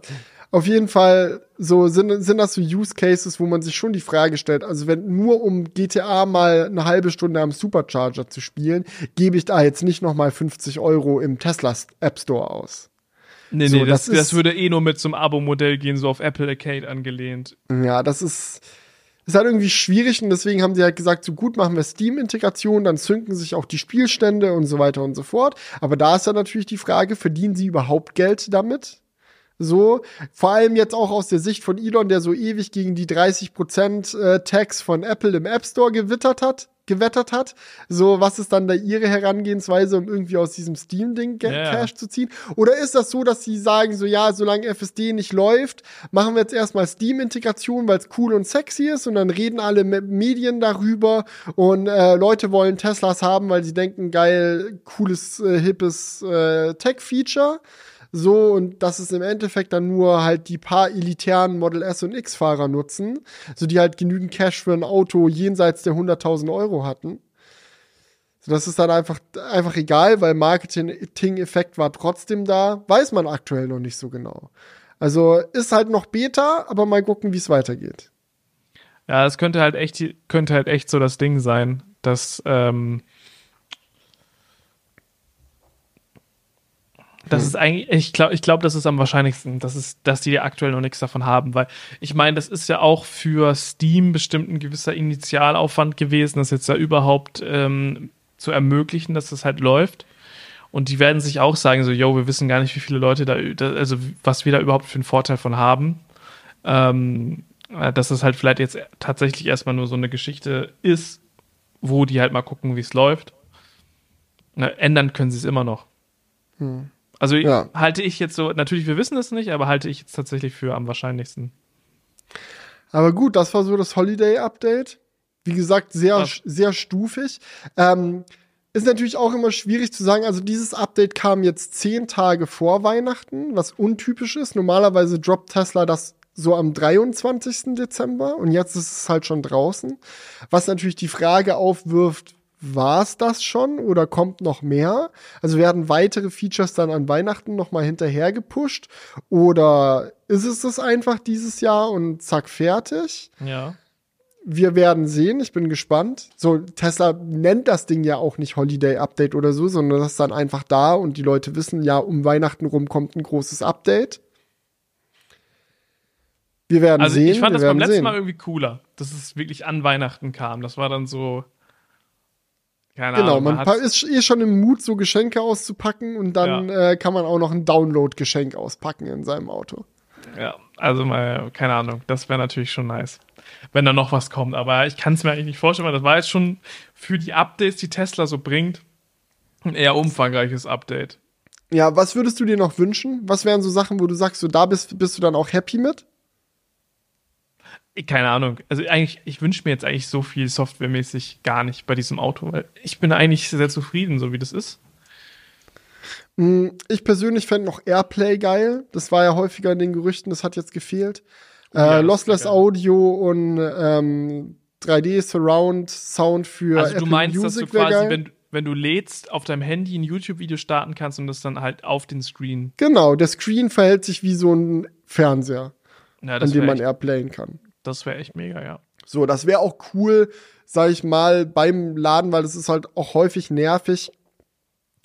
Auf jeden Fall so sind, sind das so Use Cases, wo man sich schon die Frage stellt, also wenn nur um GTA mal eine halbe Stunde am Supercharger zu spielen, gebe ich da jetzt nicht noch mal 50 Euro im Tesla App Store aus. Nee, so, nee, das, das, das würde eh nur mit zum Abo-Modell gehen, so auf Apple Arcade angelehnt. Ja, das ist, ist halt irgendwie schwierig und deswegen haben sie halt gesagt, so gut machen wir Steam-Integration, dann zünken sich auch die Spielstände und so weiter und so fort. Aber da ist ja natürlich die Frage, verdienen sie überhaupt Geld damit? So, vor allem jetzt auch aus der Sicht von Elon, der so ewig gegen die 30% äh, Tax von Apple im App Store gewittert hat, gewettert hat. So, was ist dann da ihre Herangehensweise, um irgendwie aus diesem Steam-Ding yeah. Cash zu ziehen? Oder ist das so, dass sie sagen, so ja, solange FSD nicht läuft, machen wir jetzt erstmal Steam-Integration, weil es cool und sexy ist und dann reden alle Medien darüber und äh, Leute wollen Teslas haben, weil sie denken, geil, cooles, äh, hippes äh, Tech-Feature. So, und dass es im Endeffekt dann nur halt die paar elitären Model S und X-Fahrer nutzen, so die halt genügend Cash für ein Auto jenseits der 100.000 Euro hatten. So, das ist dann einfach, einfach egal, weil Marketing-Effekt war trotzdem da. Weiß man aktuell noch nicht so genau. Also ist halt noch Beta, aber mal gucken, wie es weitergeht. Ja, es könnte halt echt, könnte halt echt so das Ding sein, dass, ähm, Das hm. ist eigentlich, ich glaube, ich glaube, das ist am wahrscheinlichsten, dass, es, dass die aktuell noch nichts davon haben, weil ich meine, das ist ja auch für Steam bestimmt ein gewisser Initialaufwand gewesen, das jetzt da überhaupt ähm, zu ermöglichen, dass das halt läuft. Und die werden sich auch sagen, so, yo, wir wissen gar nicht, wie viele Leute da, also was wir da überhaupt für einen Vorteil von haben. Ähm, äh, dass das halt vielleicht jetzt tatsächlich erstmal nur so eine Geschichte ist, wo die halt mal gucken, wie es läuft. Na, ändern können sie es immer noch. Hm. Also ja. halte ich jetzt so, natürlich, wir wissen es nicht, aber halte ich jetzt tatsächlich für am wahrscheinlichsten. Aber gut, das war so das Holiday-Update. Wie gesagt, sehr, Was? sehr stufig. Ähm, ist natürlich auch immer schwierig zu sagen. Also dieses Update kam jetzt zehn Tage vor Weihnachten, was untypisch ist. Normalerweise droppt Tesla das so am 23. Dezember und jetzt ist es halt schon draußen. Was natürlich die Frage aufwirft, war es das schon oder kommt noch mehr? Also werden weitere Features dann an Weihnachten noch mal hinterher gepusht oder ist es das einfach dieses Jahr und zack fertig? Ja. Wir werden sehen, ich bin gespannt. So Tesla nennt das Ding ja auch nicht Holiday Update oder so, sondern das ist dann einfach da und die Leute wissen, ja, um Weihnachten rum kommt ein großes Update. Wir werden also sehen. Ich fand das beim letzten sehen. Mal irgendwie cooler, dass es wirklich an Weihnachten kam. Das war dann so keine genau, Ahnung, man, man ist eh schon im Mut, so Geschenke auszupacken und dann ja. äh, kann man auch noch ein Download-Geschenk auspacken in seinem Auto. Ja, also mal, keine Ahnung, das wäre natürlich schon nice, wenn da noch was kommt. Aber ich kann es mir eigentlich nicht vorstellen, weil das war jetzt schon für die Updates, die Tesla so bringt, ein eher umfangreiches Update. Ja, was würdest du dir noch wünschen? Was wären so Sachen, wo du sagst, so da bist, bist du dann auch happy mit? Keine Ahnung. Also eigentlich, ich wünsche mir jetzt eigentlich so viel softwaremäßig gar nicht bei diesem Auto, weil ich bin eigentlich sehr zufrieden, so wie das ist. Mm, ich persönlich fände noch Airplay geil. Das war ja häufiger in den Gerüchten, das hat jetzt gefehlt. Oh, ja, äh, Lossless Audio und ähm, 3D Surround Sound für Also Apple du meinst, Music dass du quasi, wenn, wenn du lädst, auf deinem Handy ein YouTube-Video starten kannst und das dann halt auf den Screen. Genau, der Screen verhält sich wie so ein Fernseher, ja, an dem man Airplayen kann. Das wäre echt mega, ja. So, das wäre auch cool, sag ich mal, beim Laden, weil das ist halt auch häufig nervig,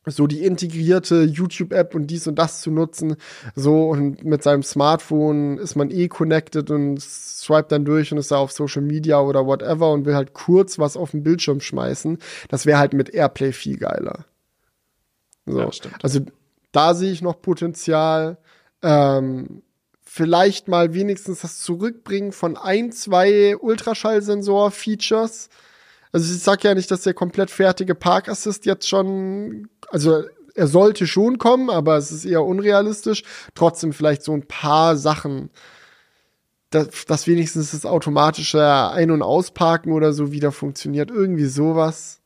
so die integrierte YouTube-App und dies und das zu nutzen. So, und mit seinem Smartphone ist man eh connected und swipe dann durch und ist da auf Social Media oder whatever und will halt kurz was auf den Bildschirm schmeißen. Das wäre halt mit Airplay viel geiler. So. Ja, also da sehe ich noch Potenzial. Ähm, vielleicht mal wenigstens das Zurückbringen von ein, zwei Ultraschallsensor-Features. Also ich sag ja nicht, dass der komplett fertige Park Assist jetzt schon, also er sollte schon kommen, aber es ist eher unrealistisch. Trotzdem vielleicht so ein paar Sachen, dass, dass wenigstens das automatische Ein- und Ausparken oder so wieder funktioniert. Irgendwie sowas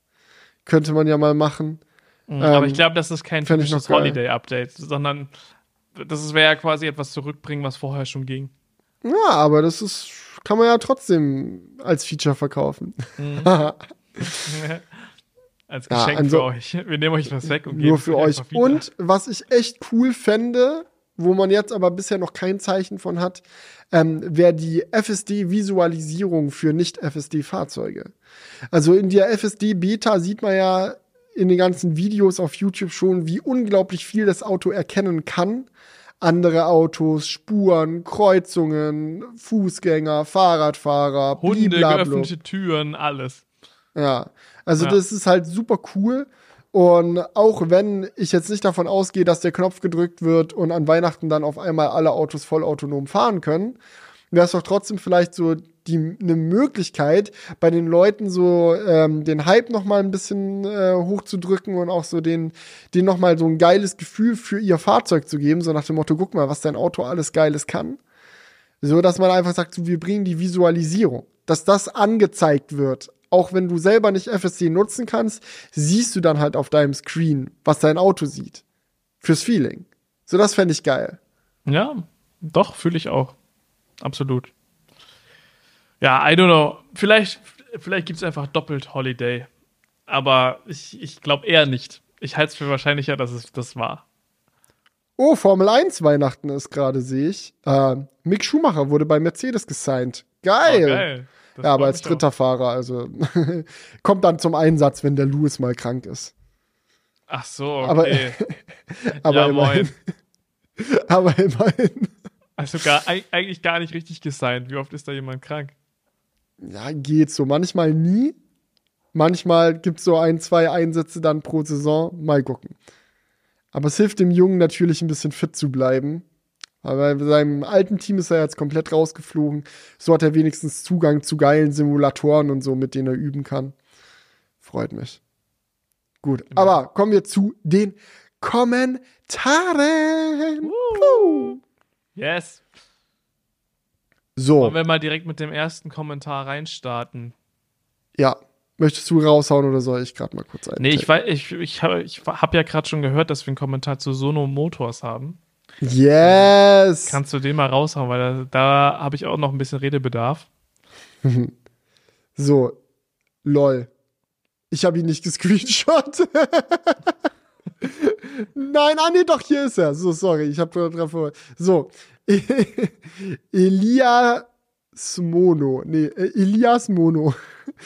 könnte man ja mal machen. Mhm, aber ähm, ich glaube, das ist kein typisches Holiday-Update, sondern das wäre ja quasi etwas zurückbringen, was vorher schon ging. Ja, aber das ist, kann man ja trotzdem als Feature verkaufen. Mhm. als Geschenk ja, also, für euch. Wir nehmen euch was weg und geben Nur für euch. Und was ich echt cool fände, wo man jetzt aber bisher noch kein Zeichen von hat, ähm, wäre die FSD-Visualisierung für Nicht-FSD-Fahrzeuge. Also in der FSD-Beta sieht man ja in den ganzen Videos auf YouTube schon, wie unglaublich viel das Auto erkennen kann. Andere Autos, Spuren, Kreuzungen, Fußgänger, Fahrradfahrer, Hunde, geöffnete Türen, alles. Ja, also ja. das ist halt super cool. Und auch wenn ich jetzt nicht davon ausgehe, dass der Knopf gedrückt wird und an Weihnachten dann auf einmal alle Autos vollautonom fahren können, wäre es doch trotzdem vielleicht so die eine Möglichkeit, bei den Leuten so ähm, den Hype noch mal ein bisschen äh, hochzudrücken und auch so den, den noch mal so ein geiles Gefühl für ihr Fahrzeug zu geben, so nach dem Motto, guck mal, was dein Auto alles Geiles kann. So, dass man einfach sagt, so, wir bringen die Visualisierung, dass das angezeigt wird. Auch wenn du selber nicht FSC nutzen kannst, siehst du dann halt auf deinem Screen, was dein Auto sieht. Fürs Feeling. So, das fände ich geil. Ja, doch, fühle ich auch. Absolut. Ja, I don't know. Vielleicht, vielleicht gibt es einfach doppelt Holiday. Aber ich, ich glaube eher nicht. Ich halte es für wahrscheinlicher, dass es das war. Oh, Formel 1 Weihnachten ist gerade, sehe ich. Äh, Mick Schumacher wurde bei Mercedes gesigned. Geil. Oh, geil. ja, aber als dritter auch. Fahrer, also kommt dann zum Einsatz, wenn der Lewis mal krank ist. Ach so, okay. Aber, aber ja, immerhin. aber immerhin. Also gar, eigentlich gar nicht richtig gesigned. Wie oft ist da jemand krank? Ja, geht so. Manchmal nie. Manchmal gibt es so ein, zwei Einsätze dann pro Saison. Mal gucken. Aber es hilft dem Jungen natürlich ein bisschen fit zu bleiben. Aber bei seinem alten Team ist er jetzt komplett rausgeflogen. So hat er wenigstens Zugang zu geilen Simulatoren und so, mit denen er üben kann. Freut mich. Gut, genau. aber kommen wir zu den Kommentaren. Uh. Yes. So. Wollen wir mal direkt mit dem ersten Kommentar reinstarten? Ja. Möchtest du raushauen oder soll ich gerade mal kurz ein? Nee, ich, weiß, ich, ich habe hab ja gerade schon gehört, dass wir einen Kommentar zu Sono Motors haben. Yes! Kannst du den mal raushauen, weil da, da habe ich auch noch ein bisschen Redebedarf. so, lol. Ich habe ihn nicht gescreenshot. Nein, ah nee, doch, hier ist er. So, sorry, ich habe drauf vor. So, Elia Smono, nee, äh, Elias Mono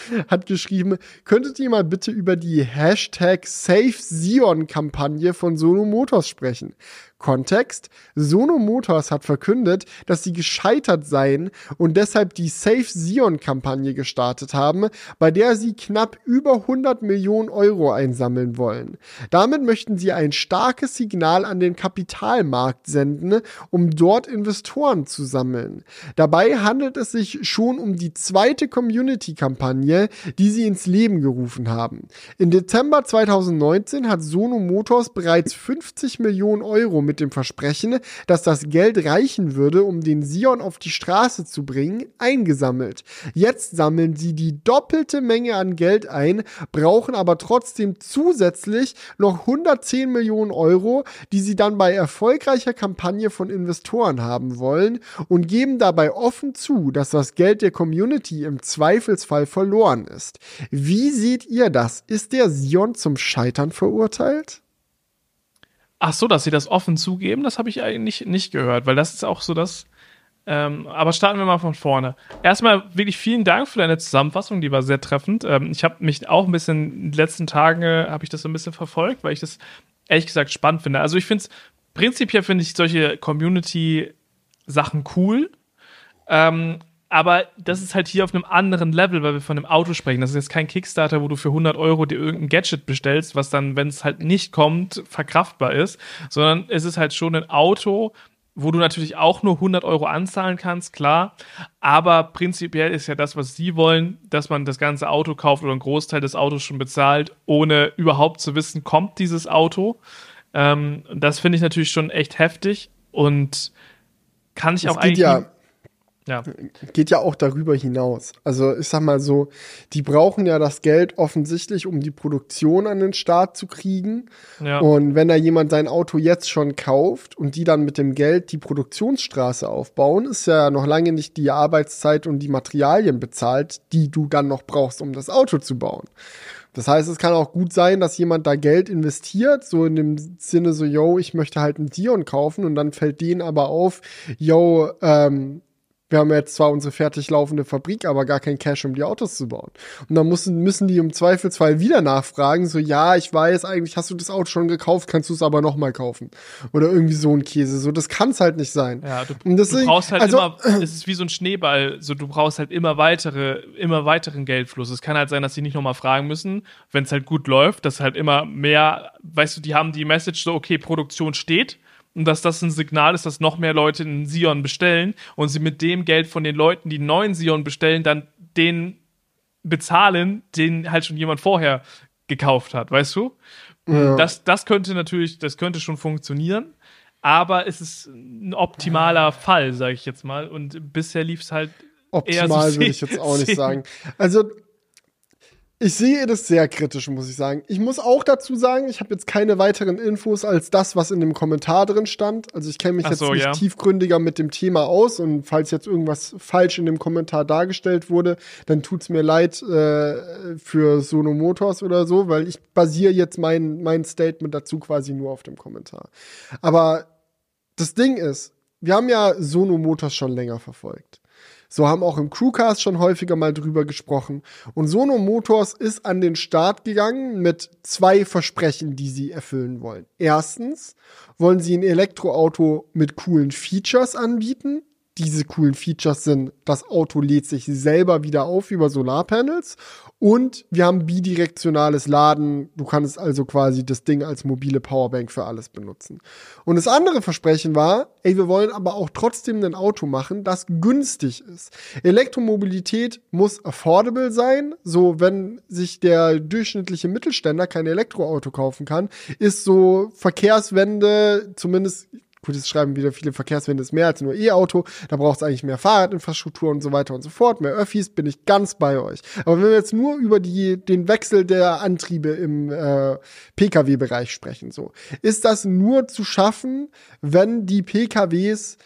hat geschrieben, könntet ihr mal bitte über die Hashtag SafeZion-Kampagne von Sono Motors sprechen? Kontext, Sono Motors hat verkündet, dass sie gescheitert seien und deshalb die Safe Sion Kampagne gestartet haben, bei der sie knapp über 100 Millionen Euro einsammeln wollen. Damit möchten sie ein starkes Signal an den Kapitalmarkt senden, um dort Investoren zu sammeln. Dabei handelt es sich schon um die zweite Community-Kampagne, die sie ins Leben gerufen haben. Im Dezember 2019 hat Sono Motors bereits 50 Millionen Euro mit dem Versprechen, dass das Geld reichen würde, um den Sion auf die Straße zu bringen, eingesammelt. Jetzt sammeln sie die doppelte Menge an Geld ein, brauchen aber trotzdem zusätzlich noch 110 Millionen Euro, die sie dann bei erfolgreicher Kampagne von Investoren haben wollen und geben dabei offen zu, dass das Geld der Community im Zweifelsfall verloren ist. Wie seht ihr das? Ist der Sion zum Scheitern verurteilt? Ach so, dass sie das offen zugeben, das habe ich eigentlich nicht gehört, weil das ist auch so das. Ähm, aber starten wir mal von vorne. Erstmal wirklich vielen Dank für deine Zusammenfassung, die war sehr treffend. Ähm, ich habe mich auch ein bisschen in den letzten Tagen äh, habe ich das so ein bisschen verfolgt, weil ich das ehrlich gesagt spannend finde. Also ich finde es prinzipiell finde ich solche Community Sachen cool. Ähm, aber das ist halt hier auf einem anderen Level, weil wir von einem Auto sprechen. Das ist jetzt kein Kickstarter, wo du für 100 Euro dir irgendein Gadget bestellst, was dann, wenn es halt nicht kommt, verkraftbar ist, sondern es ist halt schon ein Auto, wo du natürlich auch nur 100 Euro anzahlen kannst, klar. Aber prinzipiell ist ja das, was sie wollen, dass man das ganze Auto kauft oder einen Großteil des Autos schon bezahlt, ohne überhaupt zu wissen, kommt dieses Auto. Ähm, das finde ich natürlich schon echt heftig und kann ich es auch eigentlich. Ja ja. Geht ja auch darüber hinaus. Also ich sag mal so, die brauchen ja das Geld offensichtlich, um die Produktion an den Start zu kriegen. Ja. Und wenn da jemand sein Auto jetzt schon kauft und die dann mit dem Geld die Produktionsstraße aufbauen, ist ja noch lange nicht die Arbeitszeit und die Materialien bezahlt, die du dann noch brauchst, um das Auto zu bauen. Das heißt, es kann auch gut sein, dass jemand da Geld investiert, so in dem Sinne so, yo, ich möchte halt einen Dion kaufen und dann fällt denen aber auf, yo, ähm, wir haben jetzt zwar unsere fertig laufende Fabrik, aber gar kein Cash, um die Autos zu bauen. Und dann müssen, müssen die im Zweifelsfall wieder nachfragen, so, ja, ich weiß, eigentlich hast du das Auto schon gekauft, kannst du es aber nochmal kaufen. Oder irgendwie so ein Käse. So, das kann es halt nicht sein. Ja, du, deswegen, du brauchst halt also, immer, es ist wie so ein Schneeball, so, du brauchst halt immer weitere, immer weiteren Geldfluss. Es kann halt sein, dass die nicht nochmal fragen müssen, wenn es halt gut läuft, dass halt immer mehr, weißt du, die haben die Message so, okay, Produktion steht, und dass das ein Signal ist, dass noch mehr Leute einen Sion bestellen und sie mit dem Geld von den Leuten, die einen neuen Sion bestellen, dann den bezahlen, den halt schon jemand vorher gekauft hat, weißt du? Ja. Das, das könnte natürlich, das könnte schon funktionieren, aber es ist ein optimaler Fall, sage ich jetzt mal. Und bisher lief es halt optimal, eher so würde ich jetzt auch nicht sagen. Also Ich sehe das sehr kritisch, muss ich sagen. Ich muss auch dazu sagen, ich habe jetzt keine weiteren Infos als das, was in dem Kommentar drin stand. Also ich kenne mich Ach jetzt so, nicht ja. tiefgründiger mit dem Thema aus und falls jetzt irgendwas falsch in dem Kommentar dargestellt wurde, dann tut's mir leid äh, für Sono Motors oder so, weil ich basiere jetzt mein, mein Statement dazu quasi nur auf dem Kommentar. Aber das Ding ist, wir haben ja Sono Motors schon länger verfolgt. So haben auch im Crewcast schon häufiger mal drüber gesprochen. Und Sono Motors ist an den Start gegangen mit zwei Versprechen, die sie erfüllen wollen. Erstens wollen sie ein Elektroauto mit coolen Features anbieten diese coolen Features sind, das Auto lädt sich selber wieder auf über Solarpanels und wir haben bidirektionales Laden. Du kannst also quasi das Ding als mobile Powerbank für alles benutzen. Und das andere Versprechen war, ey, wir wollen aber auch trotzdem ein Auto machen, das günstig ist. Elektromobilität muss affordable sein. So, wenn sich der durchschnittliche Mittelständler kein Elektroauto kaufen kann, ist so Verkehrswende, zumindest Gut, es schreiben wieder viele Verkehrswende ist mehr als nur E-Auto. Da braucht es eigentlich mehr Fahrradinfrastruktur und so weiter und so fort. Mehr Öffis bin ich ganz bei euch. Aber wenn wir jetzt nur über die, den Wechsel der Antriebe im äh, Pkw-Bereich sprechen, so, ist das nur zu schaffen, wenn die PKWs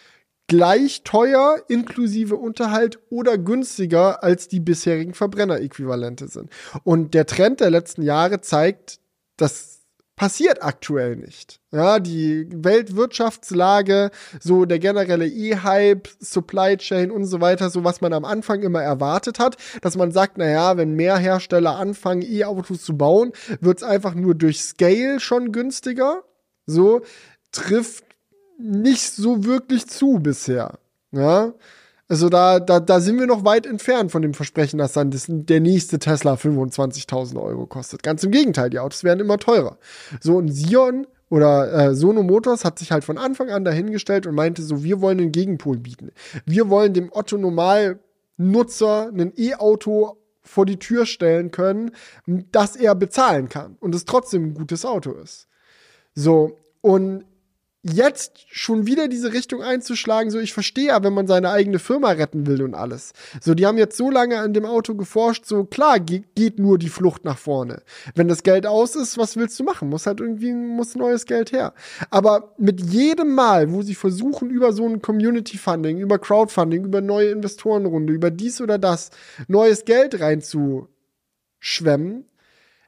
gleich teuer inklusive Unterhalt oder günstiger als die bisherigen Verbrenneräquivalente sind. Und der Trend der letzten Jahre zeigt, dass passiert aktuell nicht. Ja, die Weltwirtschaftslage, so der generelle E-Hype, Supply Chain und so weiter, so was man am Anfang immer erwartet hat, dass man sagt, na ja, wenn mehr Hersteller anfangen, E-Autos zu bauen, wird's einfach nur durch Scale schon günstiger. So trifft nicht so wirklich zu bisher. Ja, also da, da, da sind wir noch weit entfernt von dem Versprechen, dass dann das, der nächste Tesla 25.000 Euro kostet. Ganz im Gegenteil, die Autos werden immer teurer. So ein Sion oder äh, Sono Motors hat sich halt von Anfang an dahingestellt und meinte so, wir wollen einen Gegenpol bieten. Wir wollen dem Otto Normal Nutzer ein E-Auto vor die Tür stellen können, das er bezahlen kann und es trotzdem ein gutes Auto ist. So, und jetzt schon wieder diese Richtung einzuschlagen, so ich verstehe ja, wenn man seine eigene Firma retten will und alles. So, die haben jetzt so lange an dem Auto geforscht, so klar geht nur die Flucht nach vorne. Wenn das Geld aus ist, was willst du machen? Muss halt irgendwie muss neues Geld her. Aber mit jedem Mal, wo sie versuchen über so ein Community Funding, über Crowdfunding, über neue Investorenrunde, über dies oder das neues Geld reinzuschwemmen,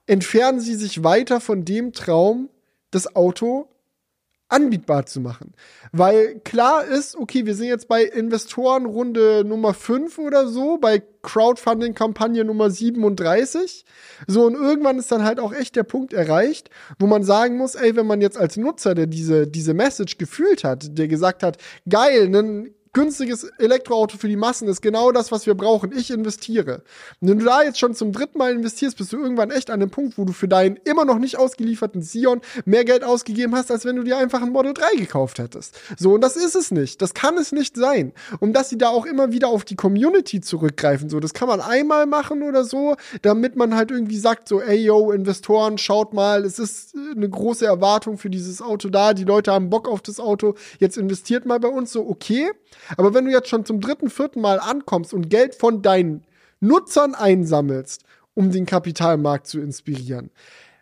entfernen sie sich weiter von dem Traum, das Auto anbietbar zu machen. Weil klar ist, okay, wir sind jetzt bei Investorenrunde Nummer 5 oder so, bei Crowdfunding-Kampagne Nummer 37. So, und irgendwann ist dann halt auch echt der Punkt erreicht, wo man sagen muss, ey, wenn man jetzt als Nutzer, der diese, diese Message gefühlt hat, der gesagt hat, geil, einen günstiges Elektroauto für die Massen ist genau das, was wir brauchen. Ich investiere. Und wenn du da jetzt schon zum dritten Mal investierst, bist du irgendwann echt an dem Punkt, wo du für deinen immer noch nicht ausgelieferten Sion mehr Geld ausgegeben hast, als wenn du dir einfach ein Model 3 gekauft hättest. So, und das ist es nicht. Das kann es nicht sein. Und dass sie da auch immer wieder auf die Community zurückgreifen, so, das kann man einmal machen oder so, damit man halt irgendwie sagt, so, ey, yo, Investoren, schaut mal, es ist eine große Erwartung für dieses Auto da, die Leute haben Bock auf das Auto, jetzt investiert mal bei uns, so, okay. Aber wenn du jetzt schon zum dritten, vierten Mal ankommst und Geld von deinen Nutzern einsammelst, um den Kapitalmarkt zu inspirieren,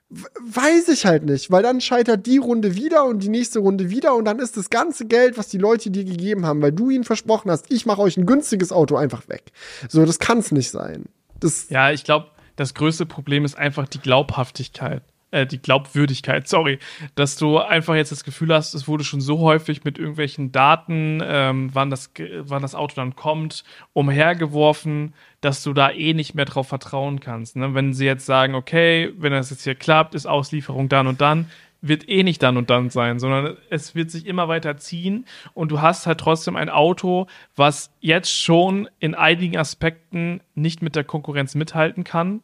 weiß ich halt nicht, weil dann scheitert die Runde wieder und die nächste Runde wieder und dann ist das ganze Geld, was die Leute dir gegeben haben, weil du ihnen versprochen hast, ich mache euch ein günstiges Auto einfach weg. So, das kann es nicht sein. Das ja, ich glaube, das größte Problem ist einfach die Glaubhaftigkeit äh, die Glaubwürdigkeit, sorry, dass du einfach jetzt das Gefühl hast, es wurde schon so häufig mit irgendwelchen Daten, ähm, wann, das, wann das Auto dann kommt, umhergeworfen, dass du da eh nicht mehr drauf vertrauen kannst. Ne? Wenn sie jetzt sagen, okay, wenn das jetzt hier klappt, ist Auslieferung dann und dann, wird eh nicht dann und dann sein, sondern es wird sich immer weiter ziehen und du hast halt trotzdem ein Auto, was jetzt schon in einigen Aspekten nicht mit der Konkurrenz mithalten kann,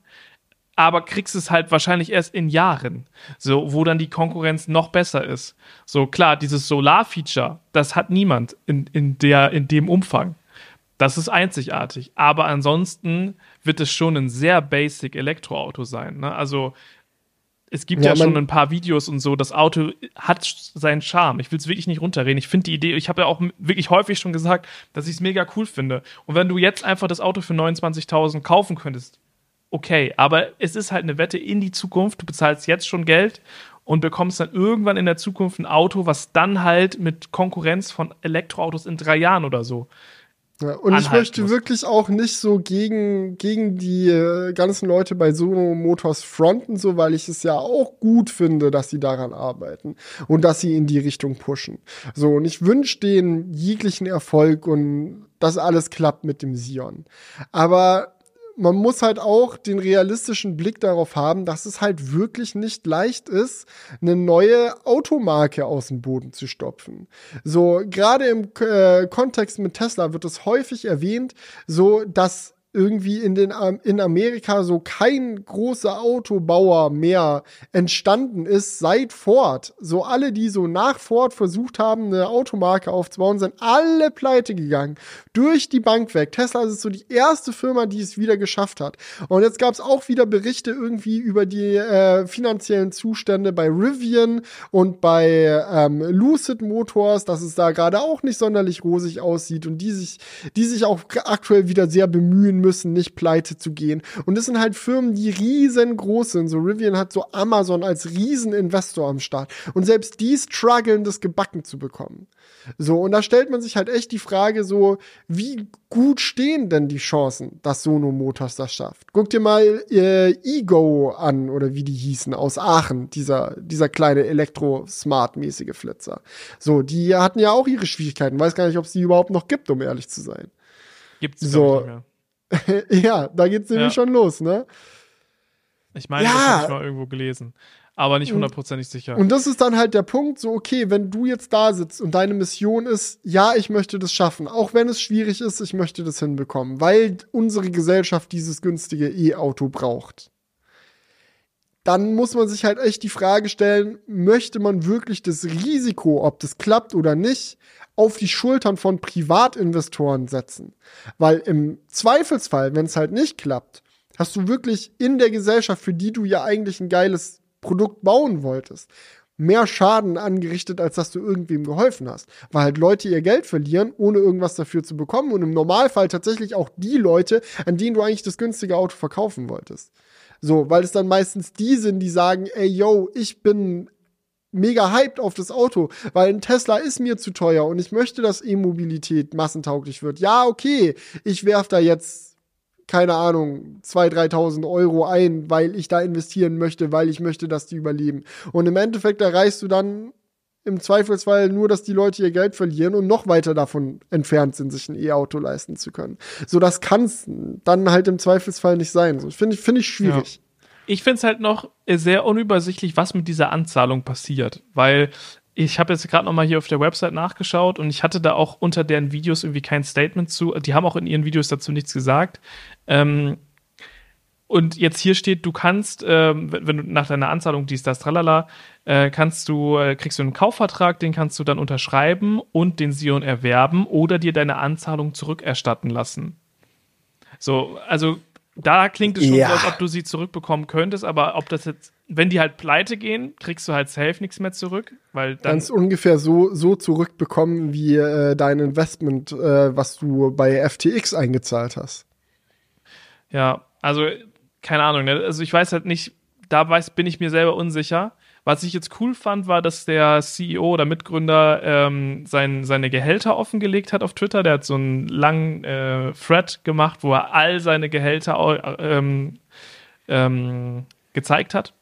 aber kriegst es halt wahrscheinlich erst in Jahren, so wo dann die Konkurrenz noch besser ist. So klar, dieses Solar-Feature, das hat niemand in, in der in dem Umfang. Das ist einzigartig. Aber ansonsten wird es schon ein sehr basic Elektroauto sein. Ne? Also es gibt ja, ja schon ein paar Videos und so. Das Auto hat seinen Charme. Ich will es wirklich nicht runterreden. Ich finde die Idee, ich habe ja auch wirklich häufig schon gesagt, dass ich es mega cool finde. Und wenn du jetzt einfach das Auto für 29.000 kaufen könntest, okay. Aber es ist halt eine Wette in die Zukunft. Du bezahlst jetzt schon Geld und bekommst dann irgendwann in der Zukunft ein Auto, was dann halt mit Konkurrenz von Elektroautos in drei Jahren oder so ja, und ich möchte muss. wirklich auch nicht so gegen, gegen die äh, ganzen Leute bei Sono Motors fronten, so, weil ich es ja auch gut finde, dass sie daran arbeiten und dass sie in die Richtung pushen. So, und ich wünsche denen jeglichen Erfolg und dass alles klappt mit dem Sion. Aber man muss halt auch den realistischen Blick darauf haben, dass es halt wirklich nicht leicht ist, eine neue Automarke aus dem Boden zu stopfen. So, gerade im äh, Kontext mit Tesla wird es häufig erwähnt, so dass irgendwie in, den, in Amerika so kein großer Autobauer mehr entstanden ist seit Ford. So alle, die so nach Ford versucht haben, eine Automarke aufzubauen, sind alle pleite gegangen. Durch die Bank weg. Tesla ist so die erste Firma, die es wieder geschafft hat. Und jetzt gab es auch wieder Berichte irgendwie über die äh, finanziellen Zustände bei Rivian und bei ähm, Lucid Motors, dass es da gerade auch nicht sonderlich rosig aussieht und die sich, die sich auch aktuell wieder sehr bemühen müssen, nicht pleite zu gehen. Und das sind halt Firmen, die riesengroß sind. So Rivian hat so Amazon als Rieseninvestor am Start. Und selbst die strugglen, das gebacken zu bekommen. So, und da stellt man sich halt echt die Frage so, wie gut stehen denn die Chancen, dass Sono Motors das schafft? Guck dir mal äh, Ego an, oder wie die hießen, aus Aachen, dieser, dieser kleine Elektro-Smart-mäßige Flitzer. So, die hatten ja auch ihre Schwierigkeiten. Weiß gar nicht, ob es die überhaupt noch gibt, um ehrlich zu sein. Gibt's so. nicht mehr. ja, da geht's nämlich ja. schon los, ne? Ich meine, ja. das habe ich mal irgendwo gelesen. Aber nicht hundertprozentig sicher. Und das ist dann halt der Punkt, so, okay, wenn du jetzt da sitzt und deine Mission ist, ja, ich möchte das schaffen, auch wenn es schwierig ist, ich möchte das hinbekommen, weil unsere Gesellschaft dieses günstige E-Auto braucht. Dann muss man sich halt echt die Frage stellen, möchte man wirklich das Risiko, ob das klappt oder nicht, auf die Schultern von Privatinvestoren setzen. Weil im Zweifelsfall, wenn es halt nicht klappt, hast du wirklich in der Gesellschaft, für die du ja eigentlich ein geiles Produkt bauen wolltest, mehr Schaden angerichtet, als dass du irgendwem geholfen hast. Weil halt Leute ihr Geld verlieren, ohne irgendwas dafür zu bekommen. Und im Normalfall tatsächlich auch die Leute, an denen du eigentlich das günstige Auto verkaufen wolltest. So, weil es dann meistens die sind, die sagen, ey, yo, ich bin mega hyped auf das Auto, weil ein Tesla ist mir zu teuer und ich möchte, dass E-Mobilität massentauglich wird. Ja, okay, ich werf da jetzt keine Ahnung, 2.000, 3.000 Euro ein, weil ich da investieren möchte, weil ich möchte, dass die überleben. Und im Endeffekt erreichst du dann im Zweifelsfall nur, dass die Leute ihr Geld verlieren und noch weiter davon entfernt sind, sich ein E-Auto leisten zu können. So, das kann es dann halt im Zweifelsfall nicht sein. So, finde ich, finde ich schwierig. Ja ich finde es halt noch sehr unübersichtlich, was mit dieser Anzahlung passiert, weil ich habe jetzt gerade noch mal hier auf der Website nachgeschaut und ich hatte da auch unter deren Videos irgendwie kein Statement zu. Die haben auch in ihren Videos dazu nichts gesagt. Ähm, und jetzt hier steht, du kannst, ähm, wenn du nach deiner Anzahlung dies, das, tralala, äh, kannst du, äh, kriegst du einen Kaufvertrag, den kannst du dann unterschreiben und den Sion erwerben oder dir deine Anzahlung zurückerstatten lassen. So, also da klingt es schon ja. so, als ob du sie zurückbekommen könntest, aber ob das jetzt, wenn die halt pleite gehen, kriegst du halt safe nichts mehr zurück, weil dann. Ganz ungefähr so, so zurückbekommen wie äh, dein Investment, äh, was du bei FTX eingezahlt hast. Ja, also, keine Ahnung, ne? also ich weiß halt nicht, da weiß, bin ich mir selber unsicher. Was ich jetzt cool fand, war, dass der CEO oder Mitgründer ähm, sein, seine Gehälter offengelegt hat auf Twitter. Der hat so einen langen äh, Thread gemacht, wo er all seine Gehälter ähm, ähm, gezeigt hat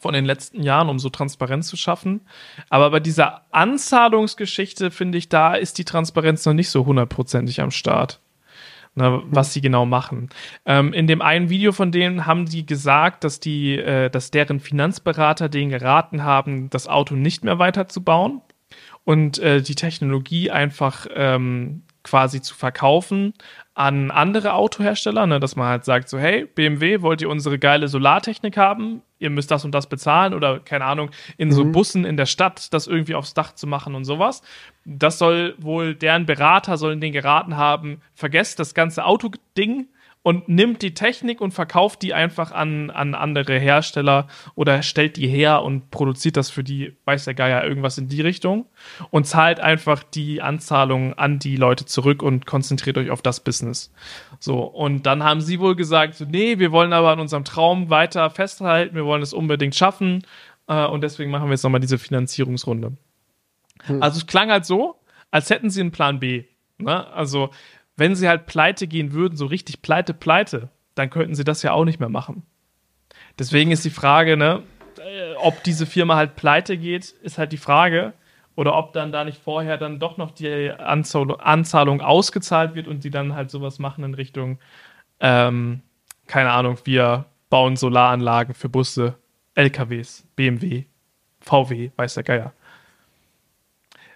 von den letzten Jahren, um so Transparenz zu schaffen. Aber bei dieser Anzahlungsgeschichte, finde ich, da ist die Transparenz noch nicht so hundertprozentig am Start ne, was sie genau machen. Ähm, in dem einen Video von denen haben die gesagt, dass die, äh, dass deren Finanzberater denen geraten haben, das Auto nicht mehr weiterzubauen und äh, die Technologie einfach ähm, quasi zu verkaufen an andere Autohersteller, ne, dass man halt sagt so, hey, BMW, wollt ihr unsere geile Solartechnik haben? Ihr müsst das und das bezahlen oder keine Ahnung, in mhm. so Bussen in der Stadt das irgendwie aufs Dach zu machen und sowas. Das soll wohl, deren Berater sollen den geraten haben, vergesst das ganze Autoding und nimmt die Technik und verkauft die einfach an, an andere Hersteller oder stellt die her und produziert das für die, weiß der Geier, irgendwas in die Richtung und zahlt einfach die Anzahlung an die Leute zurück und konzentriert euch auf das Business. So, und dann haben sie wohl gesagt, so, nee, wir wollen aber an unserem Traum weiter festhalten, wir wollen es unbedingt schaffen äh, und deswegen machen wir jetzt nochmal diese Finanzierungsrunde. Hm. Also es klang halt so, als hätten sie einen Plan B. Ne? Also wenn sie halt pleite gehen würden, so richtig pleite, pleite, dann könnten sie das ja auch nicht mehr machen. Deswegen ist die Frage, ne, äh, ob diese Firma halt pleite geht, ist halt die Frage. Oder ob dann da nicht vorher dann doch noch die Anzahlung ausgezahlt wird und die dann halt sowas machen in Richtung, ähm, keine Ahnung, wir bauen Solaranlagen für Busse, LKWs, BMW, VW, weiß der Geier.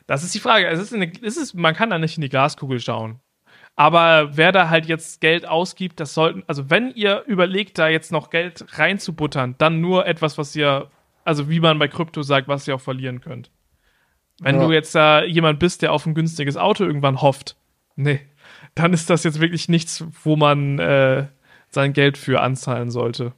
Das ist die Frage. Es ist eine, es ist, man kann da nicht in die Glaskugel schauen. Aber wer da halt jetzt Geld ausgibt, das sollten, also wenn ihr überlegt, da jetzt noch Geld reinzubuttern, dann nur etwas, was ihr, also wie man bei Krypto sagt, was ihr auch verlieren könnt. Wenn ja. du jetzt da jemand bist, der auf ein günstiges Auto irgendwann hofft, nee, dann ist das jetzt wirklich nichts, wo man äh, sein Geld für anzahlen sollte.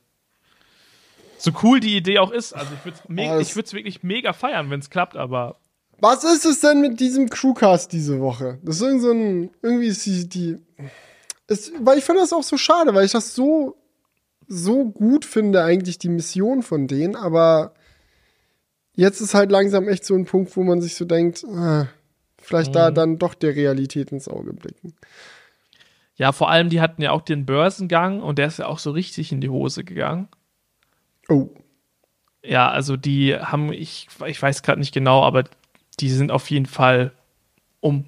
So cool die Idee auch ist, also ich würde es wirklich mega feiern, wenn es klappt, aber was ist es denn mit diesem Crewcast diese Woche? Das ist irgendwie so ein, irgendwie ist die, die ist, weil ich finde das auch so schade, weil ich das so, so gut finde, eigentlich die Mission von denen, aber jetzt ist halt langsam echt so ein Punkt, wo man sich so denkt, ah, vielleicht mhm. da dann doch der Realität ins Auge blicken. Ja, vor allem, die hatten ja auch den Börsengang und der ist ja auch so richtig in die Hose gegangen. Oh. Ja, also die haben, ich, ich weiß gerade nicht genau, aber die sind auf jeden Fall um,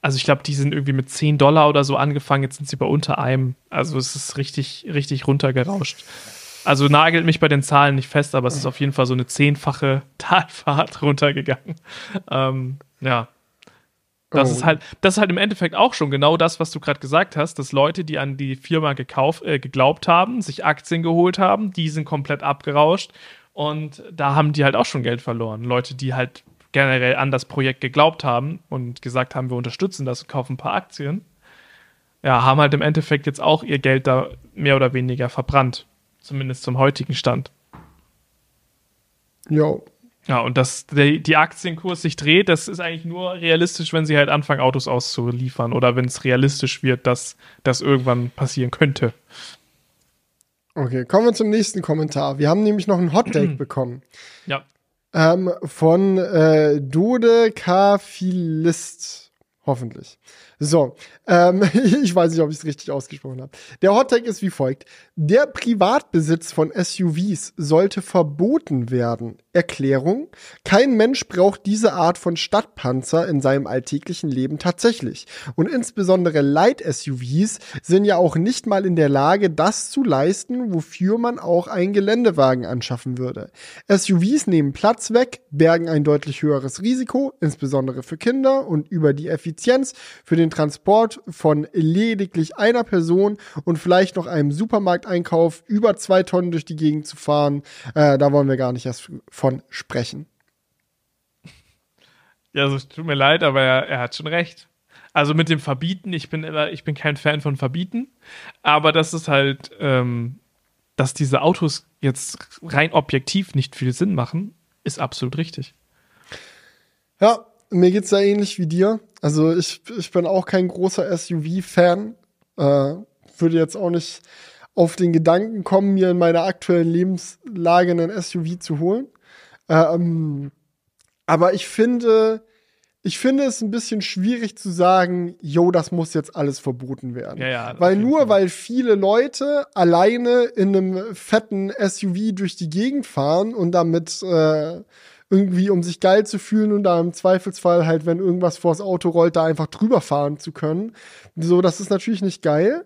also ich glaube, die sind irgendwie mit 10 Dollar oder so angefangen, jetzt sind sie bei unter einem. Also es ist richtig, richtig runtergerauscht. Also nagelt mich bei den Zahlen nicht fest, aber es ist auf jeden Fall so eine zehnfache Talfahrt runtergegangen. Ähm, ja. Das oh. ist halt, das ist halt im Endeffekt auch schon genau das, was du gerade gesagt hast, dass Leute, die an die Firma gekauft, äh, geglaubt haben, sich Aktien geholt haben, die sind komplett abgerauscht und da haben die halt auch schon Geld verloren. Leute, die halt generell an das Projekt geglaubt haben und gesagt haben, wir unterstützen das und kaufen ein paar Aktien, ja, haben halt im Endeffekt jetzt auch ihr Geld da mehr oder weniger verbrannt. Zumindest zum heutigen Stand. Ja. Ja, und dass der, die Aktienkurs sich dreht, das ist eigentlich nur realistisch, wenn sie halt anfangen, Autos auszuliefern oder wenn es realistisch wird, dass das irgendwann passieren könnte. Okay, kommen wir zum nächsten Kommentar. Wir haben nämlich noch ein Hot Take bekommen. Ja ähm, von äh, Dode Kafilist. Hoffentlich. So, ähm, ich weiß nicht, ob ich es richtig ausgesprochen habe. Der Hottag ist wie folgt. Der Privatbesitz von SUVs sollte verboten werden. Erklärung. Kein Mensch braucht diese Art von Stadtpanzer in seinem alltäglichen Leben tatsächlich. Und insbesondere Light-SUVs sind ja auch nicht mal in der Lage, das zu leisten, wofür man auch einen Geländewagen anschaffen würde. SUVs nehmen Platz weg, bergen ein deutlich höheres Risiko, insbesondere für Kinder und über die Effizienz für den Transport von lediglich einer Person und vielleicht noch einem Supermarkteinkauf über zwei Tonnen durch die Gegend zu fahren, äh, da wollen wir gar nicht erst von sprechen. Ja, also, tut mir leid, aber er, er hat schon recht. Also mit dem Verbieten, ich bin immer, ich bin kein Fan von Verbieten, aber das ist halt, ähm, dass diese Autos jetzt rein objektiv nicht viel Sinn machen, ist absolut richtig. Ja, mir geht's da ähnlich wie dir. Also ich, ich bin auch kein großer SUV-Fan. Äh, würde jetzt auch nicht auf den Gedanken kommen, mir in meiner aktuellen Lebenslage einen SUV zu holen. Ähm, aber ich finde, ich finde es ein bisschen schwierig zu sagen, yo, das muss jetzt alles verboten werden. Ja, ja, weil nur weil viele Leute alleine in einem fetten SUV durch die Gegend fahren und damit äh, irgendwie, um sich geil zu fühlen und da im Zweifelsfall halt, wenn irgendwas vors Auto rollt, da einfach drüber fahren zu können. So, das ist natürlich nicht geil.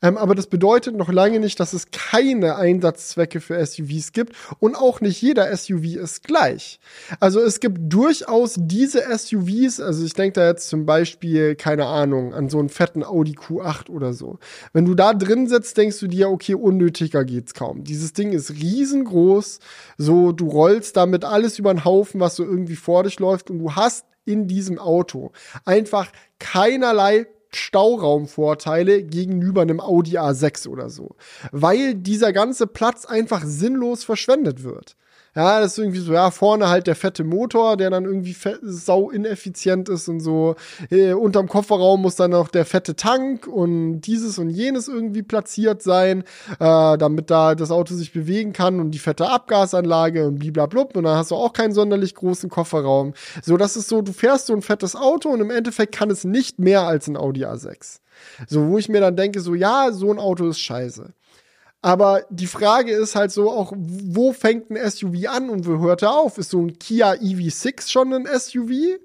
Ähm, aber das bedeutet noch lange nicht, dass es keine Einsatzzwecke für SUVs gibt und auch nicht jeder SUV ist gleich. Also es gibt durchaus diese SUVs, also ich denke da jetzt zum Beispiel, keine Ahnung, an so einen fetten Audi Q8 oder so. Wenn du da drin sitzt, denkst du dir, okay, unnötiger geht's kaum. Dieses Ding ist riesengroß, so du rollst damit alles über den Haufen, was so irgendwie vor dich läuft und du hast in diesem Auto einfach keinerlei Stauraumvorteile gegenüber einem Audi A6 oder so. Weil dieser ganze Platz einfach sinnlos verschwendet wird. Ja, das ist irgendwie so, ja, vorne halt der fette Motor, der dann irgendwie sau ineffizient ist und so. Äh, unterm Kofferraum muss dann noch der fette Tank und dieses und jenes irgendwie platziert sein, äh, damit da das Auto sich bewegen kann und die fette Abgasanlage und bliblablub. Und dann hast du auch keinen sonderlich großen Kofferraum. So, das ist so, du fährst so ein fettes Auto und im Endeffekt kann es nicht mehr als ein Audi A6. So, wo ich mir dann denke, so, ja, so ein Auto ist scheiße. Aber die Frage ist halt so auch, wo fängt ein SUV an und wo hört er auf? Ist so ein Kia EV6 schon ein SUV?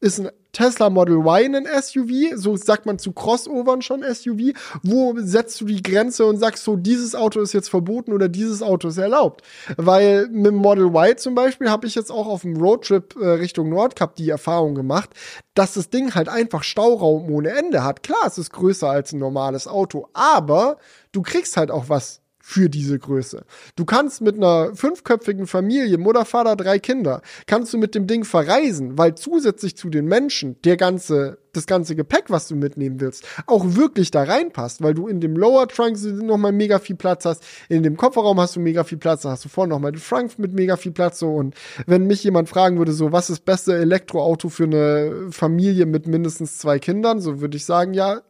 Ist ein Tesla Model Y ein SUV? So sagt man zu Crossovern schon SUV. Wo setzt du die Grenze und sagst so, dieses Auto ist jetzt verboten oder dieses Auto ist erlaubt? Weil mit dem Model Y zum Beispiel habe ich jetzt auch auf dem Roadtrip äh, Richtung Nordkap die Erfahrung gemacht, dass das Ding halt einfach Stauraum ohne Ende hat. Klar, es ist größer als ein normales Auto, aber du kriegst halt auch was für diese Größe. Du kannst mit einer fünfköpfigen Familie, Mutter, Vater, drei Kinder, kannst du mit dem Ding verreisen, weil zusätzlich zu den Menschen der ganze, das ganze Gepäck, was du mitnehmen willst, auch wirklich da reinpasst, weil du in dem Lower Trunk nochmal mega viel Platz hast, in dem Kofferraum hast du mega viel Platz, da hast du vorne nochmal den Frunk mit mega viel Platz, so, und wenn mich jemand fragen würde, so, was ist das beste Elektroauto für eine Familie mit mindestens zwei Kindern, so würde ich sagen, ja,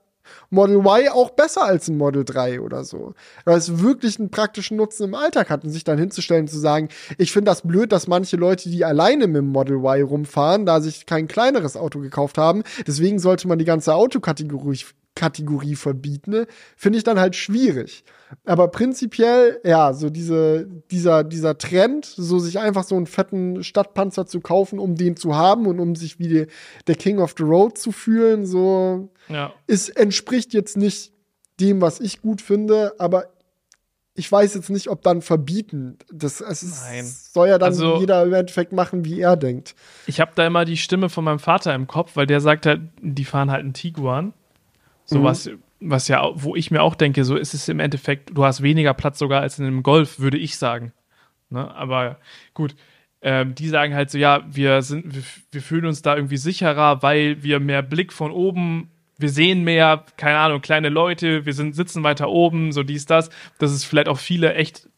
Model Y auch besser als ein Model 3 oder so. Weil es wirklich einen praktischen Nutzen im Alltag hat und sich dann hinzustellen und zu sagen, ich finde das blöd, dass manche Leute, die alleine mit dem Model Y rumfahren, da sich kein kleineres Auto gekauft haben, deswegen sollte man die ganze Autokategorie Kategorie verbieten, ne? finde ich dann halt schwierig. Aber prinzipiell, ja, so diese, dieser, dieser Trend, so sich einfach so einen fetten Stadtpanzer zu kaufen, um den zu haben und um sich wie die, der King of the Road zu fühlen, so, ja. ist, entspricht jetzt nicht dem, was ich gut finde, aber ich weiß jetzt nicht, ob dann verbieten. Das es ist, soll ja dann also, jeder im Endeffekt machen, wie er denkt. Ich habe da immer die Stimme von meinem Vater im Kopf, weil der sagt halt, die fahren halt einen Tiguan. So mhm. was, was ja, wo ich mir auch denke, so ist es im Endeffekt, du hast weniger Platz sogar als in einem Golf, würde ich sagen. Ne? Aber gut, ähm, die sagen halt so, ja, wir sind, wir, wir fühlen uns da irgendwie sicherer, weil wir mehr Blick von oben wir sehen mehr, keine Ahnung, kleine Leute, wir sind, sitzen weiter oben, so dies, das. Dass es vielleicht auch viele echt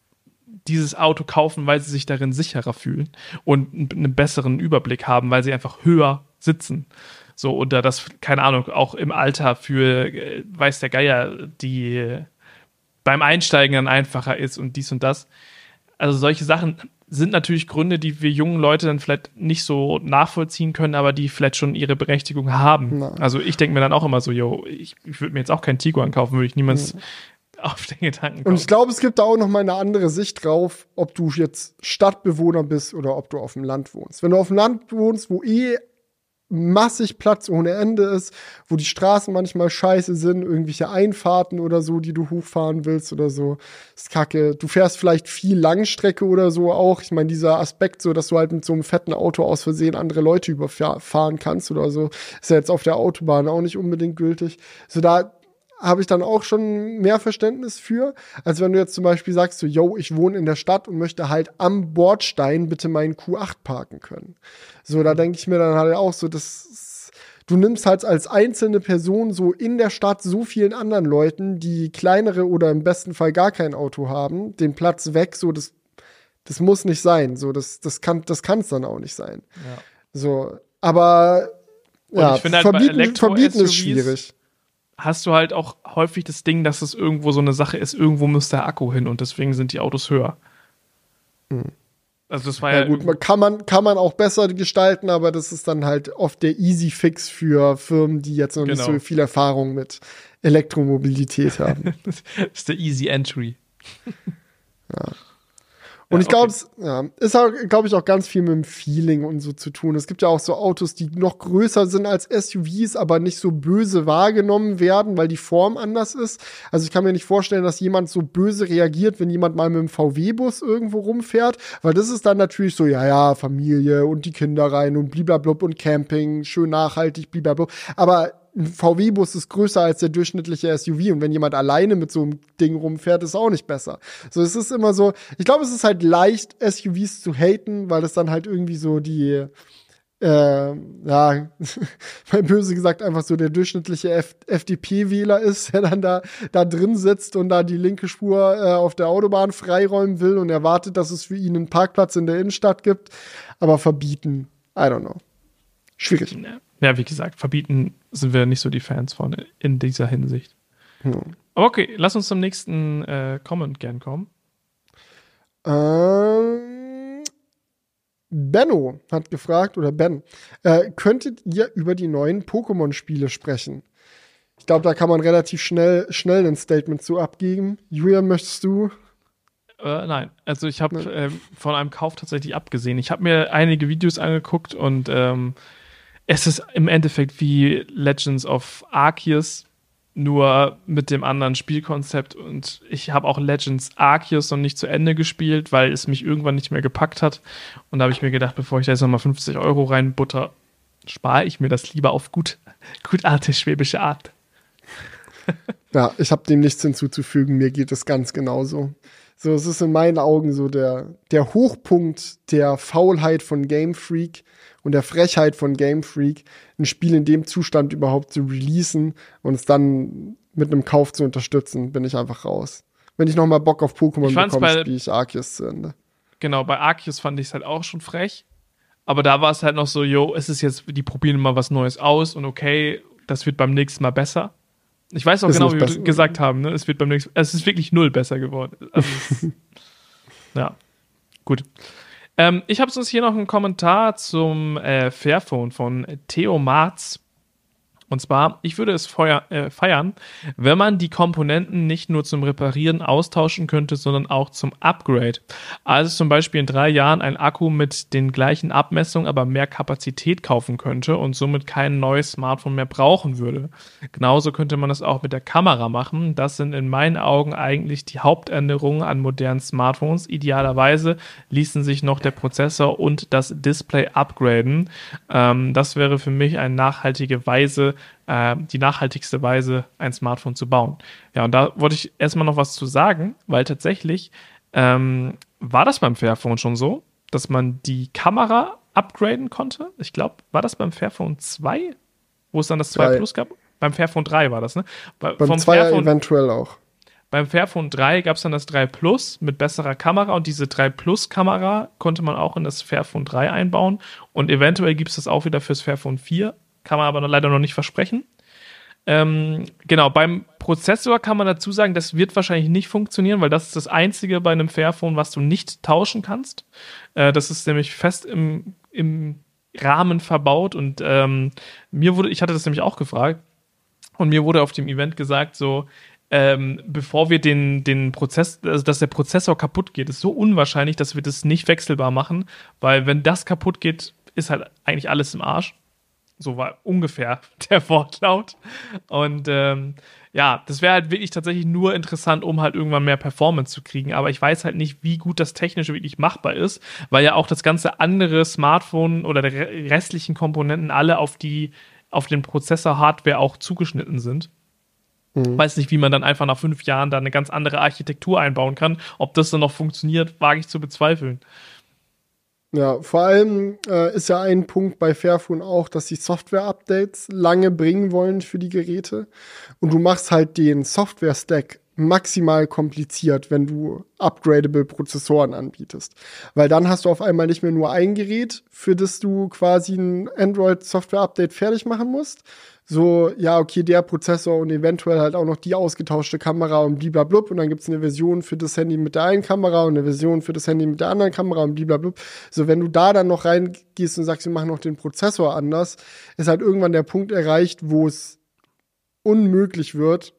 dieses Auto kaufen, weil sie sich darin sicherer fühlen und einen besseren Überblick haben, weil sie einfach höher sitzen. So, oder das, keine Ahnung, auch im Alter für, äh, weiß der Geier, die beim Einsteigen dann einfacher ist und dies und das. Also solche Sachen sind natürlich Gründe, die wir jungen Leute dann vielleicht nicht so nachvollziehen können, aber die vielleicht schon ihre Berechtigung haben. Nein. Also ich denke mir dann auch immer so, yo, ich, ich würde mir jetzt auch keinen Tiguan kaufen, würde ich niemals mhm. auf den Gedanken kommen. Und ich glaube, es gibt da auch noch mal eine andere Sicht drauf, ob du jetzt Stadtbewohner bist oder ob du auf dem Land wohnst. Wenn du auf dem Land wohnst, wo eh massig Platz ohne Ende ist, wo die Straßen manchmal scheiße sind, irgendwelche Einfahrten oder so, die du hochfahren willst oder so. ist kacke. Du fährst vielleicht viel Langstrecke oder so auch. Ich meine, dieser Aspekt, so dass du halt mit so einem fetten Auto aus Versehen andere Leute überfahren kannst oder so, ist ja jetzt auf der Autobahn auch nicht unbedingt gültig. So da habe ich dann auch schon mehr Verständnis für, als wenn du jetzt zum Beispiel sagst, so, yo, ich wohne in der Stadt und möchte halt am Bordstein bitte meinen Q8 parken können. So, da denke ich mir dann halt auch so, das, du nimmst halt als einzelne Person so in der Stadt so vielen anderen Leuten, die kleinere oder im besten Fall gar kein Auto haben, den Platz weg, so, das, das muss nicht sein, so, das, das kann, das kann es dann auch nicht sein. Ja. So, aber, ja, halt verbieten, verbieten ist schwierig hast du halt auch häufig das Ding, dass es irgendwo so eine Sache ist, irgendwo muss der Akku hin und deswegen sind die Autos höher. Hm. Also das war ja, ja gut, man kann man kann man auch besser gestalten, aber das ist dann halt oft der Easy Fix für Firmen, die jetzt noch genau. nicht so viel Erfahrung mit Elektromobilität haben. das ist der Easy Entry. ja. Und ja, ich glaube, es ja, ist glaube ich, auch ganz viel mit dem Feeling und so zu tun. Es gibt ja auch so Autos, die noch größer sind als SUVs, aber nicht so böse wahrgenommen werden, weil die Form anders ist. Also ich kann mir nicht vorstellen, dass jemand so böse reagiert, wenn jemand mal mit dem VW-Bus irgendwo rumfährt, weil das ist dann natürlich so, ja, ja, Familie und die Kinder rein und bliblablub und Camping, schön nachhaltig, bliblablub. Aber ein VW-Bus ist größer als der durchschnittliche SUV und wenn jemand alleine mit so einem Ding rumfährt, ist auch nicht besser. So, es ist immer so, ich glaube, es ist halt leicht, SUVs zu haten, weil es dann halt irgendwie so die, äh, ja, mal böse gesagt, einfach so der durchschnittliche FDP-Wähler ist, der dann da, da drin sitzt und da die linke Spur äh, auf der Autobahn freiräumen will und erwartet, dass es für ihn einen Parkplatz in der Innenstadt gibt. Aber verbieten, I don't know. Schwierig. Ja, wie gesagt, verbieten sind wir nicht so die Fans von in dieser Hinsicht. Hm. Okay, lass uns zum nächsten äh, Comment gern kommen. Ähm, Benno hat gefragt, oder Ben, äh, könntet ihr über die neuen Pokémon-Spiele sprechen? Ich glaube, da kann man relativ schnell, schnell ein Statement zu abgeben. Julian, möchtest du? Äh, nein, also ich habe äh, von einem Kauf tatsächlich abgesehen. Ich habe mir einige Videos angeguckt und ähm, es ist im Endeffekt wie Legends of Arceus, nur mit dem anderen Spielkonzept. Und ich habe auch Legends Arceus noch nicht zu Ende gespielt, weil es mich irgendwann nicht mehr gepackt hat. Und da habe ich mir gedacht, bevor ich da jetzt nochmal 50 Euro reinbutter, spare ich mir das lieber auf gut, gutarte schwäbische Art. ja, ich habe dem nichts hinzuzufügen. Mir geht es ganz genauso. So, es ist in meinen Augen so der, der Hochpunkt der Faulheit von Game Freak und der Frechheit von Game Freak, ein Spiel in dem Zustand überhaupt zu releasen und es dann mit einem Kauf zu unterstützen, bin ich einfach raus. Wenn ich noch mal Bock auf Pokémon bekomme, spiele ich Arceus zu Ende. Genau, bei Arceus fand ich es halt auch schon frech. Aber da war es halt noch so, yo, es ist jetzt, die probieren mal was Neues aus und okay, das wird beim nächsten Mal besser. Ich weiß auch ist genau, wie wir gesagt haben, ne? Es wird beim nächsten es ist wirklich null besser geworden. Also ja, gut. Ähm, ich habe sonst hier noch einen Kommentar zum äh, Fairphone von Theo Marz. Und zwar, ich würde es feuer, äh, feiern, wenn man die Komponenten nicht nur zum Reparieren austauschen könnte, sondern auch zum Upgrade. Also zum Beispiel in drei Jahren ein Akku mit den gleichen Abmessungen, aber mehr Kapazität kaufen könnte und somit kein neues Smartphone mehr brauchen würde. Genauso könnte man das auch mit der Kamera machen. Das sind in meinen Augen eigentlich die Hauptänderungen an modernen Smartphones. Idealerweise ließen sich noch der Prozessor und das Display upgraden. Ähm, das wäre für mich eine nachhaltige Weise, äh, die nachhaltigste Weise, ein Smartphone zu bauen. Ja, und da wollte ich erstmal noch was zu sagen, weil tatsächlich ähm, war das beim Fairphone schon so, dass man die Kamera upgraden konnte. Ich glaube, war das beim Fairphone 2, wo es dann das 2 3. Plus gab? Beim Fairphone 3 war das, ne? Bei, beim 2 eventuell auch. Beim Fairphone 3 gab es dann das 3 Plus mit besserer Kamera und diese 3 Plus Kamera konnte man auch in das Fairphone 3 einbauen und eventuell gibt es das auch wieder fürs Fairphone 4 kann man aber leider noch nicht versprechen. Ähm, genau, beim Prozessor kann man dazu sagen, das wird wahrscheinlich nicht funktionieren, weil das ist das einzige bei einem Fairphone, was du nicht tauschen kannst. Äh, das ist nämlich fest im, im Rahmen verbaut und ähm, mir wurde, ich hatte das nämlich auch gefragt und mir wurde auf dem Event gesagt, so, ähm, bevor wir den, den Prozess, also dass der Prozessor kaputt geht, ist so unwahrscheinlich, dass wir das nicht wechselbar machen, weil wenn das kaputt geht, ist halt eigentlich alles im Arsch. So war ungefähr der Wortlaut. Und ähm, ja, das wäre halt wirklich tatsächlich nur interessant, um halt irgendwann mehr Performance zu kriegen. Aber ich weiß halt nicht, wie gut das technisch wirklich machbar ist, weil ja auch das ganze andere Smartphone oder die restlichen Komponenten alle auf die, auf den Prozessor-Hardware auch zugeschnitten sind. Mhm. Weiß nicht, wie man dann einfach nach fünf Jahren da eine ganz andere Architektur einbauen kann. Ob das dann noch funktioniert, wage ich zu bezweifeln. Ja, vor allem äh, ist ja ein Punkt bei Fairphone auch, dass die Software-Updates lange bringen wollen für die Geräte. Und du machst halt den Software-Stack maximal kompliziert, wenn du upgradable Prozessoren anbietest. Weil dann hast du auf einmal nicht mehr nur ein Gerät, für das du quasi ein Android-Software-Update fertig machen musst, so, ja, okay, der Prozessor und eventuell halt auch noch die ausgetauschte Kamera und bliblablub. Und dann gibt es eine Version für das Handy mit der einen Kamera und eine Version für das Handy mit der anderen Kamera und bliblablub. So, wenn du da dann noch reingehst und sagst, wir machen noch den Prozessor anders, ist halt irgendwann der Punkt erreicht, wo es unmöglich wird,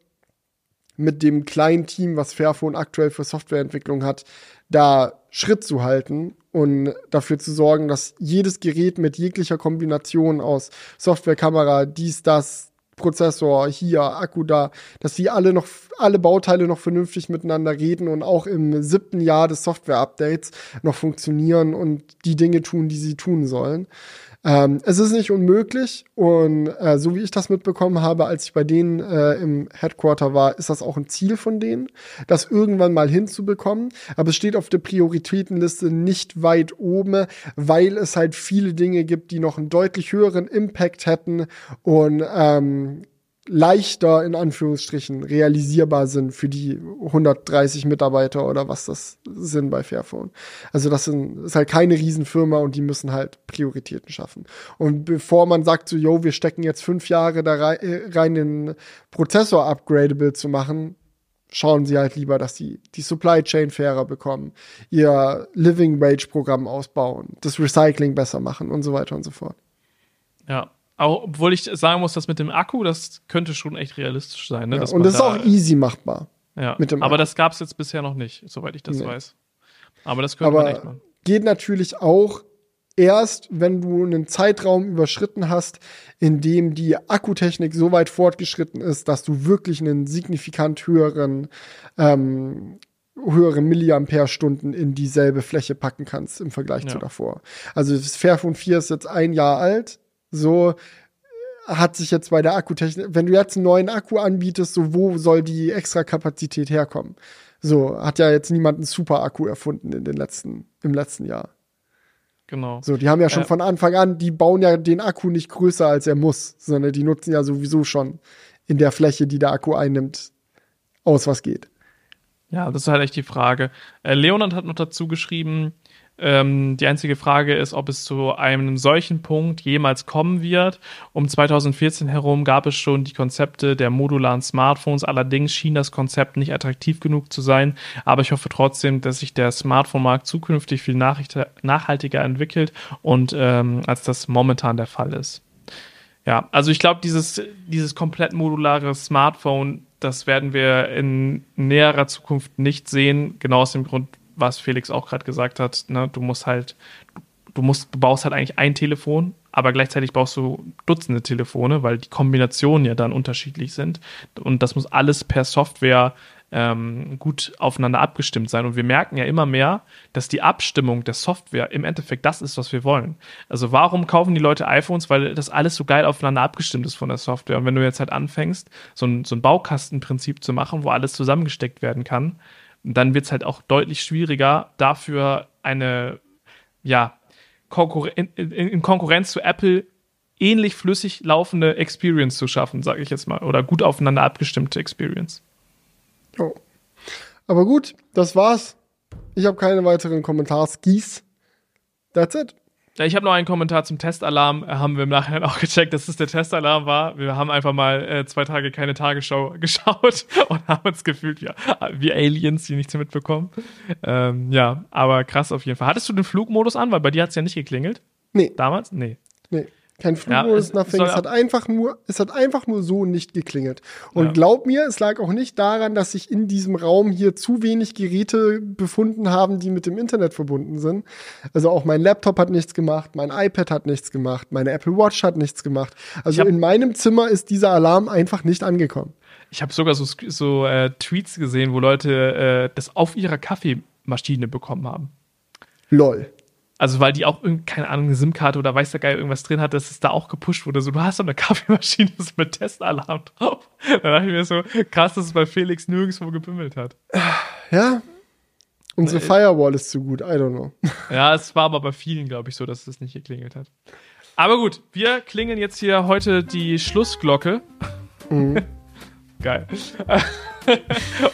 mit dem kleinen Team, was Fairphone aktuell für Softwareentwicklung hat, da Schritt zu halten und dafür zu sorgen, dass jedes Gerät mit jeglicher Kombination aus Software, Kamera, dies, das, Prozessor, hier, Akku da, dass die alle noch, alle Bauteile noch vernünftig miteinander reden und auch im siebten Jahr des Software-Updates noch funktionieren und die Dinge tun, die sie tun sollen. Ähm, es ist nicht unmöglich und äh, so wie ich das mitbekommen habe, als ich bei denen äh, im Headquarter war, ist das auch ein Ziel von denen, das irgendwann mal hinzubekommen. Aber es steht auf der Prioritätenliste nicht weit oben, weil es halt viele Dinge gibt, die noch einen deutlich höheren Impact hätten und ähm, leichter in Anführungsstrichen realisierbar sind für die 130 Mitarbeiter oder was das sind bei Fairphone. Also das sind, ist halt keine Riesenfirma und die müssen halt Prioritäten schaffen. Und bevor man sagt so, yo, wir stecken jetzt fünf Jahre da rein, äh, rein den Prozessor upgradable zu machen, schauen sie halt lieber, dass sie die Supply Chain fairer bekommen, ihr Living Wage Programm ausbauen, das Recycling besser machen und so weiter und so fort. Ja, auch, obwohl ich sagen muss, dass mit dem Akku, das könnte schon echt realistisch sein. Ne? Ja, und das ist da, auch easy machbar. Ja, aber das gab es jetzt bisher noch nicht, soweit ich das nee. weiß. Aber das könnte aber man echt machen. Geht natürlich auch erst, wenn du einen Zeitraum überschritten hast, in dem die Akkutechnik so weit fortgeschritten ist, dass du wirklich einen signifikant höheren ähm, höhere Milliampere-Stunden in dieselbe Fläche packen kannst im Vergleich ja. zu davor. Also das Fairphone 4 ist jetzt ein Jahr alt so hat sich jetzt bei der Akkutechnik, wenn du jetzt einen neuen Akku anbietest, so wo soll die extra Kapazität herkommen? So hat ja jetzt niemand einen Super Akku erfunden in den letzten im letzten Jahr. Genau. So, die haben ja schon äh, von Anfang an, die bauen ja den Akku nicht größer als er muss, sondern die nutzen ja sowieso schon in der Fläche, die der Akku einnimmt, aus was geht. Ja, das ist halt echt die Frage. Äh, Leonard hat noch dazu geschrieben, ähm, die einzige Frage ist, ob es zu einem solchen Punkt jemals kommen wird. Um 2014 herum gab es schon die Konzepte der modularen Smartphones. Allerdings schien das Konzept nicht attraktiv genug zu sein. Aber ich hoffe trotzdem, dass sich der Smartphone-Markt zukünftig viel nachhaltiger entwickelt und ähm, als das momentan der Fall ist. Ja, also ich glaube, dieses, dieses komplett modulare Smartphone, das werden wir in näherer Zukunft nicht sehen. Genau aus dem Grund, was Felix auch gerade gesagt hat, ne, du musst halt, du musst, du baust halt eigentlich ein Telefon, aber gleichzeitig brauchst du Dutzende Telefone, weil die Kombinationen ja dann unterschiedlich sind. Und das muss alles per Software ähm, gut aufeinander abgestimmt sein. Und wir merken ja immer mehr, dass die Abstimmung der Software im Endeffekt das ist, was wir wollen. Also warum kaufen die Leute iPhones? Weil das alles so geil aufeinander abgestimmt ist von der Software. Und wenn du jetzt halt anfängst, so ein, so ein Baukastenprinzip zu machen, wo alles zusammengesteckt werden kann, dann wird es halt auch deutlich schwieriger, dafür eine, ja, Konkurren in, in Konkurrenz zu Apple ähnlich flüssig laufende Experience zu schaffen, sage ich jetzt mal, oder gut aufeinander abgestimmte Experience. Oh. Aber gut, das war's. Ich habe keine weiteren Kommentarskis. That's it. Ich habe noch einen Kommentar zum Testalarm. Äh, haben wir im Nachhinein auch gecheckt, dass es der Testalarm war. Wir haben einfach mal äh, zwei Tage keine Tagesschau geschaut und haben uns gefühlt wie, wie Aliens, die nichts mitbekommen. Ähm, ja, aber krass auf jeden Fall. Hattest du den Flugmodus an? Weil bei dir hat es ja nicht geklingelt. Nee. Damals? Nee. Nee. Kein Flugmodus, ja, nothing. Es hat einfach nur, es hat einfach nur so nicht geklingelt. Und ja. glaub mir, es lag auch nicht daran, dass sich in diesem Raum hier zu wenig Geräte befunden haben, die mit dem Internet verbunden sind. Also auch mein Laptop hat nichts gemacht, mein iPad hat nichts gemacht, meine Apple Watch hat nichts gemacht. Also in meinem Zimmer ist dieser Alarm einfach nicht angekommen. Ich habe sogar so, so äh, Tweets gesehen, wo Leute äh, das auf ihrer Kaffeemaschine bekommen haben. Lol. Also weil die auch, keine Ahnung, eine SIM-Karte oder weiß der Geil irgendwas drin hat, dass es da auch gepusht wurde. So, du hast so eine Kaffeemaschine mit Testalarm drauf. Da dachte ich mir so, krass, dass es bei Felix nirgendwo gebimmelt hat. Ja. Unsere Firewall ist zu gut, I don't know. Ja, es war aber bei vielen, glaube ich, so, dass es nicht geklingelt hat. Aber gut, wir klingen jetzt hier heute die Schlussglocke. Mhm. Geil.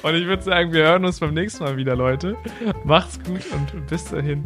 und ich würde sagen, wir hören uns beim nächsten Mal wieder, Leute. Macht's gut und bis dahin.